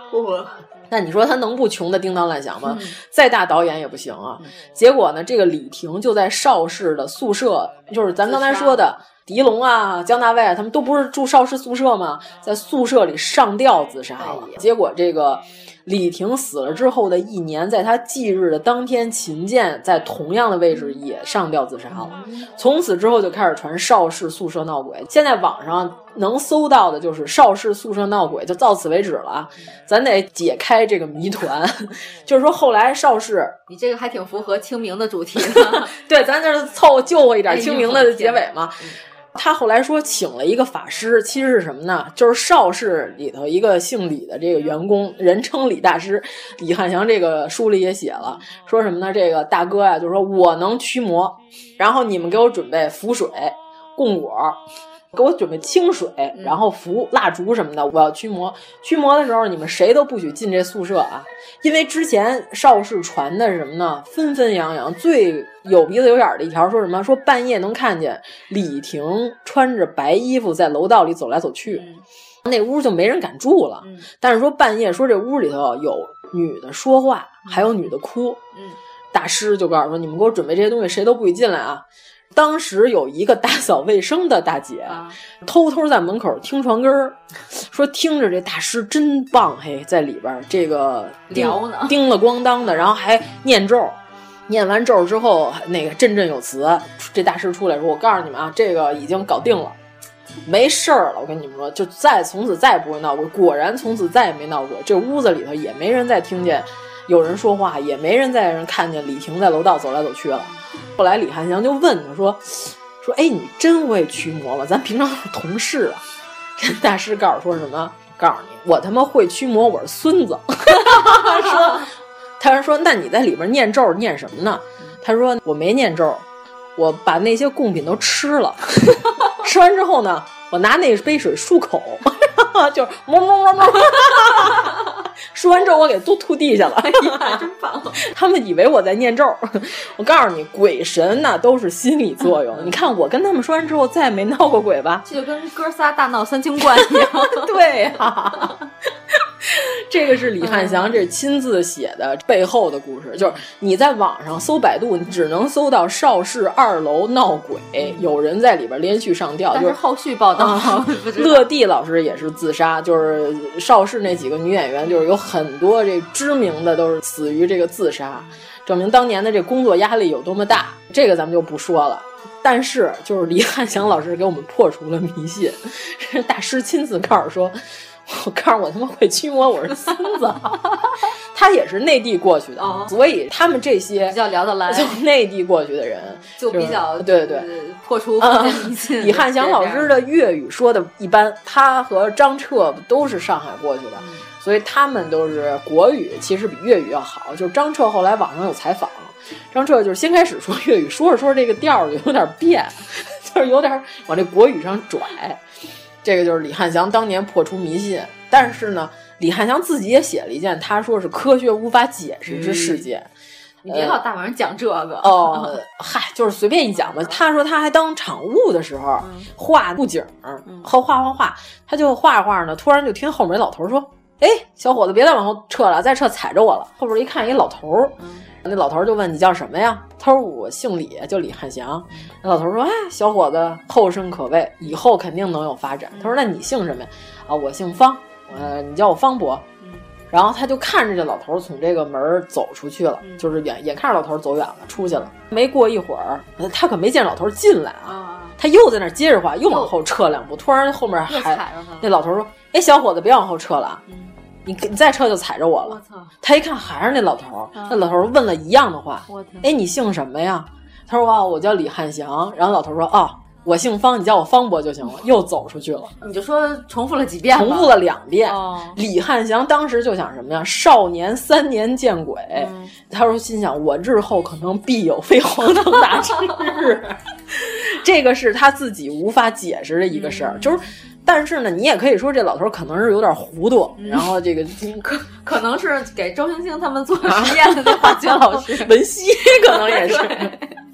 那你说他能不穷的叮当乱响吗？再大导演也不行啊。结果呢，这个李婷就在邵氏的宿舍，就是咱刚才说的狄龙啊、姜大卫啊，他们都不是住邵氏宿舍吗？在宿舍里上吊自杀了。结果这个。李婷死了之后的一年，在她忌日的当天，秦剑在同样的位置也上吊自杀了。从此之后就开始传邵氏宿舍闹鬼。现在网上能搜到的就是邵氏宿舍闹鬼，就到此为止了。咱得解开这个谜团，就是说后来邵氏，你这个还挺符合清明的主题的。对，咱就是凑救活一点清明的结尾嘛。他后来说请了一个法师，其实是什么呢？就是邵氏里头一个姓李的这个员工，人称李大师。李汉祥这个书里也写了，说什么呢？这个大哥呀，就是说我能驱魔，然后你们给我准备符水、供果。给我准备清水，然后符蜡烛什么的，我要驱魔。驱魔的时候，你们谁都不许进这宿舍啊！因为之前邵氏传的是什么呢？纷纷扬扬，最有鼻子有眼的一条说什么？说半夜能看见李婷穿着白衣服在楼道里走来走去，那屋就没人敢住了。但是说半夜说这屋里头有女的说话，还有女的哭。嗯大师就告诉说：“你们给我准备这些东西，谁都不许进来啊！”当时有一个打扫卫生的大姐，偷偷在门口听床根儿，说听着这大师真棒，嘿，在里边这个聊呢，叮了咣当的，然后还念咒，念完咒之后那个振振有词。这大师出来说：“我告诉你们啊，这个已经搞定了，没事儿了。我跟你们说，就再从此再也不会闹鬼。果然从此再也没闹鬼，这屋子里头也没人再听见有人说话，也没人再人看见李婷在楼道走来走去了。”后来李汉祥就问他说：“说哎，你真会驱魔了？咱平常是同事啊。”大师告诉说什么？告诉你，我他妈会驱魔，我是孙子。说，他说那你在里边念咒念什么呢？他说我没念咒，我把那些贡品都吃了。吃完之后呢，我拿那杯水漱口，就是么么么么。说完之后，我给都吐地下了。哎呀，真棒！他们以为我在念咒。我告诉你，鬼神那都是心理作用。你看我跟他们说完之后，再也没闹过鬼吧？这就跟哥仨大闹三清观一样。对呀，这个是李汉祥这亲自写的背后的故事，就是你在网上搜百度，你只能搜到邵氏二楼闹鬼，有人在里边连续上吊。就是后续报道，啊、乐蒂老师也是自杀，就是邵氏那几个女演员，就是有很多这知名的都是死于这个自杀，证明当年的这工作压力有多么大。这个咱们就不说了。但是，就是李汉祥老师给我们破除了迷信，大师亲自告诉说。我告诉我他妈会驱魔，我是孙子。他也是内地过去的，哦、所以他们这些比较聊得来，就内地过去的人就比较对对破除迷信。李汉祥老师的粤语说的一般，他和张彻都是上海过去的，嗯、所以他们都是国语其实比粤语要好。就是张彻后来网上有采访，张彻就是先开始说粤语，说着说着这个调儿就有点变，就是有点往这国语上拽。这个就是李汉祥当年破除迷信，但是呢，李汉祥自己也写了一件他说是科学无法解释之事件。嗯、你别老大晚上讲这个哦，嗨，就是随便一讲吧。他说他还当场务的时候、嗯、画布景，和画画画，他就画着画着呢，突然就听后面老头说：“哎，小伙子，别再往后撤了，再撤踩着我了。”后边一看，一老头。嗯那老头儿就问你叫什么呀？他说我姓李，叫李汉祥。那老头说：“哎，小伙子后生可畏，以后肯定能有发展。”他说：“那你姓什么呀？”啊，我姓方，呃，你叫我方伯。然后他就看着这老头从这个门走出去了，就是眼眼看着老头走远了，出去了。没过一会儿，他可没见老头进来啊，他又在那接着话，又往后撤两步。突然后面还那老头说：“哎，小伙子，别往后撤了。”你你再撤就踩着我了。我操！他一看还是那老头儿，那老头儿问了一样的话。我！哎，你姓什么呀？他说啊，我叫李汉祥。然后老头说啊，我姓方，你叫我方伯就行了。又走出去了。你就说重复了几遍？重复了两遍。哦、李汉祥当时就想什么呀？少年三年见鬼。嗯、他说心想，我日后可能必有飞黄腾达之日。这个是他自己无法解释的一个事儿，嗯、就是。但是呢，你也可以说这老头可能是有点糊涂，嗯、然后这个可 可能是给周星星他们做实验的那化学老师。文熙可能也是，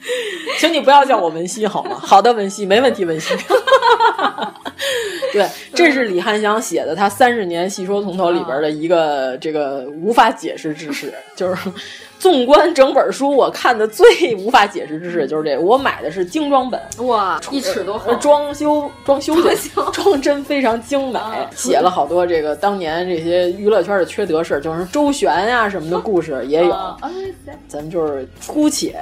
请你不要叫我文熙好吗？好的，文熙，没问题，文熙。对，这是李汉祥写的他三十年细说从头里边的一个这个无法解释之事，就是。纵观整本书，我看的最无法解释之事就是这个。我买的是精装本，哇，一尺多厚，装修装修的装帧非常精美，写了好多这个当年这些娱乐圈的缺德事，就是周旋呀、啊、什么的故事也有。咱们就是姑且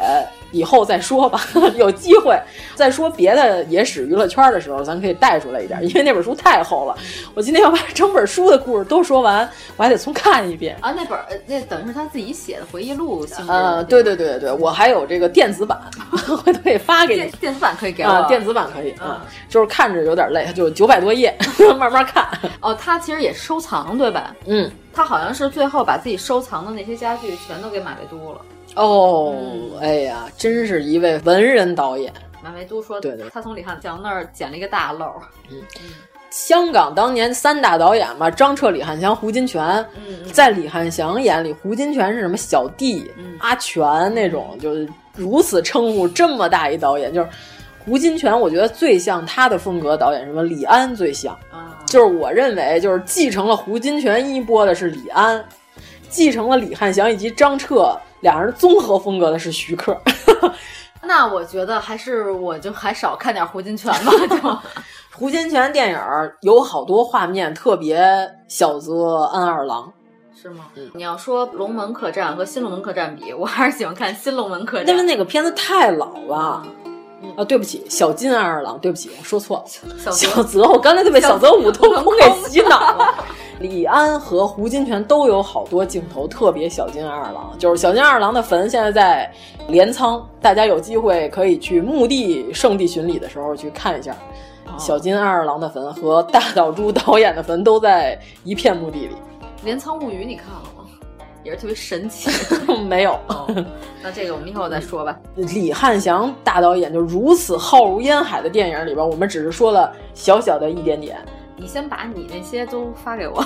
以后再说吧，有机会再说别的野史娱乐圈的时候，咱可以带出来一点，因为那本书太厚了。我今天要把整本书的故事都说完，我还得重看一遍啊。那本那等于是他自己写的回忆录。呃，对对对对，我还有这个电子版，回头可以发给你。电子版可以给我啊，电子版可以嗯，就是看着有点累，就九百多页，慢慢看。哦，他其实也收藏对吧？嗯，他好像是最后把自己收藏的那些家具全都给马未都了。哦，哎呀，真是一位文人导演。马未都说，对对，他从李汉祥那儿捡了一个大漏。嗯。香港当年三大导演嘛，张彻、李汉祥、胡金铨。嗯，在李汉祥眼里，胡金铨是什么小弟、嗯、阿全那种，就是如此称呼这么大一导演。就是胡金铨，我觉得最像他的风格导演，什么李安最像。啊，就是我认为，就是继承了胡金铨衣钵的是李安，继承了李汉祥以及张彻两人综合风格的是徐克。那我觉得还是我就还少看点胡金铨吧，就。胡金铨电影有好多画面特别小泽安二郎，是吗？嗯、你要说《龙门客栈》和《新龙门客栈》比，我还是喜欢看《新龙门客栈》，因为那个片子太老了。嗯、啊，对不起，小金安二郎，对不起，我说错了，小小泽，我刚才就被小泽武通空给洗脑了。李安和胡金铨都有好多镜头特别小金二郎，就是小金二郎的坟现在在镰仓，大家有机会可以去墓地圣地巡礼的时候去看一下。小金二郎的坟和大岛渚导演的坟都在一片墓地里。《镰仓物语》你看了吗？也是特别神奇。没有、哦，那这个我们以后再说吧。李汉祥大导演就如此浩如烟海的电影里边，我们只是说了小小的一点点。你先把你那些都发给我，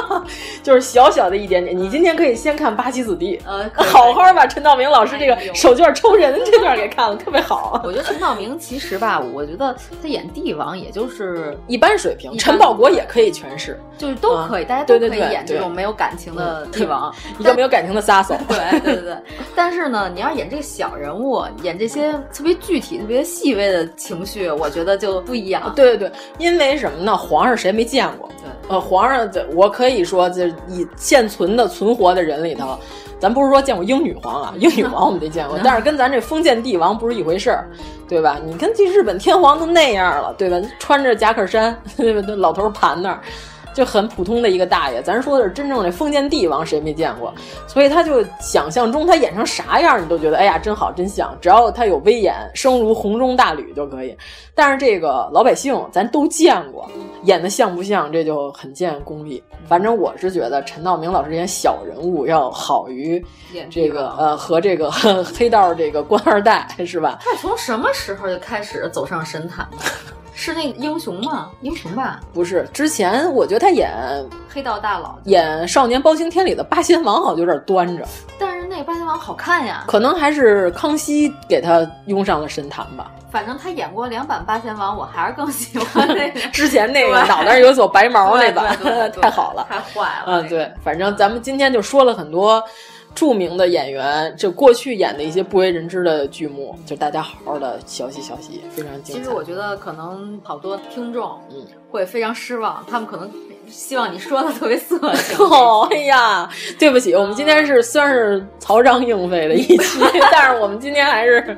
就是小小的一点点。你今天可以先看《八旗子弟》，呃，好好把陈道明老师这个手绢抽人这段给看了，特别好。我觉得陈道明其实吧，我觉得他演帝王也就是一般水平，陈宝国也可以诠释，就是都可以，大家都可以演这种没有感情的帝王，一个没有感情的杀手。对对对对。但是呢，你要演这个小人物，演这些特别具体、特别细微的情绪，我觉得就不一样。对对对，因为什么呢？皇上谁没见过？呃，皇上，我可以说，这以现存的存活的人里头，咱不是说见过英女皇啊，英女皇我们没见过，但是跟咱这封建帝王不是一回事儿，对吧？你看这日本天皇都那样了，对吧？穿着夹克衫，对吧？老头盘那儿。就很普通的一个大爷，咱说的是真正的封建帝王，谁没见过？所以他就想象中他演成啥样，你都觉得哎呀真好真像，只要他有威严，声如洪钟大吕就可以。但是这个老百姓咱都见过，演的像不像，这就很见功力。反正我是觉得陈道明老师演小人物要好于这个呃和这个 黑道这个官二代是吧？他从什么时候就开始走上神坛的？是那个英雄吗？英雄吧？不是，之前我觉得他演黑道大佬，演《少年包青天》里的八仙王好像有点端着。但是那个八仙王好看呀，可能还是康熙给他拥上了神坛吧。反正他演过两版八仙王，我还是更喜欢那个 之前那个脑袋有撮白毛那版，太好了，太坏了。嗯，对，反正咱们今天就说了很多。著名的演员，就过去演的一些不为人知的剧目，就大家好好的学习学习，非常精彩。其实我觉得可能好多听众嗯会非常失望，他们可能希望你说的特别色情。哦，哎呀，对不起，我们今天是虽然是曹彰应费的一期，但是我们今天还是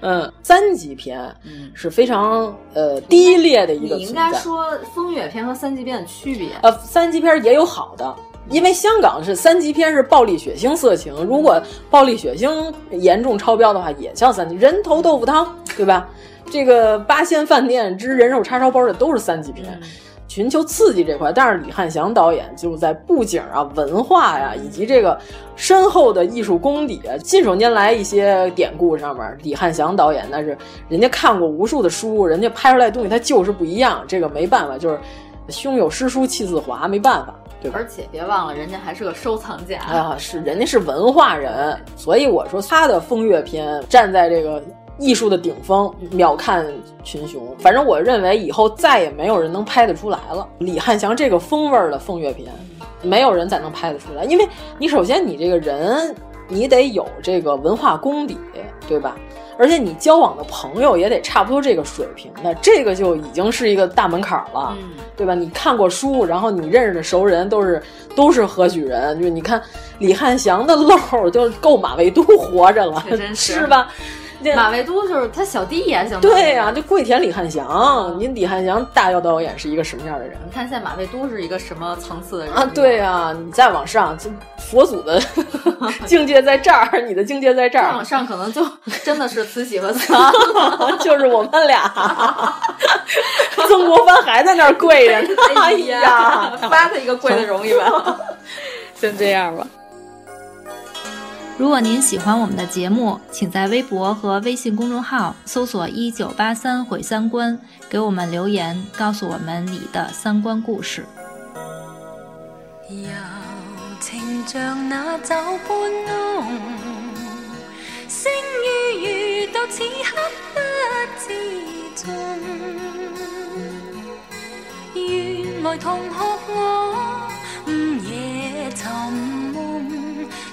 嗯三级片，嗯是非常呃低劣的一个。你应该说风月片和三级片的区别。呃，三级片也有好的。因为香港是三级片，是暴力、血腥、色情。如果暴力、血腥严重超标的话，也叫三级。人头豆腐汤，对吧？这个八仙饭店之人肉叉烧包，这都是三级片，寻求刺激这块。但是李汉祥导演就在布景啊、文化呀，以及这个深厚的艺术功底啊，信手拈来一些典故上面，李汉祥导演那是人家看过无数的书，人家拍出来东西他就是不一样。这个没办法，就是胸有诗书气自华，没办法。而且别忘了，人家还是个收藏家啊！是，人家是文化人，所以我说他的风月片站在这个艺术的顶峰，秒看群雄。反正我认为以后再也没有人能拍得出来了。李汉祥这个风味的风月片，没有人再能拍得出来，因为你首先你这个人，你得有这个文化功底，对吧？而且你交往的朋友也得差不多这个水平的，这个就已经是一个大门槛了，对吧？你看过书，然后你认识的熟人都是都是何许人？就你看李汉祥的漏就够马未都活着了，是吧？马未都就是他小弟呀，相对呀，就跪舔李汉祥。您李汉祥大姚导演是一个什么样的人？你看现在马未都是一个什么层次的人啊？对呀，你再往上，就佛祖的 境界在这儿，你的境界在这儿。再往上可能就真的是慈禧和慈 禧，就是我们俩。曾国藩还在那儿跪着呢。哎呀，发他一个跪的容易吧？先这样吧。如果您喜欢我们的节目，请在微博和微信公众号搜索“一九八三毁三观”，给我们留言，告诉我们你的三观故事。柔情像那酒般浓，星与月到此刻不知踪。原来同学我午夜寻梦。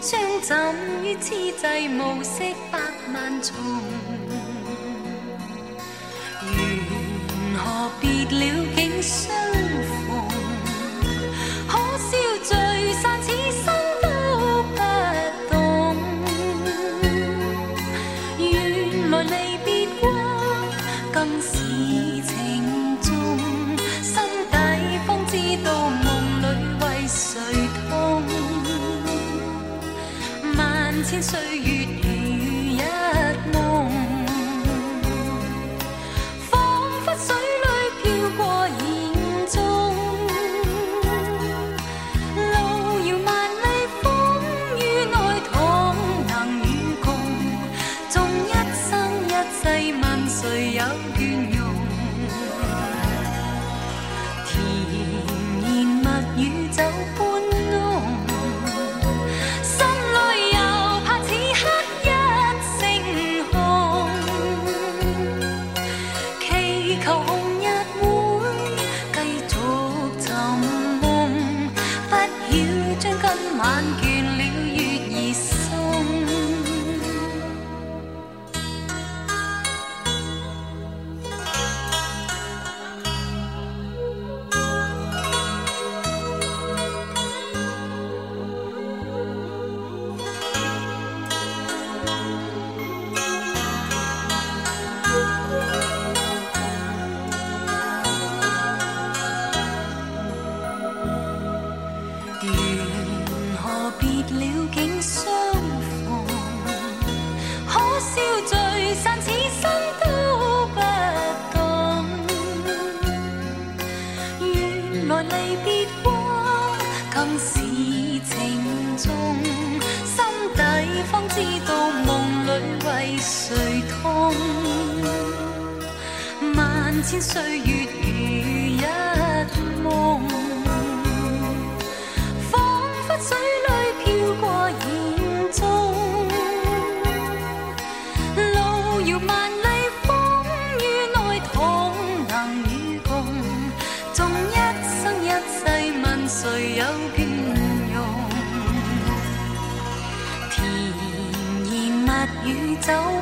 相枕于此际，暮色百万重。缘何别了竟相逢？千岁。千岁月如一梦，仿佛水里飘过眼中，路遥万里风雨内同能与共，纵一生一世问谁有倦容，甜言蜜语走。